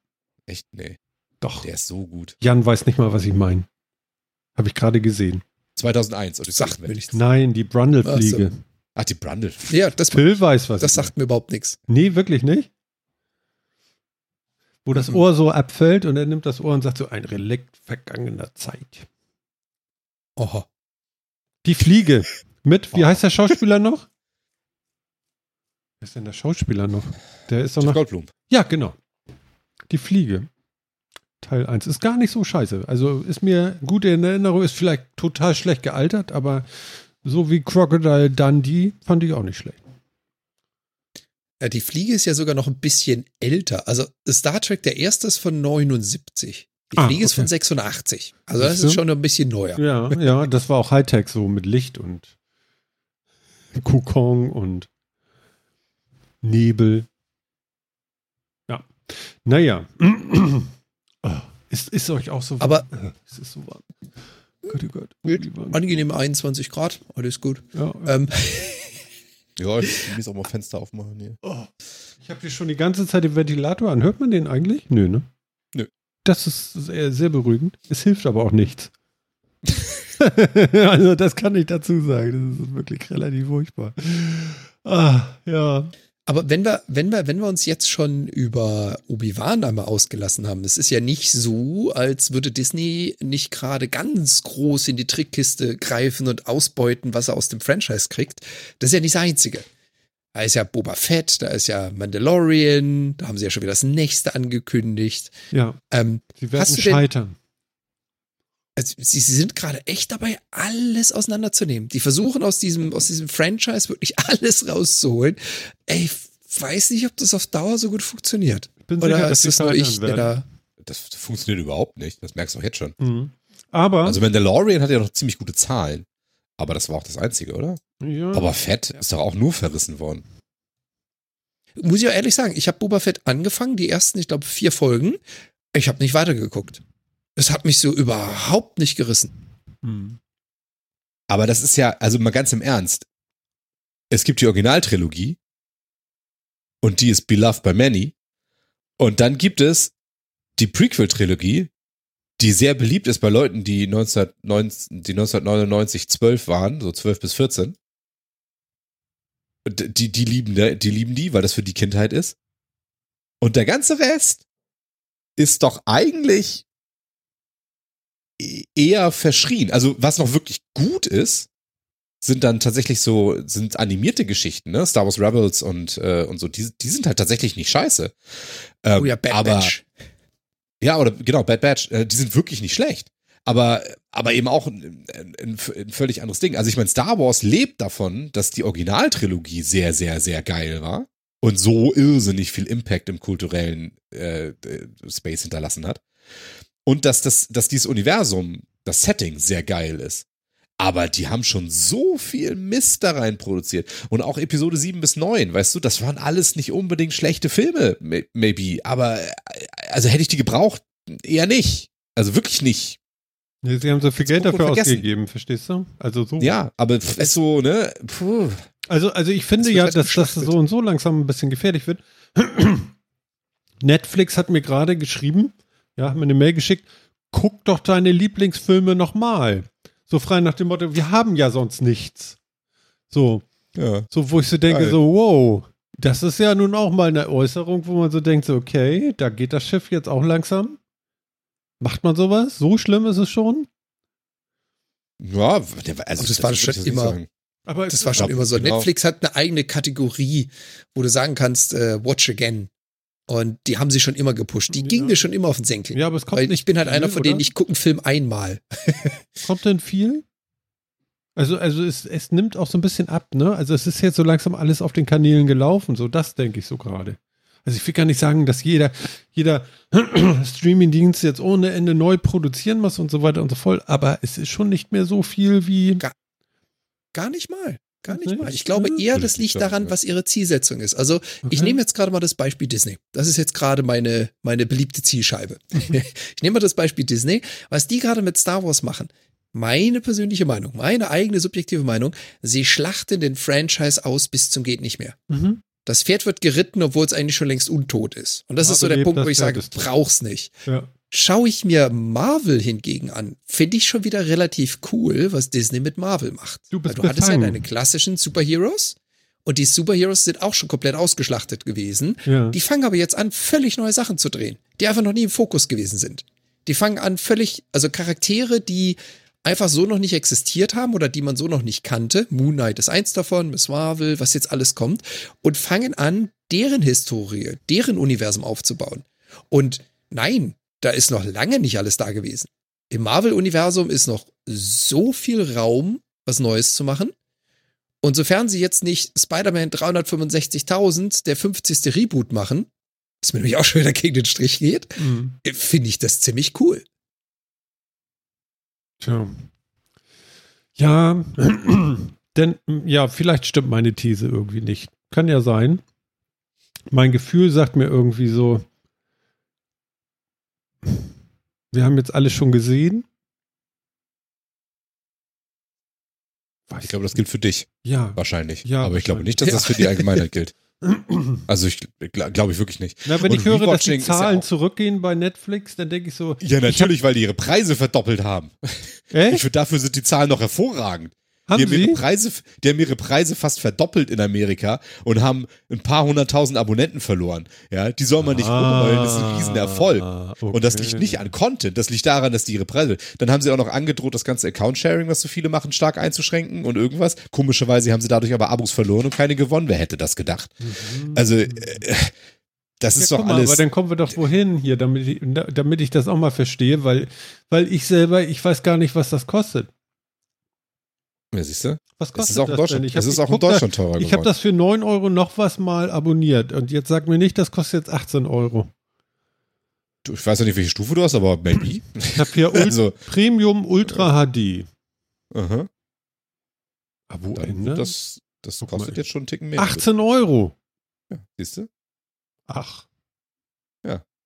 C: Echt, nee.
A: Doch.
C: Der ist so gut.
A: Jan weiß nicht mal, was ich meine. Habe ich gerade gesehen.
C: 2001. Und
B: Sagt mir nichts.
A: Nein, die Brundle-Fliege.
C: Ach, die Brundle.
B: Ja, das,
A: Phil weiß, was
B: das sagt mir überhaupt nichts.
A: Nee, wirklich nicht? Wo das
B: Mhm.
A: Ohr so abfällt und er nimmt das Ohr und sagt so, ein Relikt vergangener Zeit.
B: Oha.
A: Die Fliege. Mit, wie
C: Oh.
A: heißt der Schauspieler noch? Wer ist denn der Schauspieler noch? Der ist doch noch.
C: Goldblum.
A: Ja, genau. Die Fliege. Teil 1 ist gar nicht so scheiße. Also ist mir gut in Erinnerung, ist vielleicht total schlecht gealtert, aber so wie Crocodile Dundee fand ich auch nicht schlecht.
B: Ja, die Fliege ist ja sogar noch ein bisschen älter. Also Star Trek, der erste ist von 79. Die
A: Ah,
B: Fliege ist
A: okay.
B: von 86. Also das ist schon ein bisschen neuer.
A: Ja, ja, das war auch Hightech so mit Licht und Kokon und Nebel. Ja. Naja. [CLEARS THROAT] Ist, ist euch auch so
B: Aber- [LAUGHS]
A: warm? Es ist so warm. Gott, oh Gott.
B: Gut.
A: Warm.
B: Angenehm 21 Grad, alles gut.
A: Ja, ja.
B: Ähm, [LAUGHS]
C: Ja, ich muss auch mal Fenster aufmachen hier.
A: Oh, ich habe hier schon die ganze Zeit den Ventilator an. Hört man den eigentlich? Nö, ne?
C: Nö.
A: Das ist sehr, sehr beruhigend. Es hilft aber auch nichts. [LAUGHS] also, das kann ich dazu sagen. Das ist wirklich relativ furchtbar. Ah, ja.
B: Aber wenn wir, wenn wir, wenn wir uns jetzt schon über Obi-Wan einmal ausgelassen haben, es ist ja nicht so, als würde Disney nicht gerade ganz groß in die Trickkiste greifen und ausbeuten, was er aus dem Franchise kriegt. Das ist ja nicht das Einzige. Da ist ja Boba Fett, da ist ja Mandalorian, da haben sie ja schon wieder das nächste angekündigt.
A: Ja,
B: Ähm,
A: sie werden scheitern.
B: Also sie, sie sind gerade echt dabei, alles auseinanderzunehmen. Die versuchen aus diesem, aus diesem Franchise wirklich [LAUGHS] alles rauszuholen. Ey, ich weiß nicht, ob das auf Dauer so gut funktioniert.
A: Ich bin
B: Oder
A: sicher, dass
B: ist es nur ich, der da.
C: Das funktioniert überhaupt nicht. Das merkst du auch jetzt schon.
A: Mhm. Aber,
C: Also Mandalorian hat ja noch ziemlich gute Zahlen. Aber das war auch das Einzige, oder?
A: ja,
C: Aber Fett ist doch auch nur verrissen worden.
B: Muss ich auch ehrlich sagen, ich habe Boba Fett angefangen, die ersten, ich glaube, vier Folgen. Ich habe nicht weitergeguckt. Es hat mich so überhaupt nicht gerissen.
A: Hm.
C: Aber das ist ja, also mal ganz im Ernst. Es gibt die Originaltrilogie und die ist beloved by many. Und dann gibt es die Prequel-Trilogie, die sehr beliebt ist bei Leuten, die, 1990, die 1999 12 waren, so 12 bis 14. Und Die, die, lieben, die die lieben die, weil das für die Kindheit ist. Und der ganze Rest ist doch eigentlich eher verschrien. Also was noch wirklich gut ist, sind dann tatsächlich so, sind animierte Geschichten, ne? Star Wars Rebels und, äh, und so, die, die sind halt tatsächlich nicht scheiße. Ähm,
B: Oh ja, Bad
C: aber,
B: Batch.
C: Ja, oder genau, Bad Batch, äh, die sind wirklich nicht schlecht. Aber, aber eben auch ein, ein, ein völlig anderes Ding. Also ich meine, Star Wars lebt davon, dass die Originaltrilogie sehr, sehr, sehr geil war und so irrsinnig viel Impact im kulturellen äh, äh, Space hinterlassen hat. Und dass, das, dass dieses Universum, das Setting sehr geil ist. Aber die haben schon so viel Mist da rein produziert. Und auch Episode 7 bis 9, weißt du, das waren alles nicht unbedingt schlechte Filme, may- maybe. Aber also hätte ich die gebraucht, eher nicht. Also wirklich nicht.
A: Ja, Sie haben so viel
C: Jetzt
A: Geld dafür
C: vergessen.
A: ausgegeben, verstehst du? Also so.
C: Ja, aber ist so, ne? Puh.
A: Also, also ich finde
C: Das
A: ja,
C: halt
A: dass das so und so langsam ein bisschen gefährlich wird. [CLEARS THROAT] Netflix hat mir gerade geschrieben, ja, hat mir eine Mail geschickt, guck doch deine Lieblingsfilme nochmal. So frei nach dem Motto, wir haben ja sonst nichts. So,
C: Ja.
A: so wo ich so denke,
C: Geil.
A: so, wow, das ist ja nun auch mal eine Äußerung, wo man so denkt, so, okay, da geht das Schiff jetzt auch langsam. Macht man sowas? So schlimm ist es schon?
C: Ja, also
B: Aber das war schon immer-.
A: Aber
B: Das war schon
C: glaub,
B: immer so.
C: genau.
B: Netflix hat eine eigene Kategorie, wo du sagen kannst, äh, Watch Again. Und die haben sie schon immer gepusht. Die
A: Ja.
B: gingen mir schon immer auf den Senkel.
A: ja, aber es kommt
B: Weil
A: nicht
B: ich bin halt
A: viel,
B: einer von denen,
A: oder?
B: ich gucke einen Film einmal. [LAUGHS]
A: Kommt denn viel? Also, also es, es nimmt auch so ein bisschen ab, ne? Also es ist jetzt so langsam alles auf den Kanälen gelaufen, so das denke ich so gerade. Also ich will gar nicht sagen, dass jeder, jeder [CLEARS THROAT] Streaming-Dienst jetzt ohne Ende neu produzieren muss und so weiter und so fort, aber es ist schon nicht mehr so viel wie.
B: Gar nicht mal. Gar nicht mal. Ich glaube eher, das
C: ich
B: liegt daran, was ihre Zielsetzung ist. Also ich
A: Okay.
B: nehme jetzt gerade mal das Beispiel Disney. Das ist jetzt gerade meine, meine beliebte Zielscheibe. [LAUGHS] ich nehme mal das Beispiel Disney. Was die gerade mit Star Wars machen, meine persönliche Meinung, meine eigene subjektive Meinung, sie schlachten den Franchise aus bis zum geht nicht mehr.
A: Mhm.
B: Das Pferd wird geritten, obwohl es eigentlich schon längst untot ist. Und das
A: Ja,
B: ist so der Punkt, wo ich sage, brauch's nicht.
A: Ja.
B: Schaue ich mir Marvel hingegen an, finde ich schon wieder relativ cool, was Disney mit Marvel macht.
A: Du bist
B: Weil du hattest ja deine klassischen Superheroes und die Superheroes sind auch schon komplett ausgeschlachtet gewesen.
A: Ja.
B: Die fangen aber jetzt an, völlig neue Sachen zu drehen, die einfach noch nie im Fokus gewesen sind. Die fangen an, völlig, also Charaktere, die einfach so noch nicht existiert haben oder die man so noch nicht kannte. Moon Knight ist eins davon, Miss Marvel, was jetzt alles kommt. Und fangen an, deren Historie, deren Universum aufzubauen. Und nein, da ist noch lange nicht alles da gewesen. Im Marvel-Universum ist noch so viel Raum, was Neues zu machen. Und sofern sie jetzt nicht Spider-Man 365.000, der 50. Reboot machen, was mir nämlich auch schon wieder gegen den Strich geht,
A: Mhm.
B: äh, finde ich das ziemlich cool.
A: Tja. Ja, [CLEARS THROAT] denn, ja, vielleicht stimmt meine These irgendwie nicht. Kann ja sein. Mein Gefühl sagt mir irgendwie so, wir haben jetzt alles schon gesehen. Weiß
C: Ich glaube, das gilt für dich
A: Ja.
C: wahrscheinlich.
A: Ja,
C: aber ich glaube nicht, dass das
B: Ja.
C: für die Allgemeinheit [LAUGHS] gilt. Also ich gl- glaube ich wirklich nicht.
A: Na, wenn
C: Und
A: ich höre, dass die
C: ja
A: Zahlen
C: auch-
A: zurückgehen bei Netflix, dann denke ich so,
C: Ja, natürlich, weil die ihre Preise verdoppelt haben. Ich
A: echt?
C: finde, dafür sind die Zahlen noch hervorragend.
A: Haben
C: die, haben ihre? Preise, die haben ihre Preise fast verdoppelt in Amerika und haben ein paar hunderttausend Abonnenten verloren. Ja, die soll man nicht rumheulen, das ist ein Riesenerfolg.
A: Ah,
C: Und das
A: okay.
C: liegt nicht an Content, das liegt daran, dass die ihre Preise. Dann haben sie auch noch angedroht, das ganze Account-Sharing, was so viele machen, stark einzuschränken und irgendwas. Komischerweise haben sie dadurch aber Abos verloren und keine gewonnen. Wer hätte das gedacht? Also, äh, das
A: Ja,
C: ist doch
A: mal,
C: alles.
A: aber dann kommen wir doch wohin hier, damit ich, damit ich das auch mal verstehe, weil, weil ich selber, ich weiß gar nicht, was das kostet.
C: Ja, siehst du?
A: Was
C: Es
A: kostet
C: ist auch
A: das
C: Deutschland,
A: denn? Ich
C: es ist auch in Deutschland teurer
A: Ich habe
C: geworden.
A: das für 9 Euro noch was mal abonniert und jetzt sag mir nicht, das kostet jetzt 18 Euro.
C: Du, ich weiß ja nicht, welche Stufe du hast, aber maybe.
A: Ich habe hier [LAUGHS]
C: also,
A: Premium Ultra HD.
C: aha.
A: Ah, wo
C: Dann
A: Ende?
C: das, das kostet
A: mal.
C: jetzt schon einen Ticken mehr.
A: 18 Euro.
C: Ja, siehst du?
A: Ach.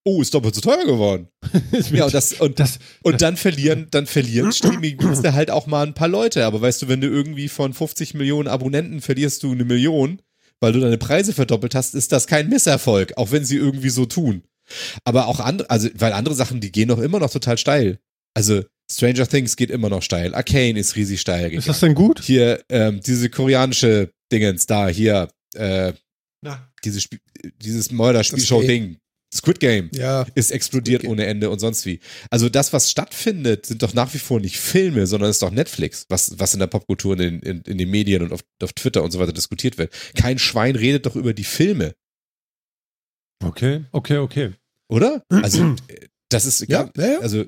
C: Oh, ist doppelt so teuer geworden. [LAUGHS] Ja, und das, und,
A: das,
C: und dann verlieren, dann verlieren Streaming-Dienste [CLEARS THROAT] halt auch mal ein paar Leute. Aber weißt du, wenn du irgendwie von 50 Millionen Abonnenten verlierst du eine Million, weil du deine Preise verdoppelt hast, ist das kein Misserfolg, auch wenn sie irgendwie so tun. Aber auch andere, also, weil andere Sachen, die gehen doch immer noch total steil. Also, Stranger Things geht immer noch steil. Arcane ist riesig steil gegangen.
A: ist das denn gut?
C: hier, ähm, diese koreanische Dingens da, hier, äh,
A: Na,
C: dieses, Spiel, dieses Mörder-Spielshow-Ding. Squid Game
B: Ja,
C: ist explodiert
B: Game.
C: ohne Ende und sonst wie. Also das, was stattfindet, sind doch nach wie vor nicht Filme, sondern ist doch Netflix, was, was in der Popkultur, in, den- in, in den Medien und auf, auf Twitter und so weiter diskutiert wird. Kein Schwein redet doch über die Filme,
A: okay, okay, okay.
C: oder? Also äh, das ist,
B: ja, ja, ja.
C: also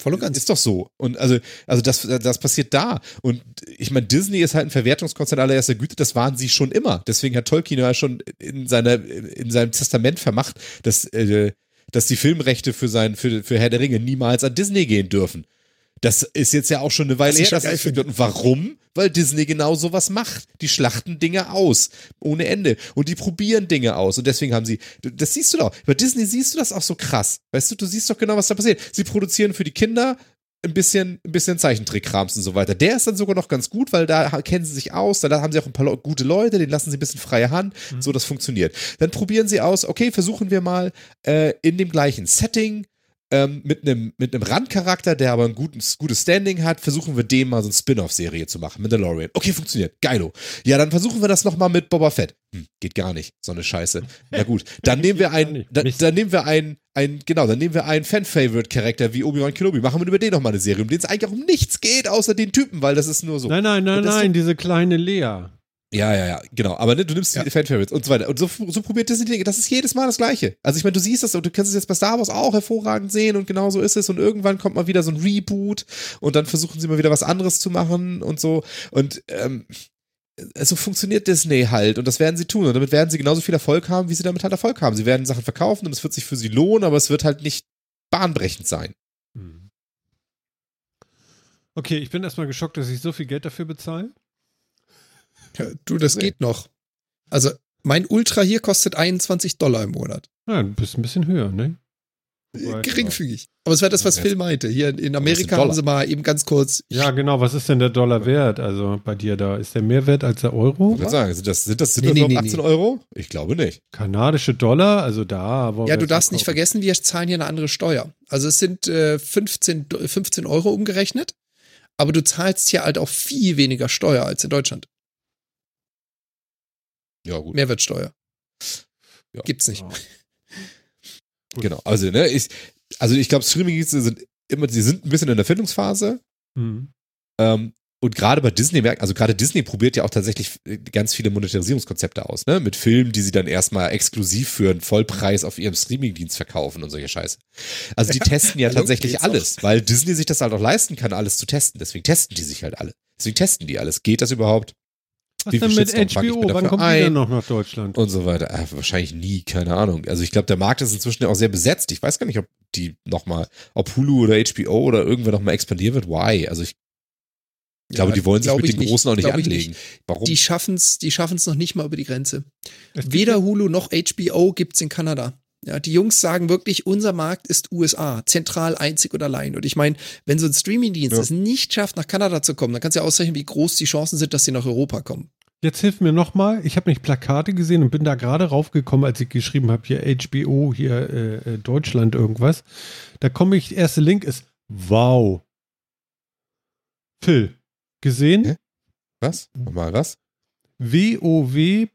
B: voll und ganz.
C: Ist doch so. Und also, also das, das passiert da. Und ich meine, Disney ist halt ein Verwertungskonzern allererster Güte, das waren sie schon immer. Deswegen hat Tolkien ja schon in seiner, in seinem Testament vermacht, dass, äh, dass die Filmrechte für sein, für, für Herr der Ringe niemals an Disney gehen dürfen. Das ist jetzt ja auch schon eine Weile
B: ich
C: her, dass es wird. Und warum? Weil Disney genau sowas macht. Die schlachten Dinge aus. Ohne Ende. Und die probieren Dinge aus. Und deswegen haben sie, das siehst du doch. Bei Disney siehst du das auch so krass. Weißt du, du siehst doch genau, was da passiert. Sie produzieren für die Kinder ein bisschen, ein bisschen Zeichentrickkrams und so weiter. Der ist dann sogar noch ganz gut, weil da kennen sie sich aus, da haben sie auch ein paar Le gute Leute, denen lassen sie ein bisschen freie Hand, so das funktioniert. Dann probieren sie aus, okay, versuchen wir mal äh, in dem gleichen Setting ähm, mit einem mit einem Randcharakter, der aber ein gutes, gutes Standing hat, versuchen wir dem mal so eine Spin-off-Serie zu machen, Mandalorian. Okay, funktioniert, geilo. Ja, dann versuchen wir das nochmal mit Boba Fett. Hm, geht gar nicht, so eine Scheiße. Na gut, dann [LAUGHS] nehmen wir
A: Geht gar
C: ein,
A: nicht.
C: dann, nehmen wir ein, ein, genau, dann nehmen wir einen Fan-Favorite-Charakter wie Obi-Wan Kenobi, machen wir über den nochmal eine Serie, um den es eigentlich auch um nichts geht, außer den Typen, weil das ist nur so.
A: Nein, nein, nein, nein, diese kleine Lea.
C: Ja, ja, ja, genau. Aber ne, du nimmst
B: Ja.
C: die Fan-Favorites und so weiter. Und so, so probiert Disney Dinge. Das ist jedes Mal das Gleiche. Also ich meine, du siehst das und du kannst es jetzt bei Star Wars auch hervorragend sehen und genau so ist es. Und irgendwann kommt mal wieder so ein Reboot und dann versuchen sie mal wieder was anderes zu machen und so. Und ähm, so funktioniert Disney halt und das werden sie tun. Und damit werden sie genauso viel Erfolg haben, wie sie damit halt Erfolg haben. Sie werden Sachen verkaufen und es wird sich für sie lohnen, aber es wird halt nicht bahnbrechend sein.
A: Hm. Okay, ich bin erstmal geschockt, dass ich so viel Geld dafür bezahle.
B: Ja, du, das geht noch. Also, mein Ultra hier kostet 21 Dollar im Monat.
A: Ja, du bist ein bisschen höher, ne? Wobei-
B: Geringfügig. Aber es war das, was
C: Ja.
B: Phil meinte. Hier in Amerika haben sie mal eben ganz kurz.
A: Ja, genau. Was ist denn der Dollar wert? Also bei dir da. Ist der mehr wert als der Euro?
C: Ich würde sagen, sind das, sind das, sind
B: Nee,
C: das
B: nee, nee,
C: 18 Euro? Ich glaube nicht.
A: Kanadische Dollar? Also da.
B: Ja, du darfst nicht vergessen, wir zahlen hier eine andere Steuer. Also es sind äh, 15, Do- 15 Euro umgerechnet, aber du zahlst hier halt auch viel weniger Steuer als in Deutschland.
C: Ja, gut.
B: Mehrwertsteuer.
C: Ja.
B: Gibt's nicht.
A: Ja. [LAUGHS]
C: Genau, also, ne, ich, also ich glaube, Streaming-Dienste sind immer, sie sind ein bisschen in der Findungsphase.
A: Hm.
C: Ähm, und gerade bei Disney merkt, also gerade Disney probiert ja auch tatsächlich ganz viele Monetarisierungskonzepte aus, ne? Mit Filmen, die sie dann erstmal exklusiv für einen Vollpreis auf ihrem Streamingdienst verkaufen und solche Scheiße. Also die
B: Ja, [LAUGHS]
C: testen ja
B: hallo,
C: tatsächlich alles, weil Disney sich das halt auch leisten kann, alles zu testen. Deswegen testen die sich halt alle. Deswegen testen die alles. Geht das überhaupt?
A: Was
C: Wie
A: denn mit
C: Shitstorm ich
A: HBO? Wann kommt die
C: ein?
A: denn noch nach Deutschland?
C: und so weiter. Äh, wahrscheinlich nie, keine Ahnung. Also ich glaube, der Markt ist inzwischen auch sehr besetzt. Ich weiß gar nicht, ob die nochmal, ob Hulu oder HBO oder irgendwer nochmal expandieren wird. Why? Also ich glaube,
B: Ja,
C: die wollen sich mit
B: ich
C: den
B: nicht.
C: Großen auch nicht
B: ich
C: anlegen. Warum?
B: Die schaffen's, die schaffen's noch nicht mal über die Grenze.
A: Es gibt
B: Weder Hulu noch HBO gibt's in Kanada. Ja, die Jungs sagen wirklich, unser Markt ist USA, zentral, einzig und allein. Und ich meine, wenn so ein Streamingdienst
C: Ja.
B: es nicht schafft, nach Kanada zu kommen, dann kannst du ja ausrechnen, wie groß die Chancen sind, dass sie nach Europa kommen.
A: Jetzt hilf mir nochmal. Ich habe nicht Plakate gesehen und bin da gerade raufgekommen, als ich geschrieben habe, hier HBO, hier äh, äh, Deutschland irgendwas. Da komme ich, der erste Link ist Wow. Phil, gesehen?
C: Hä? was? Nochmal was?
A: wowtv.de.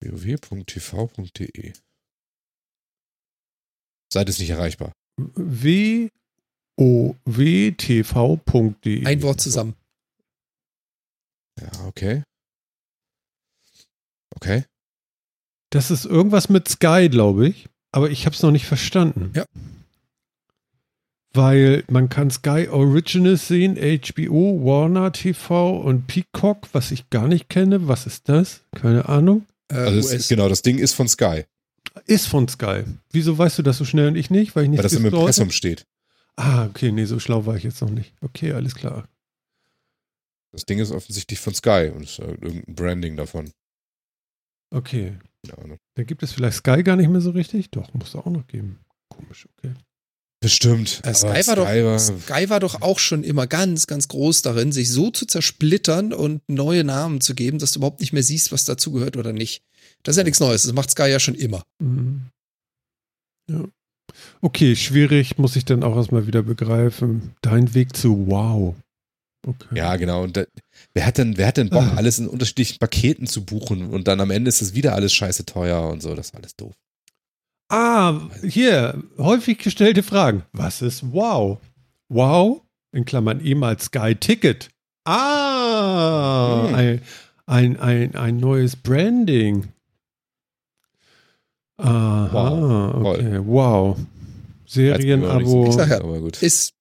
C: www.tv.de Seite ist nicht erreichbar.
A: wowtv.de.
B: Ein Wort zusammen.
C: Ja, okay. Okay.
A: Das ist irgendwas mit Sky, glaube ich. Aber ich habe es noch nicht verstanden.
B: Ja.
A: Weil man kann Sky Originals sehen, HBO, Warner TV und Peacock, was ich gar nicht kenne. Was ist das? Keine Ahnung.
B: Äh,
C: Also ist, genau, das Ding ist von Sky,
A: Ist von Sky. Wieso weißt du das so schnell und ich nicht? Weil ich nicht
C: weil das im Impressum steht.
A: Ah, okay, nee, so schlau war ich jetzt noch nicht. Okay, alles klar.
C: Das Ding ist offensichtlich von Sky und ist äh, irgendein Branding davon.
A: Okay.
C: Keine Ahnung.
A: Dann gibt es vielleicht Sky gar nicht mehr so richtig. Doch, muss es auch noch geben. Komisch, okay.
C: Bestimmt.
B: Äh,
C: aber
B: Sky, war doch,
C: war-
B: Sky war doch auch schon immer ganz, ganz groß darin, sich so zu zersplittern und neue Namen zu geben, dass du überhaupt nicht mehr siehst, was dazugehört oder nicht. Das ist ja nichts Neues. Das macht Sky ja schon immer.
A: Mhm. Ja. Okay, schwierig, muss ich dann auch erstmal wieder begreifen. Dein Weg zu Wow. Okay.
C: Ja, genau. Und da, wer hat denn, wer hat denn Bock,
A: Ah.
C: alles in unterschiedlichen Paketen zu buchen und dann am Ende ist es wieder alles scheiße teuer und so. Das ist alles doof.
A: Ah, hier, häufig gestellte Fragen. Was ist Wow? Wow, in Klammern ehemals Sky Ticket. Ah,
C: Hm.
A: ein, ein, ein, ein neues Branding. Aha,
C: Wow,
A: okay, wow. Serienabo.
B: Ich sag ja,
C: aber gut.
B: Ist,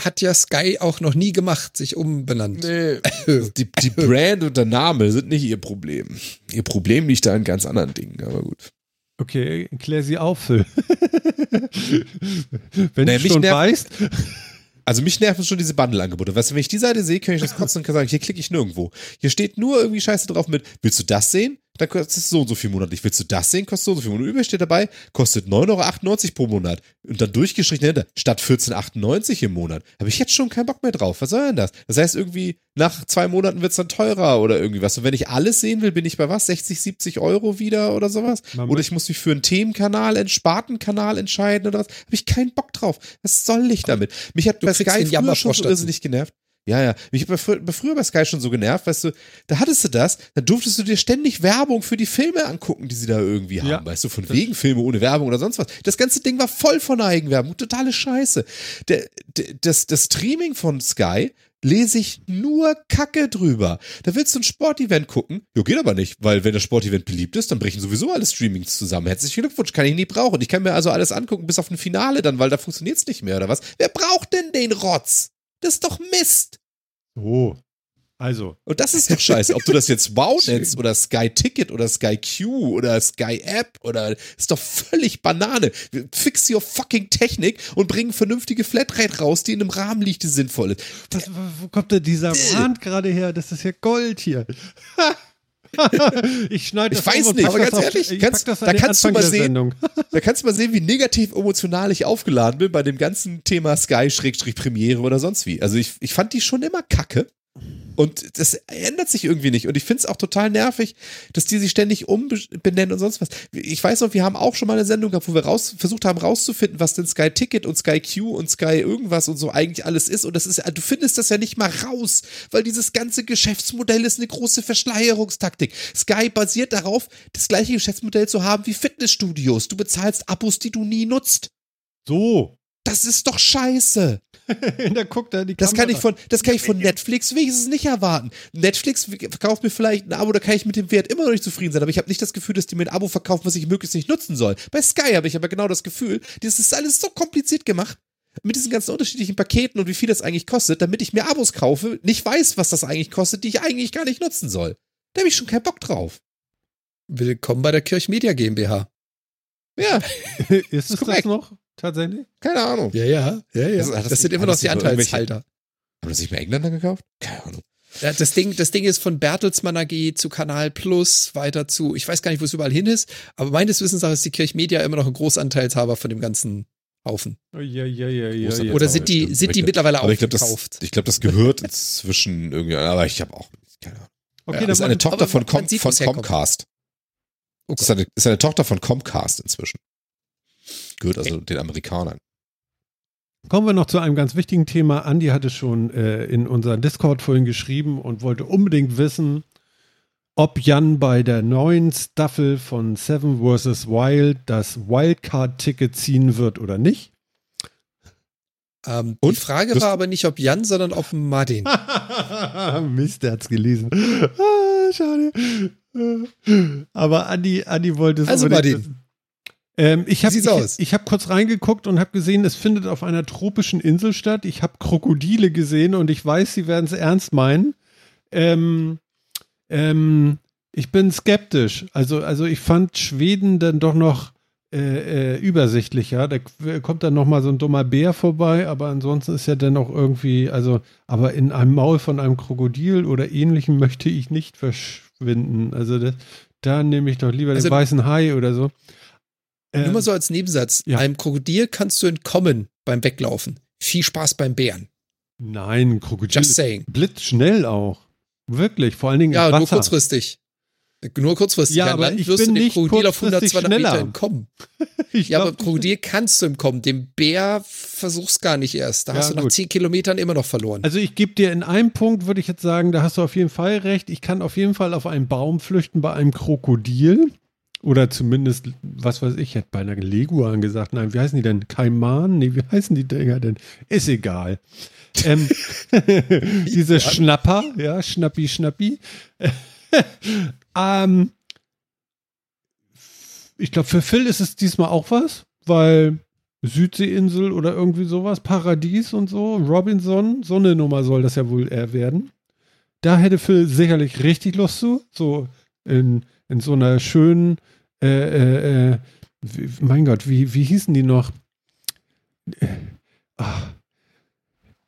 B: hat ja Sky auch noch nie gemacht, sich umbenannt.
C: Nee. [LAUGHS] Die, die Brand und der Name sind nicht ihr Problem. Ihr Problem liegt da in ganz anderen Dingen, aber gut.
A: Okay, klär sie auf, Phil. [LAUGHS] Wenn
C: Nee,
A: du
C: mich
A: schon weißt.
C: Also mich nerven schon diese Bundle-Angebote. Weißt du, wenn ich die Seite sehe, kann ich das kotzen und kann sagen, hier klicke ich nirgendwo. Hier steht nur irgendwie Scheiße drauf mit, willst du das sehen? Dann kostet es so und so viel monatlich. Willst du das sehen? Kostet so und so viel monatlich. Über steht dabei, kostet 9,98 Euro pro Monat. Und dann durchgestrichen hinter, statt 14,98 im Monat. Habe ich jetzt schon keinen Bock mehr drauf. Was soll denn das? Das heißt irgendwie, nach zwei Monaten wird es dann teurer oder irgendwie was. Und wenn ich alles sehen will, bin ich bei was? 60, 70 Euro wieder oder sowas?
A: Man
C: Oder ich muss mich für einen Themenkanal, einen Spartenkanal entscheiden oder was. Habe ich keinen Bock drauf. Was soll ich damit? Mich hat
B: Du
C: bei Sky früher schon so irrsinnig genervt. Ja, ja. Mich hat früher bei Sky schon so genervt, weißt du, da hattest du das, dann durftest du dir ständig Werbung für die Filme angucken, die sie da irgendwie haben,
A: Ja.
C: weißt du, von wegen Filme ohne Werbung oder sonst was. Das ganze Ding war voll von Eigenwerbung, totale Scheiße. Der, der, das, das Streaming von Sky lese ich nur Kacke drüber. Da willst du ein Sportevent gucken? Jo, geht aber nicht, weil wenn das Sportevent beliebt ist, dann brechen sowieso alle Streamings zusammen. Herzlichen Glückwunsch, kann ich nie brauchen. Ich kann mir also alles angucken, bis auf ein Finale dann, weil da funktioniert's nicht mehr, oder was? Wer braucht denn den Rotz? Das ist doch Mist.
A: So. Also,
C: Und das ist doch scheiße. Ob du das jetzt Wow nennst oder Sky Ticket oder Sky Q oder Sky App oder ist doch völlig Banane. Fix your fucking Technik und bring vernünftige Flatrate raus, die in einem Rahmen liegt, die sinnvoll ist.
A: was, wo kommt denn dieser Rand gerade her? Das ist ja Gold hier. [LAUGHS] [LAUGHS] ich schneide
C: Ich
A: das
C: weiß nicht, aber ganz ehrlich,
A: ich
C: kannst- da kannst du mal sehen. [LAUGHS] Da kannst du mal sehen, wie negativ emotional ich aufgeladen bin bei dem ganzen Thema Sky-Premiere oder sonst wie. Also ich, ich fand die schon immer kacke. Und das ändert sich irgendwie nicht. Und ich finde es auch total nervig, dass die sich ständig umbenennen und sonst was. Ich weiß noch, wir haben auch schon mal eine Sendung gehabt, wo wir raus, versucht haben rauszufinden, was denn Sky Ticket und Sky Q und Sky irgendwas und so eigentlich alles ist. Und das ist, du findest das ja nicht mal raus, weil dieses ganze Geschäftsmodell ist eine große Verschleierungstaktik. Sky basiert darauf, das gleiche Geschäftsmodell zu haben wie Fitnessstudios. Du bezahlst Abos, die du nie nutzt.
A: So.
C: Das ist doch scheiße. [LAUGHS]
A: da guckt er die
C: Das kann
A: Kamera.
C: ich von, das kann ich von Netflix wenigstens nicht erwarten. Netflix verkauft mir vielleicht ein Abo, da kann ich mit dem Wert immer noch nicht zufrieden sein, aber ich habe nicht das Gefühl, dass die mir ein Abo verkaufen, was ich möglichst nicht nutzen soll. Bei Sky habe ich aber genau das Gefühl, das ist alles so kompliziert gemacht. Mit diesen ganzen unterschiedlichen Paketen und wie viel das eigentlich kostet, damit ich mir Abos kaufe, nicht weiß, was das eigentlich kostet, die ich eigentlich gar nicht nutzen soll. Da habe ich schon keinen Bock drauf.
B: Willkommen bei der Kirchmedia GmbH.
C: Ja, [LAUGHS]
A: ist es
C: korrekt.
A: das noch? Tatsächlich?
C: keine Ahnung.
B: Ja, ja, ja, ja.
C: Also, das
B: das sind immer noch
C: das
B: die Anteilshalter.
C: Haben das nicht mehr Engländer gekauft? Keine Ahnung.
B: Ja, das Ding, das Ding ist von Bertelsmann AG zu Kanal Plus weiter zu, ich weiß gar nicht, wo es überall hin ist, aber meines Wissens nach ist die Kirchmedia immer noch ein Großanteilshaber von dem ganzen Haufen.
A: Oh, ja, ja, ja, ja.
B: Oder sind die, sind die mittlerweile
C: Aber ich glaube, das, das gehört inzwischen irgendwie, aber ich habe auch keine Ahnung.
A: Okay,
C: ist eine Tochter von. Comcast.
B: Oh
C: eine, ist eine Tochter von Comcast inzwischen. Gehört also den Amerikanern.
A: Kommen wir noch zu einem ganz wichtigen Thema. Andi hatte schon äh, in unseren Discord vorhin geschrieben und wollte unbedingt wissen, ob Jan bei der neuen Staffel von Seven vs. Wild das Wildcard-Ticket ziehen wird oder nicht.
B: Ähm,
C: Und?
B: die Frage war aber nicht, ob Jan, sondern ob Martin. [LAUGHS]
A: Mist, der hat's gelesen. Ah, schade. Aber Andi, Andi wollte es
B: Also,
A: unbedingt
B: Martin.
A: wissen. Ähm, ich habe ich,
B: aus?
A: ich hab kurz reingeguckt und habe gesehen, es findet auf einer tropischen Insel statt. Ich habe Krokodile gesehen und ich weiß, sie werden es ernst meinen. Ähm, ähm, ich bin skeptisch. Also, also ich fand Schweden dann doch noch äh, äh, übersichtlicher. Da kommt dann noch mal so ein dummer Bär vorbei, aber ansonsten ist ja dann auch irgendwie, also, aber in einem Maul von einem Krokodil oder ähnlichem möchte ich nicht verschwinden. Also das, dann nehme ich doch lieber
B: Also-
A: den weißen Hai oder so.
B: Nur
A: Ähm,
B: mal so als Nebensatz.
A: ja.
B: Einem Krokodil kannst du entkommen beim Weglaufen. Viel Spaß beim Bären.
A: Nein, Krokodil
B: Just saying.
A: blitzschnell auch. Wirklich, vor allen Dingen
B: Ja, nur kurzfristig. Nur kurzfristig.
A: Ja, aber ich
B: wirst
A: bin
B: du dem
A: nicht
B: Krokodil auf 100,
A: kurzfristig
B: 200 Meter
A: schneller.
B: entkommen. [LAUGHS] Ja, aber Krokodil kannst du entkommen. Dem Bär versuch's gar nicht erst. Da
A: Ja,
B: hast du nach
A: gut.
B: 10 Kilometern immer noch verloren.
A: Also ich gebe dir in einem Punkt, würde ich jetzt sagen, da hast du auf jeden Fall recht. Ich kann auf jeden Fall auf einen Baum flüchten bei einem Krokodil. Oder zumindest, was weiß ich, hätte bei einer Leguan gesagt. Nein, wie heißen die denn? Kaiman? Nee, wie heißen die Dinger denn? Ist egal. Ähm, [LAUGHS] diese Schnapper, ja, Schnappi, Schnappi. [LAUGHS] ähm, ich glaube, für Phil ist es diesmal auch was, weil Südseeinsel oder irgendwie sowas, Paradies und so, Robinson, so eine Nummer soll das ja wohl eher werden. Da hätte Phil sicherlich richtig Lust zu, so in, in so einer schönen, äh, äh, äh, wie, mein Gott, wie, wie hießen die noch? Äh, ah.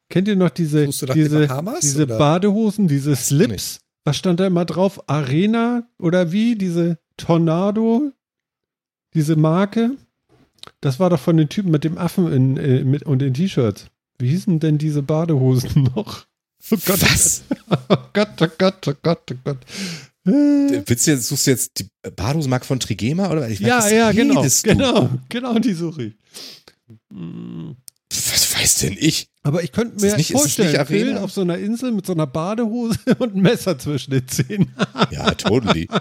A: Kennt ihr noch diese, diese,
B: Bahamas,
A: diese
B: oder?
A: Badehosen, diese Slips? Was stand da immer drauf? Arena oder wie? Diese Tornado? Diese Marke? Das war doch von den Typen mit dem Affen in, äh, mit, und den T-Shirts. Wie hießen denn diese Badehosen [LAUGHS] noch? Oh Gott,
C: Was? [LAUGHS]
A: oh Gott, oh Gott, oh Gott, oh Gott. Äh,
C: Willst du jetzt, suchst du jetzt die Badehosenmarke von Trigema? Oder? Ich weiß,
A: ja, ja, genau,
C: du?
A: genau, genau, die suche ich. Mm.
C: Was weiß denn ich?
A: Aber ich könnte mir
C: nicht-
A: vorstellen, Phil auf so einer Insel mit so einer Badehose [LAUGHS] und einem Messer zwischen den Zähnen.
C: Ja, totally. [LAUGHS]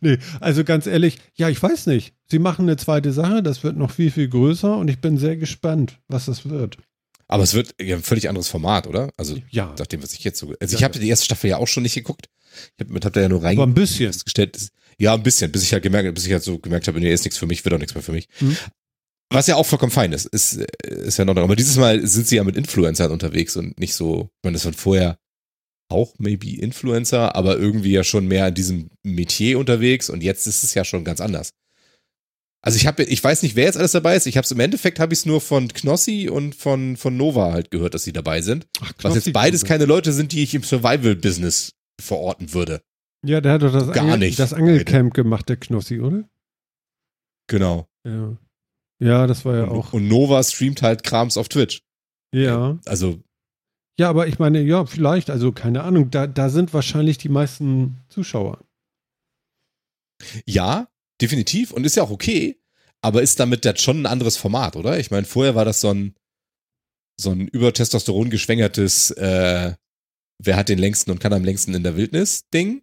A: Nee, also ganz ehrlich, ja, ich weiß nicht. Sie machen eine zweite Sache, das wird noch viel, viel größer und ich bin sehr gespannt, was das wird.
C: Aber es wird ja ein völlig anderes Format, oder? Also,
A: Ja,
C: nach dem, was ich jetzt so. Also,
A: Ja,
C: ich habe die erste Staffel ja auch schon nicht geguckt. Ich habe hab da ja nur rein
A: aber ein bisschen.
C: festgestellt. dass- Ja, ein bisschen, bis ich halt gemerkt, bis ich halt so gemerkt habe, nee, ist nichts für mich, wird auch nichts mehr für mich.
A: Mhm.
C: Was ja auch vollkommen fein ist, ist, ist ja noch, aber dieses Mal sind sie ja mit Influencern unterwegs und nicht so, ich meine, das waren vorher auch maybe Influencer, aber irgendwie ja schon mehr in diesem Metier unterwegs und jetzt ist es ja schon ganz anders. Also ich habe, ich weiß nicht, wer jetzt alles dabei ist. Ich habe es im Endeffekt habe ich es nur von Knossi und von von Nova halt gehört, dass sie dabei sind.
A: Ach,
C: Was
A: Knossi
C: jetzt beides
A: kommt.
C: keine Leute sind, die ich im Survival-Business verorten würde.
A: Ja, der hat doch das,
C: Gar
A: Angel,
C: nicht.
A: das Angelcamp gemacht, der Knossi, oder?
C: Genau.
A: Ja. Ja, das war ja
C: und,
A: auch.
C: und Nova streamt halt Krams auf Twitch.
A: Ja.
C: Also,
A: Ja, aber ich meine, ja, vielleicht, also keine Ahnung, da, da sind wahrscheinlich die meisten Zuschauer.
C: ja, definitiv. Und ist ja auch okay. Aber ist damit jetzt schon ein anderes Format, oder? Ich meine, vorher war das so ein, so ein über Testosteron geschwängertes, äh, wer hat den längsten und kann am längsten in der Wildnis Ding.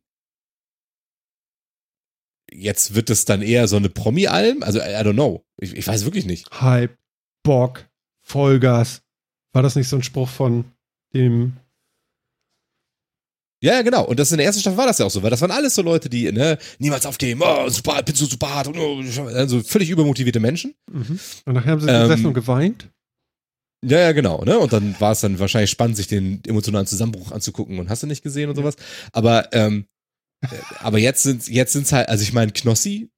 C: Jetzt wird es dann eher so eine Promi-Alm. Also, I I don't know. Ich, ich weiß wirklich nicht.
A: Hype, Bock, Vollgas. War das nicht so ein Spruch von dem.
C: Ja, ja, genau. Und das in der ersten Staffel war das ja auch so, weil das waren alles so Leute, die, ne, niemals aufgeben, oh, super, bin so super hart und oh, also völlig übermotivierte Menschen.
A: Mhm. Und nachher haben sie
C: Ähm,
A: gesessen und geweint.
C: Ja, ja, genau, ne? Und dann war es dann wahrscheinlich spannend, sich den emotionalen Zusammenbruch anzugucken und hast du nicht gesehen und sowas. Aber, ähm, äh, aber jetzt sind jetzt sind's halt, also ich meine, Knossi,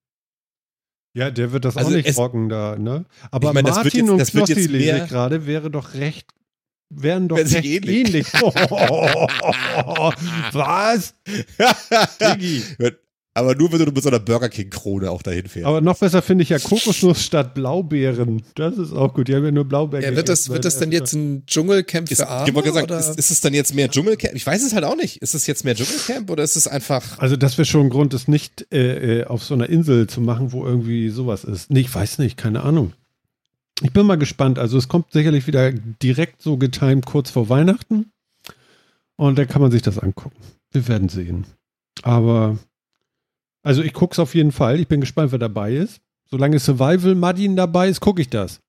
A: Ja, der wird das
C: Also
A: auch nicht
C: es-
A: rocken da, ne? Aber
C: Ich wird
A: Martin
C: jetzt-
A: und Knossi lese ich gerade, wäre doch recht, wären doch recht
C: ähnlich.
A: ähnlich. [LAUGHS] [LAUGHS] Was? Diggi.
C: aber nur wenn du mit so einer Burger King Krone auch dahin fährst.
A: Aber noch besser finde ich ja Kokosnuss statt Blaubeeren. Das ist auch gut. Die haben ja nur Blaubeeren.
B: Ja, wird das, wird das
A: der
B: jetzt ein Dschungelcamp
C: ist,
B: für
C: ich
B: Arme?
C: gesagt,
B: oder?
C: ist, ist es dann jetzt mehr Dschungelcamp? Ich weiß es halt auch nicht. Ist es jetzt mehr Dschungelcamp oder ist es einfach
A: Also das wäre schon ein Grund, es nicht äh, äh, auf so einer Insel zu machen, wo irgendwie sowas ist. Nee, ich weiß nicht, keine Ahnung. Ich bin mal gespannt. Also es kommt sicherlich wieder direkt so getimt kurz vor Weihnachten. Und dann kann man sich das angucken. Wir werden sehen. Aber also ich gucke es auf jeden Fall. Ich bin gespannt, wer dabei ist. Solange Survival Madin dabei ist, gucke ich das.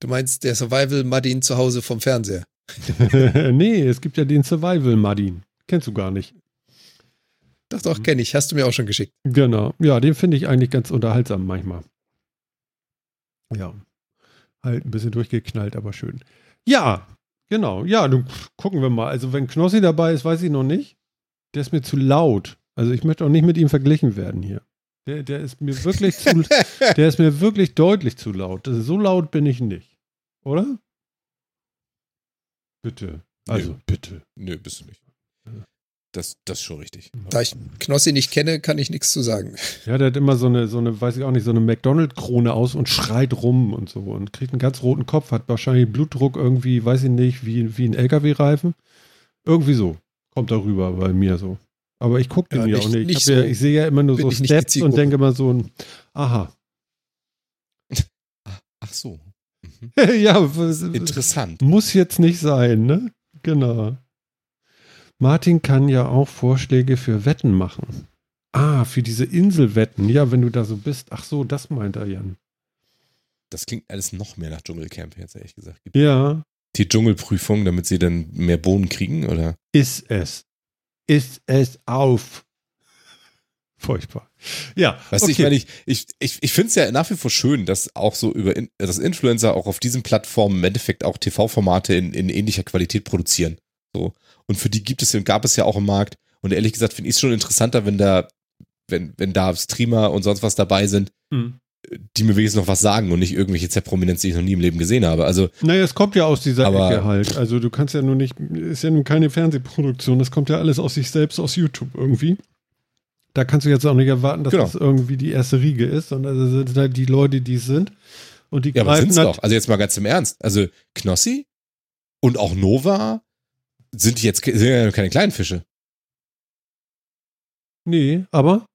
B: Du meinst der Survival Martin zu Hause vom Fernseher? [LAUGHS]
A: nee, es gibt ja den Survival Madin. Kennst du gar nicht.
B: Doch, doch, kenne ich. Hast du mir auch schon geschickt.
A: Genau. Ja, den finde ich eigentlich ganz unterhaltsam manchmal. Ja. Halt ein bisschen durchgeknallt, aber schön. Ja, genau. Ja, nun gucken wir mal. Also, wenn Knossi dabei ist, weiß ich noch nicht. Der ist mir zu laut. Also, ich möchte auch nicht mit ihm verglichen werden hier. Der, der ist mir wirklich zu, [LAUGHS] der ist mir wirklich deutlich zu laut. Ist, so laut bin ich nicht. Oder? Bitte. Also, bitte.
C: Nö, bist du nicht. Das, das ist schon richtig.
B: Da ich Knossi nicht kenne, kann ich nichts zu sagen.
A: Ja, der hat immer so eine, so eine, weiß ich auch nicht, so eine McDonald-Krone aus und schreit rum und so und kriegt einen ganz roten Kopf, hat wahrscheinlich Blutdruck irgendwie, weiß ich nicht, wie, wie ein LKW-Reifen. Irgendwie so. Kommt darüber bei mir so. Aber ich gucke den
B: Ja,
A: ja,
B: nicht-
A: auch nicht.
B: nicht
A: Ich, hab ja,
B: so.
A: ich sehe ja immer nur so Steps und denke immer so ein, aha.
C: Ach so. Mhm. [LAUGHS]
A: ja,
C: Interessant.
A: Muss jetzt nicht sein, ne? Genau. Martin kann ja auch Vorschläge für Wetten machen. Ah, für diese Inselwetten. Ja, wenn du da so bist. Ach so, das meint er, Jan.
C: Das klingt alles noch mehr nach Dschungelcamp, jetzt ehrlich gesagt. Gibt
A: Ja,
C: die Dschungelprüfung, damit sie dann mehr Bohnen kriegen, oder?
A: ist es. Ist es auf. Furchtbar. Ja,
C: Weißt du, ich
A: okay.
C: meine, ich, ich, ich, ich finde es ja nach wie vor schön, dass auch so über dass Influencer auch auf diesen Plattformen im Endeffekt auch TV-Formate in, in ähnlicher Qualität produzieren. So. Und für die gibt es und gab es ja auch im Markt. Und ehrlich gesagt finde ich es schon interessanter, wenn da, wenn, wenn da Streamer und sonst was dabei sind,
A: Hm.
C: die mir wenigstens noch was sagen und nicht irgendwelche Z-Prominenz, die ich noch nie im Leben gesehen habe. Also,
A: Naja, es kommt ja aus dieser
C: Aber-
A: Ecke halt. Also du kannst ja nur nicht, ist ja nun keine Fernsehproduktion, das kommt ja alles aus sich selbst, aus YouTube irgendwie. Da kannst du jetzt auch nicht erwarten, dass
C: Genau.
A: das irgendwie die erste Riege ist, sondern das sind halt die Leute, die es sind. Und die
C: ja, aber sind's doch. Also jetzt mal ganz im Ernst. Also Knossi und auch Nova sind jetzt sind ja keine kleinen Fische.
A: Nee, aber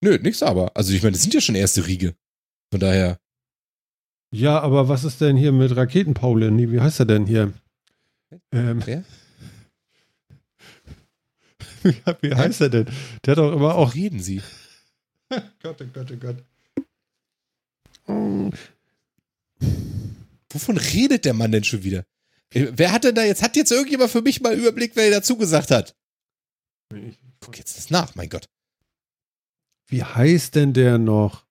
C: Nö, nix aber. Also ich meine, das sind ja schon erste Riege. Von daher,
A: Ja, aber was ist denn hier mit Raketenpaule? Nee, wie heißt er denn hier? Ähm,
C: Wer? [LAUGHS]
A: wie heißt er denn? Der hat doch immer
C: auch reden sie. [LAUGHS]
A: Gott, oh Gott, oh Gott.
C: Wovon redet der Mann denn schon wieder? Wer hat denn da jetzt, hat jetzt irgendjemand für mich mal Überblick, wer dazu gesagt hat? Guck jetzt das nach, mein Gott.
A: Wie heißt denn der noch?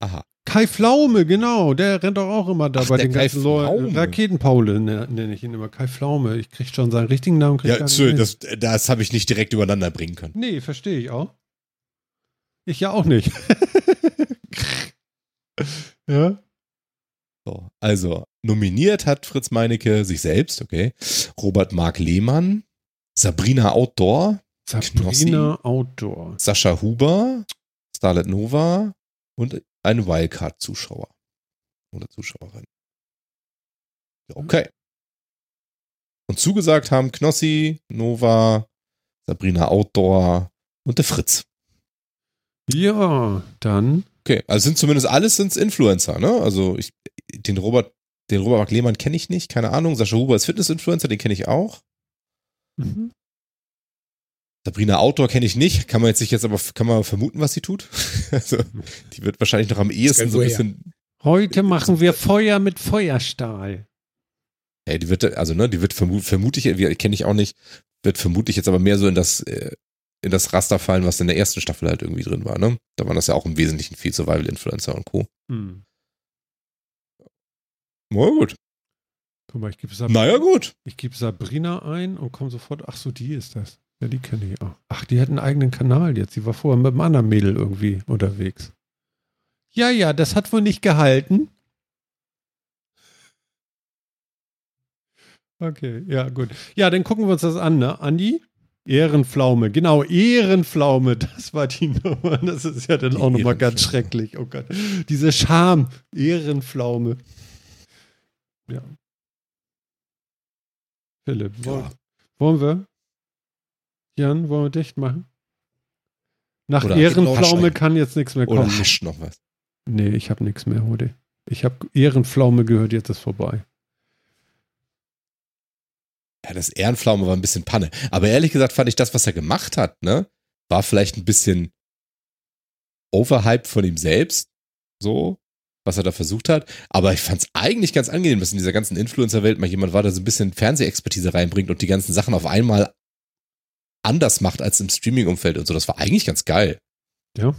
C: Aha.
A: Kai Pflaume, genau. Der rennt doch auch immer da
C: Ach,
A: bei
C: der
A: den
C: Kai
A: ganzen Leuten. Raketenpaule ne, nenne ich ihn immer. Kai Pflaume. Ich krieg schon seinen richtigen Namen. Krieg
C: Ja, tschö, das, das habe ich nicht direkt übereinander bringen können.
A: Nee, verstehe ich auch. Ich ja auch nicht. [LAUGHS] ja.
C: So, also, nominiert hat Fritz Meinecke sich selbst, okay. Robert Mark Lehmann, Sabrina Outdoor,
A: Sabrina Outdoor.
C: Sascha Huber, Starlet Nova und ein Wildcard-Zuschauer. Oder Zuschauerin. Ja, Okay. Und zugesagt haben Knossi, Nova, Sabrina Outdoor und der Fritz.
A: Ja, dann.
C: Okay, also sind zumindest alles sind's Influencer, ne? Also ich, den Robert, den Robert Mark Lehmann kenne ich nicht, keine Ahnung. Sascha Huber ist Fitness-Influencer, den kenne ich auch.
A: Mhm.
C: Sabrina Outdoor kenne ich nicht, kann man jetzt sich jetzt aber kann man vermuten, was sie tut. [LAUGHS] also, die wird wahrscheinlich noch am ehesten so ein bisschen,
A: Heute machen wir Feuer mit Feuerstahl.
C: ja, die wird, also, ne, die wird vermut, vermutlich, kenne ich auch nicht, wird vermutlich jetzt aber mehr so in das, äh, in das Raster fallen, was in der ersten Staffel halt irgendwie drin war, ne? Da waren das ja auch im Wesentlichen viel Survival-Influencer und Co.
A: Hm.
C: Na gut.
A: Guck mal, ich gebe Sabrina,
C: Naja, gut.
A: ich geb Sabrina ein und komme sofort. Ach so, die ist das. Ja, die kenne ich auch. Ach, die hat einen eigenen Kanal jetzt. Die war vorher mit einem anderen Mädel irgendwie unterwegs. Ja, ja, das hat wohl nicht gehalten. Okay, ja, gut. Ja, dann gucken wir uns das an, ne? Andi? Ehrenpflaume, genau, Ehrenpflaume, das war die [LAUGHS] Nummer. Das ist ja dann
C: Die
A: auch nochmal ganz schrecklich. Oh Gott. Diese Scham, Ehrenpflaume. Ja. Philipp, wollen,
C: Ja.
A: wollen wir? Jan, wollen wir dicht machen? Nach
C: Oder-
A: Ehrenpflaume kann jetzt nichts mehr
C: Oder
A: kommen.
C: hascht noch was.
A: Nee, ich habe nichts mehr, Hode. Ich habe Ehrenpflaume gehört, jetzt ist vorbei.
C: Ja, das Ehrenpflaume war ein bisschen Panne. Aber ehrlich gesagt fand ich das, was er gemacht hat, ne, war vielleicht ein bisschen overhyped von ihm selbst. So, was er da versucht hat. Aber ich fand es eigentlich ganz angenehm, dass in dieser ganzen Influencer-Welt mal jemand war, der so ein bisschen Fernsehexpertise reinbringt und die ganzen Sachen auf einmal anders macht als im Streaming-Umfeld und so. Das war eigentlich ganz geil.
A: Ja.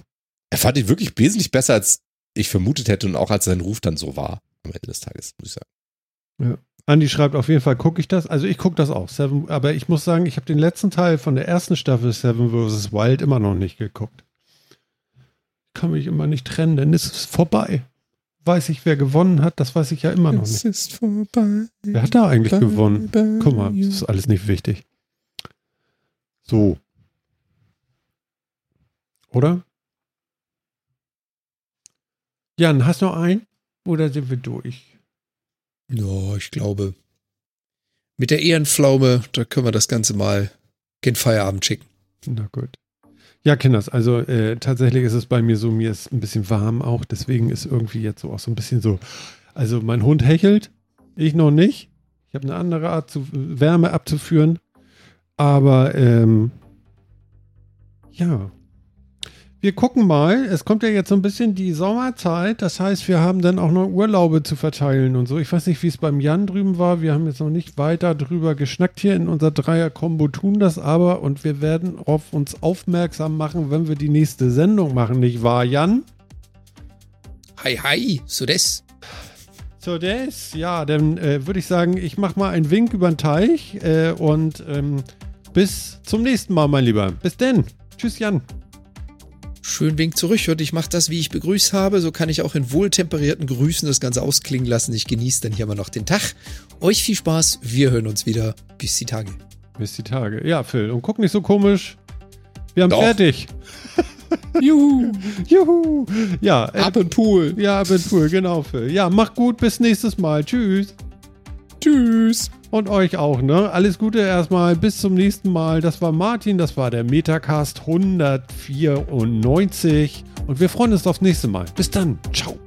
C: Er fand ihn wirklich wesentlich besser, als ich vermutet hätte und auch als sein Ruf dann so war am Ende des Tages, muss ich sagen.
A: Andi schreibt auf jeden Fall, gucke ich das. Also ich gucke das auch. Seven, aber ich muss sagen, ich habe den letzten Teil von der ersten Staffel Seven vs. Wild immer noch nicht geguckt. Ich kann mich immer nicht trennen, denn es ist vorbei. Weiß ich, wer gewonnen hat, das weiß ich ja immer noch nicht.
C: ist vorbei.
A: Wer hat da eigentlich gewonnen? Guck mal, das ist alles nicht wichtig. So. Oder? Jan, hast du noch einen? Oder sind wir durch?
B: Ja, ich glaube, mit der Ehrenpflaume, da können wir das Ganze mal gen Feierabend schicken.
A: Na gut. Ja, Kinders, also äh, tatsächlich ist es bei mir so, mir ist ein bisschen warm auch, deswegen ist irgendwie jetzt so auch so ein bisschen so, also mein Hund hechelt, ich noch nicht. Ich habe eine andere Art, zu, Wärme abzuführen. Aber ähm, ja, wir gucken mal. Es kommt ja jetzt so ein bisschen die Sommerzeit. Das heißt, wir haben dann auch noch Urlaube zu verteilen und so. Ich weiß nicht, wie es beim Jan drüben war. Wir haben jetzt noch nicht weiter drüber geschnackt hier in unser Dreier-Kombo, tun das aber und wir werden auf uns aufmerksam machen, wenn wir die nächste Sendung machen, nicht wahr, Jan?
B: Hi, hi, so das.
A: So, das, ja, dann äh, würde ich sagen, ich mache mal einen Wink über den Teich äh, und ähm, bis zum nächsten Mal, mein Lieber. Bis denn. Tschüss, Jan.
B: Schön Wink zurück und ich mache das, wie ich begrüßt habe. So kann ich auch in wohltemperierten Grüßen das Ganze ausklingen lassen. Ich genieße dann hier mal noch den Tag. Euch viel Spaß. Wir hören uns wieder. Bis die Tage.
A: Bis die Tage. Ja, Phil. Und guck nicht so komisch. Wir haben
B: Doch.
A: fertig. [LAUGHS]
B: Juhu.
A: Juhu. Ja, äh,
B: Ab in Pool.
A: ja, ab in Pool, genau, Phil. Ja, mach gut. Bis nächstes Mal. Tschüss.
B: Tschüss.
A: Und euch auch, ne? Alles Gute erstmal. Bis zum nächsten Mal. Das war Martin. Das war der Metacast 194. Und wir freuen uns aufs nächste Mal. Bis dann. Ciao.